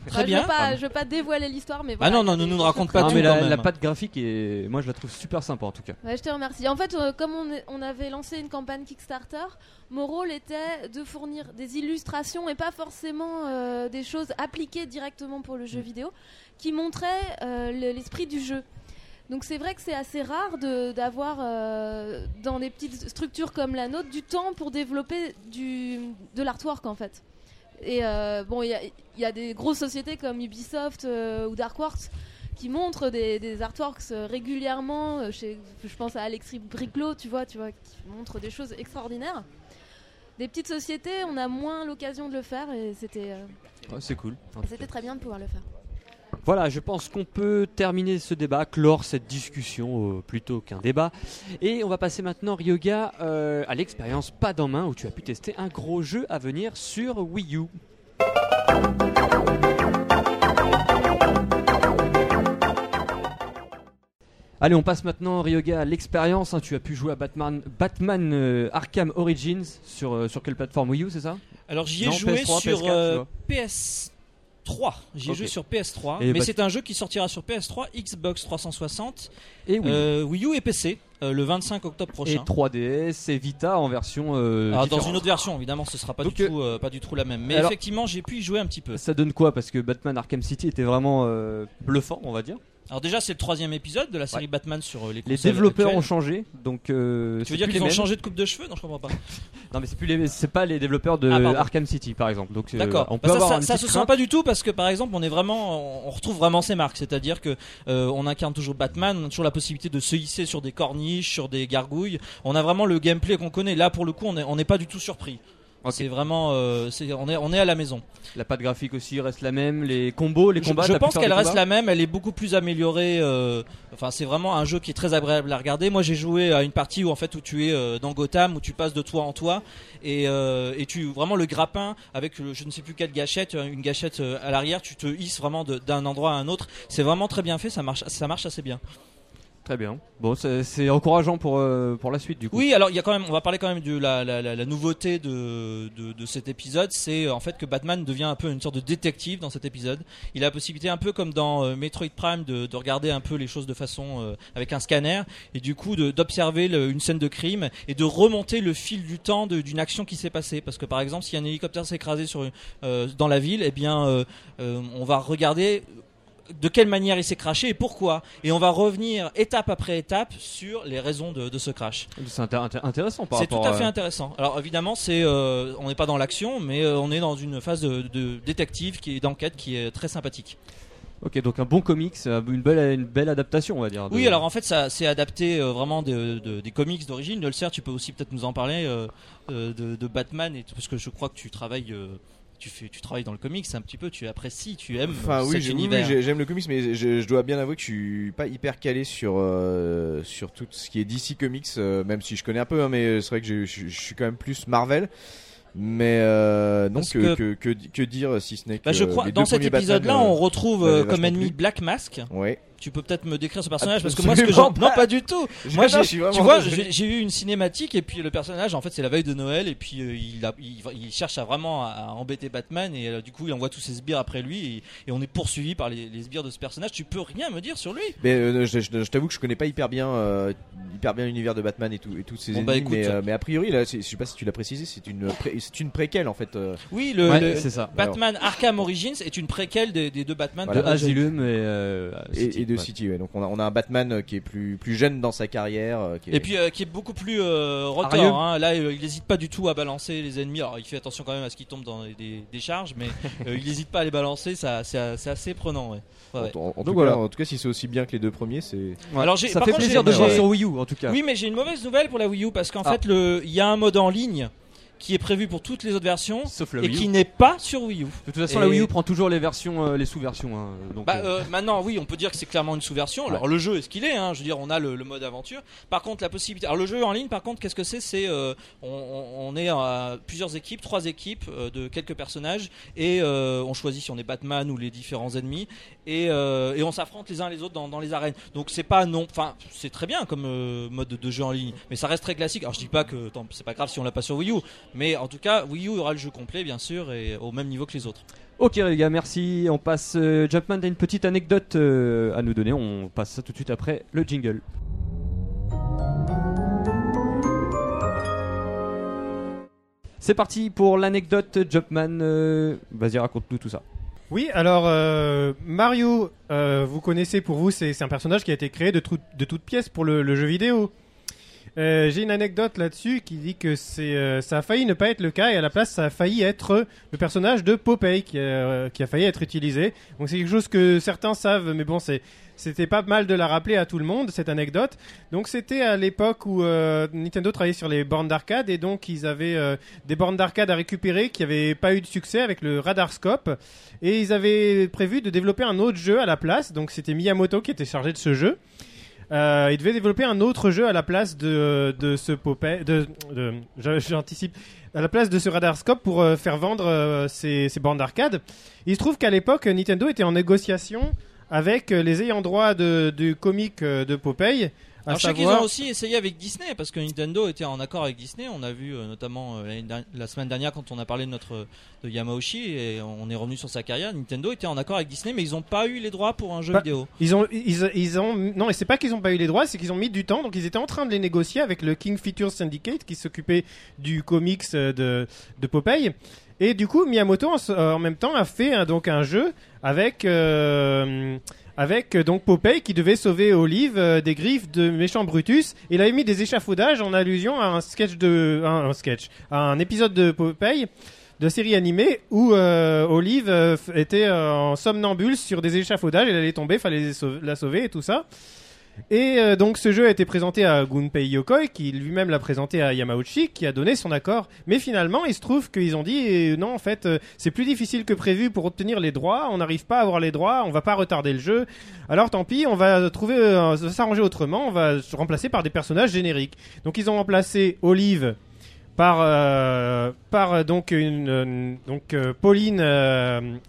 Speaker 3: Très
Speaker 6: je
Speaker 3: bien.
Speaker 6: Veux pas, je veux pas dévoiler l'histoire, mais
Speaker 3: Ah
Speaker 6: voilà.
Speaker 3: non, non, ne nous raconte pas
Speaker 2: Non,
Speaker 3: tout
Speaker 2: mais la, patte graphique est, moi je la trouve super sympa en tout cas.
Speaker 6: Ouais, je te remercie. En fait, euh, comme on, est- on avait lancé une campagne Kickstarter, mon rôle était de fournir des illustrations et pas forcément euh, des choses appliquées directement pour le jeu vidéo, qui montraient euh, le- l'esprit du jeu. Donc c'est vrai que c'est assez rare de- d'avoir euh, dans des petites structures comme la nôtre du temps pour développer du, de l'artwork en fait. Et euh, bon, il y a, il y a des grosses sociétés comme Ubisoft euh, ou Darkworks qui montrent des, des artworks euh, régulièrement. Chez, je pense à Alexis Briclot, tu vois, tu vois, qui montre des choses extraordinaires. Des petites sociétés, on a moins l'occasion de le faire et c'était euh,
Speaker 2: Ouais, c'est cool.
Speaker 6: c'était très bien de pouvoir le faire.
Speaker 2: Voilà, je pense qu'on peut terminer ce débat, clore cette discussion euh, plutôt qu'un débat. Et on va passer maintenant, Ryoga, euh, à l'expérience pas en main où tu as pu tester un gros jeu à venir sur Wii U. Allez, on passe maintenant, Ryoga, à l'expérience. Hein. Tu as pu jouer à Batman, Batman euh, Arkham Origins sur, quelle plateforme? Wii U, c'est ça?
Speaker 3: Alors j'y ai joué sur
Speaker 2: PS4, PS
Speaker 3: 3. J'y ai joué sur PS3. Mais
Speaker 2: bah-
Speaker 3: c'est un jeu qui sortira sur PS3, Xbox 360,
Speaker 2: et Wii, U
Speaker 3: euh, et PC. Euh, le 25 octobre prochain.
Speaker 2: Et 3DS et Vita en version. Euh,
Speaker 3: dans une autre version, évidemment, ce sera pas, du, tout, pas du tout la même. Mais effectivement, j'ai pu y jouer un petit peu.
Speaker 2: Ça donne quoi? Parce que Batman Arkham City était vraiment bluffant, on va dire.
Speaker 3: Alors déjà, c'est le troisième épisode de la série Batman sur euh, les
Speaker 2: Les développeurs
Speaker 3: actuelles.
Speaker 2: ont changé, donc. euh,
Speaker 3: Tu veux dire qu'ils ont changé de coupe de cheveux? Non, je comprends pas.
Speaker 2: Non, mais c'est plus les, c'est pas les développeurs de
Speaker 3: Ah.
Speaker 2: Arkham City, par exemple. Donc, euh,
Speaker 3: D'accord.
Speaker 2: on
Speaker 3: Bah,
Speaker 2: peut
Speaker 3: ça,
Speaker 2: avoir
Speaker 3: ça, ça se sent pas du tout parce que par exemple, on est vraiment, on retrouve vraiment ces marques. C'est-à-dire que euh, on incarne toujours Batman, on a toujours la possibilité de se hisser sur des corniches, sur des gargouilles. On a vraiment le gameplay qu'on connaît. Là, pour le coup, on n'est pas du tout surpris. C'est vraiment, euh, on est, on est à la maison.
Speaker 2: La patte graphique aussi reste la même. Les combos, les
Speaker 3: Je-
Speaker 2: combats.
Speaker 3: Je,
Speaker 2: pu
Speaker 3: pense qu'elle reste la même. Elle est beaucoup plus améliorée. euh, Enfin, c'est vraiment un jeu qui est très agréable à regarder. Moi, j'ai joué à une partie où en fait où tu es euh, dans Gotham, où tu passes de toit en toit, et, euh, et tu vraiment le grappin avec le- je ne sais plus quelle gâchette, euh, une gâchette euh, à l'arrière, tu te hisses vraiment d'un endroit à un autre. C'est vraiment très bien fait. Ça marche, ça marche assez bien.
Speaker 2: Très bien. Bon, c'est encourageant pour, euh, pour la suite, du coup.
Speaker 3: Oui, alors il y a quand même, on va parler quand même de la, la, nouveauté de, de, cet épisode, c'est euh, en fait que Batman devient un peu une sorte de détective dans cet épisode. Il a la possibilité, un peu comme dans euh, Metroid Prime, de, de regarder un peu les choses de façon avec un scanner et du coup d'observer une scène de crime et de remonter le fil du temps d'une action qui s'est passée. Parce que par exemple, si un hélicoptère s'est écrasé dans la ville, eh bien, on va regarder de quelle manière il s'est crashé et pourquoi. Et on va revenir étape après étape sur les raisons de, de ce crash.
Speaker 2: C'est inté- inté- intéressant par
Speaker 3: C'est tout à fait intéressant. Alors évidemment, c'est euh, on n'est pas dans l'action, mais euh, on est dans une phase de, de détective qui est d'enquête qui est très sympathique.
Speaker 2: Ok, donc un bon comics, euh, une belle, une belle adaptation, on va dire. de-
Speaker 3: Oui, alors en fait, ça c'est adapté euh, vraiment de, de- des comics d'origine. Nolser, tu peux aussi peut-être nous en parler euh, de, Batman et parce que je crois que tu travailles. euh, tu, fais, tu travailles dans le comics un petit peu, tu apprécies, tu aimes
Speaker 7: Enfin
Speaker 3: euh,
Speaker 7: oui,
Speaker 3: cet
Speaker 7: oui, j'aime le comics, mais je, je dois bien avouer que je suis pas hyper calé sur euh, sur tout ce qui est DC Comics, euh, même si je connais un peu, hein, mais c'est vrai que je, je- je suis quand même plus Marvel. Mais euh, non, que,
Speaker 3: que-
Speaker 7: que, que, que dire si ce n'est que
Speaker 3: Bah, je crois dans cet épisode-là, on
Speaker 7: euh,
Speaker 3: retrouve euh, comme ennemi. Black Mask.
Speaker 7: Ouais.
Speaker 3: Tu peux peut-être me décrire ce personnage parce que moi, ce que j'en- non
Speaker 7: pas.
Speaker 3: du tout.
Speaker 7: Je-
Speaker 3: Moi, j'ai- tu vois, j'ai eu une cinématique et puis le personnage, en fait, c'est la veille de Noël et puis euh, il, a- il, cherche à vraiment à, embêter Batman et euh, du coup, il envoie tous ses sbires après lui et, et on est poursuivi par les, les sbires de ce personnage. Tu peux rien me dire sur lui.
Speaker 7: Mais euh, je, je- je t'avoue que je connais pas hyper bien, euh, hyper bien l'univers de Batman et tout et tous ses
Speaker 3: Bon,
Speaker 7: ennemis.
Speaker 3: bah,
Speaker 7: mais, euh, mais a priori, là, je sais pas si tu l'as précisé, c'est une pré- c'est une préquelle en fait. euh.
Speaker 3: Oui, le,
Speaker 2: Ouais,
Speaker 3: le
Speaker 2: c'est ça.
Speaker 3: Batman Arkham Origins est une préquelle des, des deux Batman
Speaker 7: Voilà.
Speaker 3: de
Speaker 2: Asylum et, euh,
Speaker 7: et,
Speaker 2: City,
Speaker 7: et de
Speaker 2: ouais.
Speaker 7: City. Ouais. Donc on a, on a un Batman euh, qui est plus plus jeune dans sa carrière. euh, qui est-
Speaker 3: Et puis euh, qui est beaucoup plus euh.
Speaker 2: Arieux.
Speaker 3: hein. Là, euh, il n'hésite pas du tout à balancer les ennemis. Alors, il fait attention quand même à ce qu'il tombe dans des, des charges, mais euh, il n'hésite pas à les balancer. Ça, c'est c'est assez prenant. Ouais. Ouais, ouais.
Speaker 7: En, en- en
Speaker 2: Donc
Speaker 7: tout
Speaker 2: voilà.
Speaker 7: cas, en tout cas, si c'est aussi bien que les deux premiers, c'est.
Speaker 3: Alors, j'ai-
Speaker 2: Ça
Speaker 3: par
Speaker 2: fait
Speaker 3: contre,
Speaker 2: plaisir
Speaker 3: j'ai-
Speaker 2: de jouer sur Wii U, en tout cas.
Speaker 3: Oui, mais j'ai une mauvaise nouvelle pour la Wii U parce qu'en
Speaker 2: Ah.
Speaker 3: fait, il y a un mode en ligne qui est prévu pour toutes les autres versions
Speaker 2: Sauf la
Speaker 3: et
Speaker 2: Wii
Speaker 3: qui n'est pas sur Wii U.
Speaker 2: De toute façon,
Speaker 3: Et-
Speaker 2: la Wii U prend toujours les versions, euh, les sous-versions. hein, donc,
Speaker 3: Bah,
Speaker 2: euh,
Speaker 3: euh, maintenant, oui, on peut dire que c'est clairement une sous-version. Alors, le jeu est ce qu'il est. Hein. Je veux dire, on a le, le mode aventure. Par contre, la possibilité. Alors, le jeu en ligne, par contre, qu'est-ce que c'est? C'est euh, on, on- est à plusieurs équipes, trois équipes de quelques personnages, et on choisit si on est Batman ou les différents ennemis. Et, euh, et on s'affronte les uns les autres dans, les arènes. Donc c'est pas non, enfin c'est très bien comme euh, mode de, jeu en ligne, mais ça reste très classique. Alors je dis pas que c'est pas grave si on l'a pas sur Wii U, mais en tout cas Wii U aura le jeu complet bien sûr et au même niveau que les autres.
Speaker 2: Ok les gars, merci. On passe. euh, Jumpman a une petite anecdote à nous donner. On passe ça tout de suite après le jingle. C'est parti pour l'anecdote Jumpman. Vas-y, raconte-nous tout ça.
Speaker 4: Oui, alors euh, Mario, euh, vous connaissez pour vous, c'est un personnage qui a été créé de, de toutes pièces pour le jeu vidéo. Euh, J'ai une anecdote là-dessus qui dit que euh, ça a failli ne pas être le cas et à la place ça a failli être le personnage de Popeye qui a, a failli être utilisé. Donc c'est quelque chose que certains savent, mais bon c'était pas mal de la rappeler à tout le monde cette anecdote. Donc c'était à l'époque où euh, Nintendo travaillait sur les bornes d'arcade et donc ils avaient euh, des bornes d'arcade à récupérer qui n'avaient pas eu de succès avec le Radarscope et ils avaient prévu de développer un autre jeu à la place. Donc c'était Miyamoto qui était chargé de ce jeu. Euh, il devait développer un autre jeu à la place de, de ce Popeye, de, j'anticipe, à la place de ce Radarscope pour euh, faire vendre euh, ces, ces bornes d'arcade. Il se trouve qu'à l'époque, Nintendo était en négociation avec euh, les ayants droit du comic euh, de Popeye.
Speaker 3: Alors je sais qu'ils ont aussi essayé avec Disney parce que Nintendo était en accord avec Disney. On a vu euh, notamment euh, la semaine dernière quand on a parlé de notre de Yamauchi et on est revenu sur sa carrière. Nintendo était en accord avec Disney, mais ils n'ont pas eu les droits pour un jeu
Speaker 4: Bah,
Speaker 3: vidéo.
Speaker 4: Ils ont, ils, ils ont, non, et c'est pas qu'ils ont pas eu les droits, c'est qu'ils ont mis du temps. Donc ils étaient en train de les négocier avec le King Features Syndicate qui s'occupait du comics euh, de, de Popeye. Et du coup, Miyamoto en, même temps a fait un- donc un jeu avec euh, avec euh, donc Popeye qui devait sauver Olive euh, des griffes de méchant Brutus. Il avait mis des échafaudages en allusion à un sketch de un, sketch, à un épisode de Popeye de série animée où euh, Olive était en somnambule sur des échafaudages, elle allait tomber, fallait la sauver et tout ça. Et euh, donc ce jeu a été présenté à Gunpei Yokoi, qui lui-même l'a présenté à Yamauchi, qui a donné son accord. Mais finalement, il se trouve qu'ils ont dit euh, non, en fait, euh, c'est plus difficile que prévu pour obtenir les droits. On n'arrive pas à avoir les droits, on va pas retarder le jeu. Alors tant pis, on va trouver, euh, s'arranger autrement. On va se remplacer par des personnages génériques. Donc ils ont remplacé Olive par par donc une donc Pauline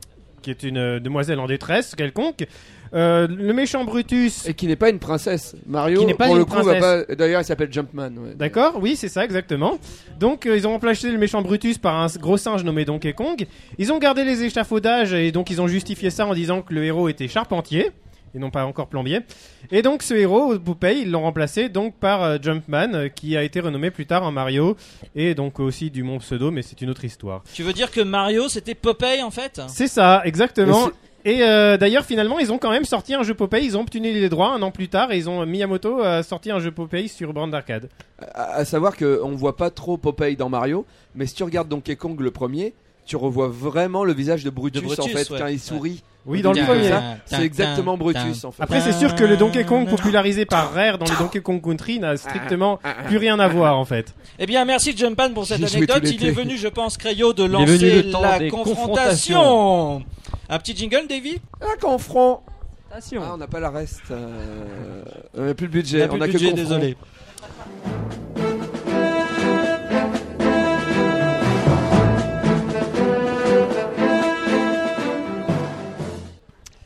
Speaker 4: qui est une demoiselle en détresse quelconque. Euh, le méchant Brutus
Speaker 5: et qui n'est pas une princesse. Mario,
Speaker 4: qui n'est pas
Speaker 5: pour
Speaker 4: une
Speaker 5: le coup, va pas. D'ailleurs, il s'appelle Jumpman. ouais.
Speaker 4: D'accord, oui, c'est ça exactement. Donc euh, ils ont remplacé le méchant Brutus par un gros singe nommé Donkey Kong. Ils ont gardé les échafaudages et donc ils ont justifié ça en disant que le héros était charpentier et non pas encore plombier. Et donc ce héros, Popeye, ils l'ont remplacé donc par euh, Jumpman euh, qui a été renommé plus tard en Mario et donc aussi du mon pseudo mais c'est une autre histoire.
Speaker 3: Tu veux dire que Mario c'était Popeye en fait?
Speaker 4: C'est ça, exactement. Et euh, d'ailleurs, finalement, ils ont quand même sorti un jeu Popeye. Ils ont obtenu les droits un an plus tard et ils ont Miyamoto a sorti un jeu Popeye sur bande d'arcade.
Speaker 5: À, à savoir qu'on voit pas trop Popeye dans Mario, mais si tu regardes Donkey Kong le premier, tu revois vraiment le visage de Brutus,
Speaker 3: De Brutus,
Speaker 5: en fait
Speaker 3: ouais.
Speaker 5: quand il
Speaker 3: Ouais.
Speaker 5: sourit.
Speaker 4: Oui, dans le premier.
Speaker 5: ça, C'est exactement Brutus en fait.
Speaker 4: Après, c'est sûr que le Donkey Kong popularisé par Rare dans les Donkey Kong Country n'a strictement plus rien à voir en fait.
Speaker 3: Eh bien, merci Jumpan pour cette anecdote. Il est venu, je pense, Crayo, de lancer
Speaker 2: le
Speaker 3: la confrontation. Un petit jingle, Davy
Speaker 5: La confront.
Speaker 6: Ah,
Speaker 5: on n'a pas la reste. euh, On n'a plus le budget.
Speaker 3: On a plus
Speaker 5: a
Speaker 3: le
Speaker 5: que
Speaker 3: budget, désolé.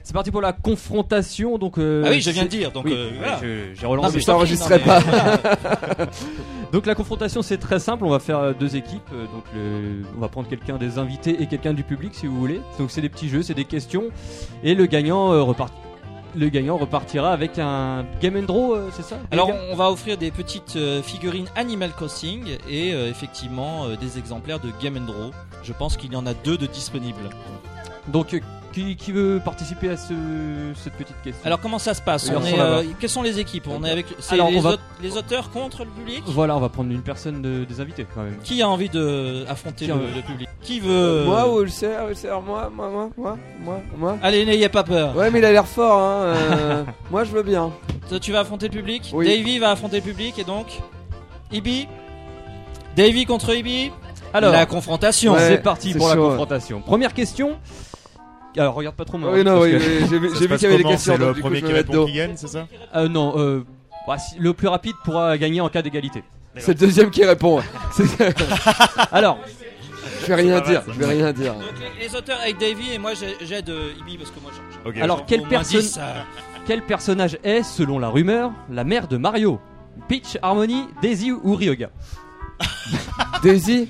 Speaker 2: C'est parti pour la confrontation. Donc, euh,
Speaker 3: Ah oui, je viens de dire, donc,
Speaker 2: oui,
Speaker 3: euh, voilà.
Speaker 2: je- j'ai
Speaker 3: Non,
Speaker 2: relancé.
Speaker 3: mais je t'en prie, non, mais-
Speaker 2: pas. donc la confrontation c'est très simple. On va faire euh, deux équipes. Euh, Donc le- on va prendre quelqu'un des invités et quelqu'un du public si vous voulez. Donc c'est des petits jeux, c'est des questions et le gagnant euh, repart. Le gagnant repartira avec un Game and Draw, c'est ça
Speaker 3: Alors, on va offrir des petites figurines Animal Crossing et euh, effectivement euh, des exemplaires de Game and Draw. Je pense qu'il y en a deux de disponibles.
Speaker 2: Donc, qui, qui veut participer à ce, cette petite question
Speaker 3: Alors, comment ça se passe
Speaker 2: Alors,
Speaker 3: On
Speaker 2: on
Speaker 3: est,
Speaker 2: va
Speaker 3: euh. Quelles sont les équipes On est avec c'est
Speaker 2: Alors, on
Speaker 3: les,
Speaker 2: va-
Speaker 3: aute- les auteurs contre le public
Speaker 2: Voilà, on va prendre une personne de- des invités quand même.
Speaker 3: Qui a envie de affronter le, public Qui veut
Speaker 5: Moi ou Ulcer, Ulcer, moi, moi, moi, moi, moi, moi.
Speaker 3: Allez, n'ayez pas peur.
Speaker 5: Ouais, mais il a l'air fort, hein. euh, moi, je veux bien.
Speaker 3: Toi, tu vas affronter le public
Speaker 5: Oui.
Speaker 3: Davy va affronter le public et donc Ibi Davy contre Ibi
Speaker 2: Alors,
Speaker 3: la confrontation.
Speaker 2: c'est parti pour la
Speaker 5: chaud,
Speaker 2: confrontation. Première question. Alors regarde pas trop moi.
Speaker 5: Oui, non, oui, j'ai vu- qu'il y avait des questions,
Speaker 10: C'est le premier
Speaker 5: je
Speaker 10: qui répond qui gagne, c'est ça
Speaker 2: Euh, non, euh, bah, si- le plus rapide pourra gagner en cas d'égalité.
Speaker 5: C'est le deuxième qui répond.
Speaker 2: Alors,
Speaker 5: vais rien dire, je vais rien dire.
Speaker 3: Donc les, les auteurs aident Davy et moi j'ai- j'aide euh, Ibi parce que moi j'en- j'en-
Speaker 2: Alors, quel, perso-
Speaker 3: 10, euh,
Speaker 2: quel personnage est, selon la rumeur, la mère de Mario? Peach, Harmony, Daisy ou Ryoga?
Speaker 5: Daisy?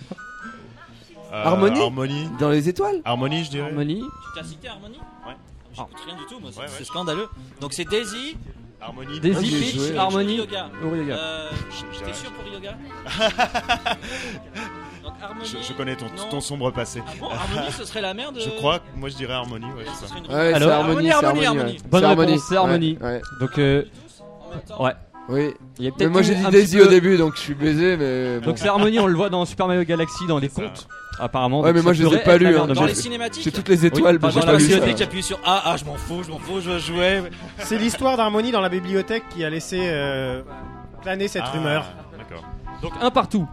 Speaker 5: Harmonie
Speaker 10: Harmonie.
Speaker 5: Dans les étoiles
Speaker 10: Harmonie, je dirais.
Speaker 2: Harmonie
Speaker 3: Tu as cité Harmony
Speaker 10: Ouais.
Speaker 3: J'écoute rien du tout, moi c'est
Speaker 10: Ouais, ouais.
Speaker 3: c'est scandaleux. Donc c'est Daisy,
Speaker 10: Harmonie.
Speaker 2: Daisy,
Speaker 5: Ah, j'ai
Speaker 2: Peach,
Speaker 5: joué.
Speaker 2: Ou Ryoga
Speaker 3: Euh,
Speaker 10: Je-
Speaker 3: T'es sûr pour Ryoga Donc Harmony.
Speaker 10: Je, je connais ton,
Speaker 3: Non.
Speaker 10: ton sombre passé.
Speaker 3: Ah bon, Harmony ce serait la mère de.
Speaker 10: Je crois, moi je dirais Harmonie, ouais, c'est ça.
Speaker 5: c'est
Speaker 2: Alors,
Speaker 5: Harmonie, c'est
Speaker 3: Harmonie,
Speaker 5: Harmonie.
Speaker 3: Harmonie.
Speaker 5: ouais.
Speaker 2: Bonne
Speaker 5: C'est
Speaker 2: réponse,
Speaker 5: Harmonie.
Speaker 2: c'est Harmonie.
Speaker 5: Ouais, ouais.
Speaker 2: Donc, euh, ouais.
Speaker 5: Oui.
Speaker 2: Il y a
Speaker 5: Mais moi
Speaker 2: eu
Speaker 5: j'ai dit
Speaker 2: un
Speaker 5: Daisy
Speaker 2: peu-
Speaker 5: au début, donc je suis baisé, mais. bon.
Speaker 2: Donc c'est Harmony, on le voit dans Super Mario Galaxy dans les
Speaker 10: C'est ça.
Speaker 2: contes. Apparemment.
Speaker 5: Ouais, mais moi je les ai pas lus. hein.
Speaker 3: Dans les cinématiques
Speaker 5: J'ai toutes les étoiles,
Speaker 2: dans
Speaker 3: la cinématique, j'appuie sur A, ah je m'en fous, je m'en fous, je veux jouer.
Speaker 4: C'est l'histoire d'Harmonie dans la bibliothèque qui a laissé euh, planer cette
Speaker 10: Ah,
Speaker 4: rumeur.
Speaker 10: D'accord.
Speaker 2: Donc un partout.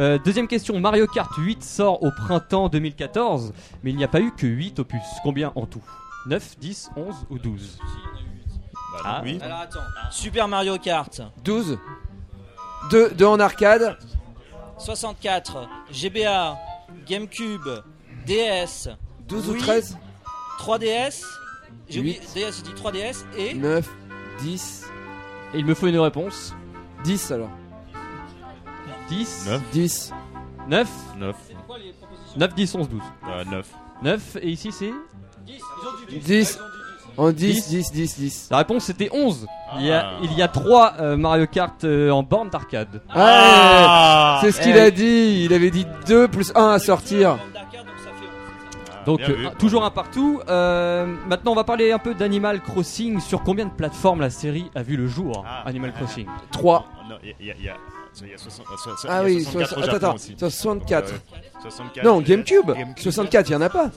Speaker 2: Euh, deuxième question, Mario Kart 8 sort au printemps 2014, mais il n'y a pas eu que 8 opus. Combien en tout? 9, 10, 11 ou 12
Speaker 10: Bah,
Speaker 2: Ah.
Speaker 10: oui.
Speaker 3: Alors attends, Super Mario Kart
Speaker 5: 12. 2 deux en arcade.
Speaker 3: 64, GBA, GameCube, DS,
Speaker 5: 12 ou
Speaker 3: Wii,
Speaker 5: 13
Speaker 3: 3DS, j'ai oublié. DS, j'ai dit 3DS et
Speaker 5: 9, 10,
Speaker 2: Et il me faut une réponse.
Speaker 5: 10 alors.
Speaker 2: 10,
Speaker 10: 9,
Speaker 5: 10.
Speaker 2: 9,
Speaker 10: 9,
Speaker 2: 9, 10, 11, 12.
Speaker 10: 9.
Speaker 2: 9, et ici c'est
Speaker 5: 10. En 10,
Speaker 2: 10.
Speaker 5: 10, 10, 10.
Speaker 2: La réponse c'était 11. Il y a,
Speaker 10: Ah.
Speaker 2: il y a 3 Mario Kart euh, en borne d'arcade.
Speaker 5: Ah, c'est ce qu'il
Speaker 2: Eh.
Speaker 5: a dit. Il avait dit 2 plus 1 à sortir.
Speaker 2: Donc
Speaker 10: bien
Speaker 2: euh,
Speaker 10: vu.
Speaker 2: toujours un partout. Euh, maintenant on va parler un peu d'Animal Crossing. Sur combien de plateformes la série a vu le jour
Speaker 10: Ah.
Speaker 2: Animal Crossing
Speaker 5: 3.
Speaker 10: Non, il y a- il y a- il y a- il y a 60 so- so-
Speaker 5: Ah
Speaker 10: il y a
Speaker 5: oui,
Speaker 10: 64 au
Speaker 5: soix-
Speaker 10: Japon
Speaker 5: attends,
Speaker 10: aussi.
Speaker 5: 64.
Speaker 10: Ouais, ouais. 64,
Speaker 5: Non,
Speaker 10: euh,
Speaker 5: GameCube.
Speaker 10: GameCube.
Speaker 5: 64, il y en a pas.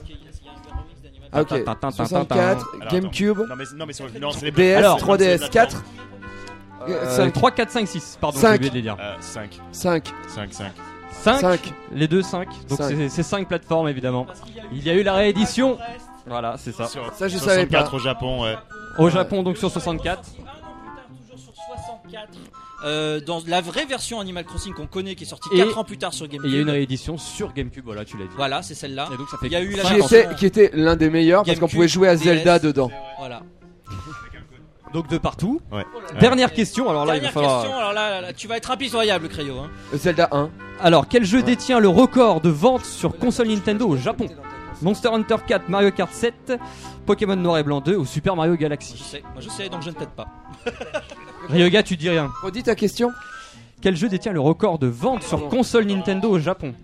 Speaker 5: Ah, ok.
Speaker 2: Tintin, tintin,
Speaker 5: 64,
Speaker 10: Alors,
Speaker 5: GameCube.
Speaker 10: Non, mais, non, mais non, c'est les
Speaker 5: DS,
Speaker 10: Alors,
Speaker 5: 3DS,
Speaker 10: c'est
Speaker 5: 4,
Speaker 2: Euh,
Speaker 5: 5,
Speaker 2: 3, 4, 5, 6. Pardon,
Speaker 5: Cinq.
Speaker 2: j'ai oublié de les dire.
Speaker 10: Euh, 5,
Speaker 5: 5,
Speaker 10: 5, 5.
Speaker 2: 5,
Speaker 5: 5.
Speaker 2: Les deux 5. Donc
Speaker 5: Cinq.
Speaker 2: c'est- c'est 5 plateformes évidemment. Il y a eu la réédition. Voilà, c'est ça.
Speaker 10: Sur
Speaker 5: Ça, je savais
Speaker 10: 64
Speaker 5: pas.
Speaker 10: au Japon, ouais.
Speaker 2: Au Japon donc sur 64.
Speaker 3: toujours sur 64. Euh, dans la vraie version Animal Crossing qu'on connaît qui est sortie
Speaker 2: Et-
Speaker 3: 4 ans plus tard sur
Speaker 2: Et
Speaker 3: GameCube.
Speaker 2: il y a une réédition sur GameCube, voilà, tu l'as dit.
Speaker 3: Voilà, c'est celle-là.
Speaker 2: Et donc ça fait
Speaker 3: Il y a eu la
Speaker 5: qui était, qui était l'un des meilleurs parce qu'on pouvait jouer à Zelda
Speaker 3: DS.
Speaker 5: dedans.
Speaker 3: Voilà.
Speaker 2: donc de partout.
Speaker 10: Ouais.
Speaker 2: Dernière question. Alors là,
Speaker 3: Dernière
Speaker 2: il va falloir.
Speaker 3: question, alors là, là, là, tu vas être impitoyable, Cryo. Hein.
Speaker 5: Zelda 1.
Speaker 2: Alors, quel jeu détient le record de vente sur console Nintendo au Japon? Monster Hunter 4, Mario Kart 7, Pokémon Noir et Blanc 2 ou Super Mario
Speaker 3: Je
Speaker 2: Galaxy
Speaker 3: sais, moi je sais, donc je ne t'aide pas.
Speaker 2: Ryoga, tu dis rien.
Speaker 5: Redis ta question.
Speaker 2: Quel jeu détient le record de vente sur console Nintendo au Japon?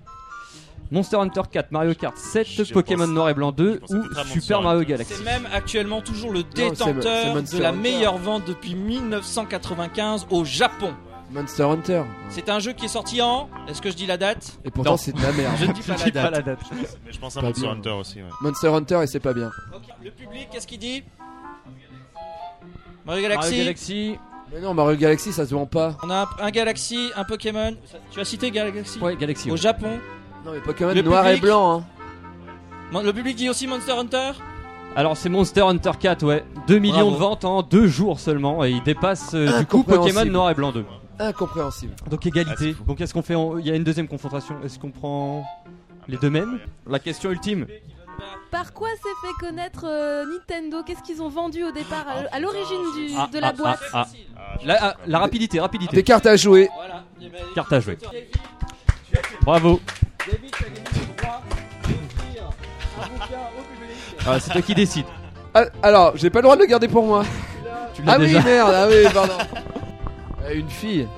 Speaker 2: Monster Hunter 4, Mario Kart 7,
Speaker 10: Je
Speaker 2: Pokémon
Speaker 10: pense-
Speaker 2: Noir et Blanc 2
Speaker 10: pensais
Speaker 2: ou Super Mario
Speaker 10: Hunter.
Speaker 2: Galaxy
Speaker 3: C'est même actuellement toujours le détenteur de la meilleure vente depuis 1995 au Japon.
Speaker 5: Monster Hunter.
Speaker 3: C'est un jeu qui est sorti en. Est-ce que je dis la date?
Speaker 5: Et pourtant,
Speaker 2: Non.
Speaker 5: c'est de la merde.
Speaker 3: Je ne dis pas la date.
Speaker 10: Mais je pense à
Speaker 5: Pas
Speaker 10: Monster
Speaker 5: bien.
Speaker 10: Hunter aussi, ouais.
Speaker 5: Monster Hunter et c'est pas bien.
Speaker 3: Ok, Le public, qu'est-ce qu'il dit? Mario Galaxy.
Speaker 2: Mario Galaxy.
Speaker 5: Mais non, Mario Galaxy, ça se vend pas.
Speaker 3: On a un, un Galaxy, un Pokémon. Tu as cité Galaxy
Speaker 2: Ouais, Galaxy.
Speaker 3: Au
Speaker 2: ouais.
Speaker 3: Japon.
Speaker 5: Non, mais Pokémon
Speaker 3: Le
Speaker 5: noir
Speaker 3: public
Speaker 5: et blanc, hein.
Speaker 3: Mon- Le public dit aussi Monster Hunter
Speaker 2: Alors c'est Monster Hunter 4, ouais. 2 millions
Speaker 3: Bravo.
Speaker 2: de ventes en 2 jours seulement et il dépasse euh, du coup
Speaker 5: Incompréhensible.
Speaker 2: Pokémon Noir et Blanc 2.
Speaker 5: Incompréhensible.
Speaker 2: Donc
Speaker 10: Ah,
Speaker 2: égalité.
Speaker 10: fou.
Speaker 2: Donc est-ce qu'on fait en- il y a une deuxième confrontation Est-ce qu'on prend les deux mêmes? La question ultime.
Speaker 6: Par quoi s'est fait connaître euh, Nintendo? Qu'est-ce qu'ils ont vendu au départ, à, à l'origine du-
Speaker 2: Ah,
Speaker 6: de la
Speaker 2: ah,
Speaker 6: boîte?
Speaker 2: ah, ah. La, ah, la rapidité, rapidité.
Speaker 5: Des cartes à jouer.
Speaker 3: Voilà. Eh ben,
Speaker 2: Carte à jouer. Bravo.
Speaker 3: David, tu as gagné le droit d'offrir un bouquin au public.
Speaker 2: Ah, c'est toi qui décides.
Speaker 5: Ah, alors, j'ai pas le droit de le garder pour moi.
Speaker 2: Tu
Speaker 5: Ah oui, merde, ah oui, pardon. Euh, Une fille.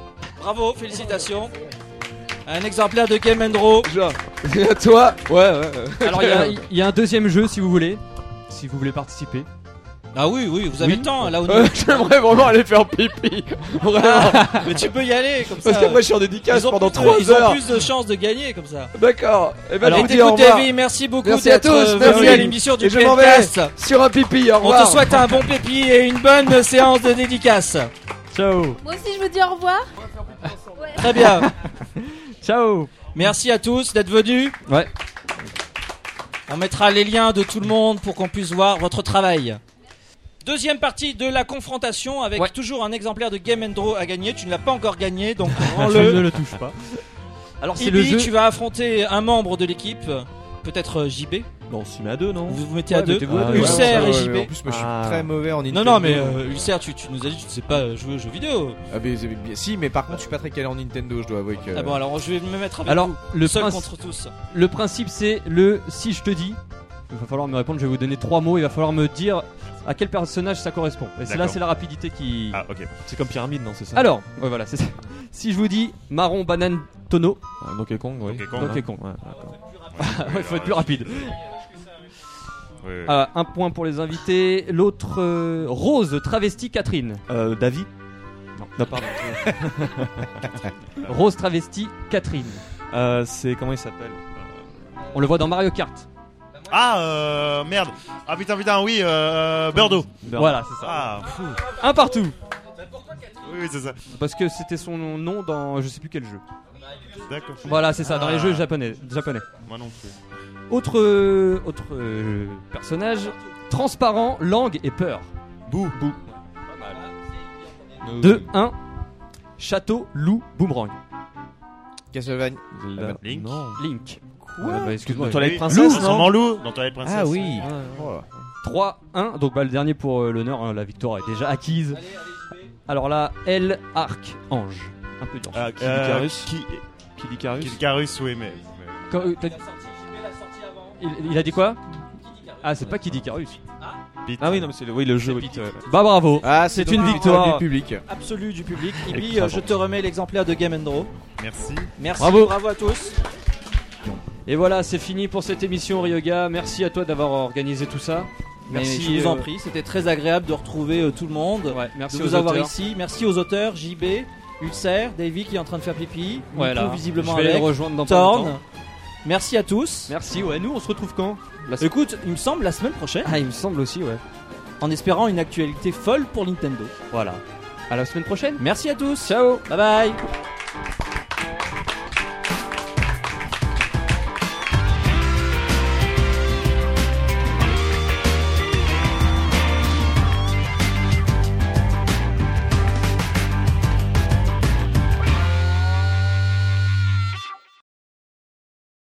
Speaker 3: Bravo, félicitations. Un exemplaire de Game Draw.
Speaker 5: Genre, et à toi Ouais, ouais.
Speaker 2: Alors il y, a- il y a un deuxième jeu si vous voulez. Si vous voulez participer.
Speaker 3: Ah oui, oui, vous avez
Speaker 2: Oui.
Speaker 3: le temps là où
Speaker 5: Euh, J'aimerais vraiment aller faire pipi. Vraiment.
Speaker 3: Mais tu peux y aller comme ça.
Speaker 5: Parce que moi, je suis en dédicace
Speaker 3: Ils ont
Speaker 5: pendant
Speaker 3: plus de-
Speaker 5: 3
Speaker 3: Ils ont
Speaker 5: heures.
Speaker 3: plus de chances de gagner comme ça.
Speaker 5: D'accord. Et ben,
Speaker 3: Alors,
Speaker 5: je vous dis au
Speaker 3: écoute,
Speaker 5: revoir.
Speaker 3: Davy, merci beaucoup
Speaker 5: Merci à
Speaker 3: d'être
Speaker 5: tous.
Speaker 3: euh,
Speaker 5: merci.
Speaker 3: venu à l'émission du
Speaker 5: Et je m'en vais
Speaker 3: PNcast.
Speaker 5: sur un pipi. Au
Speaker 3: On
Speaker 5: revoir.
Speaker 3: te souhaite un bon pépi et une bonne séance de dédicace.
Speaker 2: Ciao.
Speaker 6: Moi aussi, je veux dire au revoir.
Speaker 3: Très bien.
Speaker 2: Ciao.
Speaker 3: Merci à tous d'être venus.
Speaker 2: Ouais.
Speaker 3: On mettra les liens de tout le monde pour qu'on puisse voir votre travail. Deuxième partie de la confrontation avec
Speaker 2: Ouais.
Speaker 3: toujours un exemplaire de Game Draw à gagner. Tu ne l'as pas encore gagné, donc
Speaker 2: Je ne
Speaker 3: rends-le.
Speaker 2: le touche pas. Alors c'est
Speaker 3: Ibi,
Speaker 2: le jeu.
Speaker 3: tu vas affronter un membre de l'équipe, peut-être euh, JB.
Speaker 8: Bon, on se met à deux, non
Speaker 3: Vous vous mettez à
Speaker 8: Ouais,
Speaker 3: deux.
Speaker 8: mettez-vous à deux.
Speaker 3: Ulcer
Speaker 7: Ouais,
Speaker 3: et
Speaker 7: ouais, ouais, En plus, moi, je suis
Speaker 8: Ah.
Speaker 7: très mauvais en
Speaker 3: Non,
Speaker 7: Nintendo.
Speaker 3: non, mais euh, Ulcer, tu, tu nous as dit que tu ne sais pas jouer aux jeux vidéo.
Speaker 7: Ah, mais, mais- mais- si, mais par contre, je suis pas très calé en Nintendo, je dois avouer que.
Speaker 3: Ah bon, alors je vais me mettre avec
Speaker 2: Alors
Speaker 3: vous.
Speaker 2: le,
Speaker 3: seul
Speaker 2: princi-
Speaker 3: contre tous.
Speaker 2: le principe c'est le si je te dis. Il va falloir me répondre. Je vais vous donner trois mots. Il va falloir me dire à quel personnage ça correspond. Et c'est là
Speaker 10: D'accord.
Speaker 2: c'est la rapidité qui.
Speaker 10: Ah, ok.
Speaker 8: C'est comme pyramide, non C'est ça
Speaker 2: Alors ouais, voilà c'est ça. Si je vous dis marron banane tonneau.
Speaker 8: Ah, Donkey Kong, oui.
Speaker 10: Donkey Kong,
Speaker 2: Donkey
Speaker 10: hein.
Speaker 2: Kong.
Speaker 8: Ouais, d'accord.
Speaker 2: Ouais, faut être plus rapide.
Speaker 10: Ouais.
Speaker 2: Ah, un point pour les invités. L'autre euh, Rose travesti Catherine.
Speaker 8: Euh, Davy
Speaker 2: Non.
Speaker 8: Non, pardon.
Speaker 2: Rose travesti Catherine.
Speaker 8: Euh, c'est comment il s'appelle
Speaker 2: On le voit dans Mario Kart.
Speaker 10: Ah, euh, merde. Ah putain, putain, oui, euh, Birdo.
Speaker 2: Voilà c'est ça.
Speaker 10: Ah, fou.
Speaker 2: Un partout.
Speaker 10: Oui, oui, c'est ça.
Speaker 2: Parce que c'était son nom dans je sais plus quel jeu.
Speaker 10: D'accord.
Speaker 2: Voilà, c'est ça, dans les
Speaker 10: Ah.
Speaker 2: jeux japonais. japonais.
Speaker 10: Moi non plus.
Speaker 2: Autre, euh, autre euh, personnage transparent, langue et peur.
Speaker 10: Bou.
Speaker 2: Bou. 2, 1. Château, loup, boomerang.
Speaker 7: Castlevania.
Speaker 8: Zelda.
Speaker 10: Link.
Speaker 8: Non.
Speaker 2: Link.
Speaker 8: Quoi
Speaker 2: Ah, bah, excuse-moi.
Speaker 8: Dans Twilight
Speaker 10: Oui,
Speaker 8: Princess,
Speaker 10: Lou,
Speaker 8: non
Speaker 10: sûrement Lou, dans Twilight Princess.
Speaker 7: Ah oui.
Speaker 2: Ouais.
Speaker 7: Oh.
Speaker 2: 3, 1. Donc bah, le dernier pour euh, l'honneur, hein, la victoire est déjà acquise. Alors là, L, arc, ange. Un peu dur.
Speaker 10: Ah,
Speaker 8: Kid
Speaker 10: euh,
Speaker 8: Icarus.
Speaker 10: Qui
Speaker 8: Kid Icarus
Speaker 10: Kid Icarus, oui, mais. mais-
Speaker 2: Quand- euh, t'as- il, il a dit quoi Ah, c'est pas qui dit Carus.
Speaker 10: Pete.
Speaker 8: Ah oui, non, mais c'est le, oui, le jeu. oui.
Speaker 2: Bah bravo.
Speaker 7: Ah,
Speaker 2: c'est une victoire.
Speaker 7: du public.
Speaker 3: Absolu du public. Ibi,
Speaker 8: Écrasant.
Speaker 3: euh, je te remets l'exemplaire de Game Draw.
Speaker 10: Merci.
Speaker 3: Merci,
Speaker 2: Bravo.
Speaker 3: bravo à tous.
Speaker 2: Et voilà, c'est fini pour cette émission Ryoga. Merci à toi d'avoir organisé tout ça.
Speaker 3: Mais
Speaker 2: Merci.
Speaker 3: je vous en
Speaker 2: euh,
Speaker 3: prie, c'était très agréable de retrouver euh, tout le monde,
Speaker 2: Ouais, merci
Speaker 3: de
Speaker 2: aux
Speaker 3: vous avoir
Speaker 2: auteurs.
Speaker 3: ici. Merci aux auteurs, JB, Ulcer, Davy qui est en train de faire pipi,
Speaker 2: Voilà.
Speaker 3: Nico, visiblement
Speaker 2: Je vais
Speaker 3: avec,
Speaker 2: rejoindre dans pas
Speaker 3: Thorn.
Speaker 2: longtemps.
Speaker 3: Merci à tous.
Speaker 2: Merci, ouais, nous on se retrouve quand? La-
Speaker 3: Écoute, il me semble la semaine prochaine,
Speaker 2: Ah, il me semble aussi, ouais.
Speaker 3: en espérant une actualité folle pour Nintendo.
Speaker 2: Voilà. À la semaine prochaine.
Speaker 3: Merci à tous.
Speaker 2: Ciao
Speaker 3: Bye bye.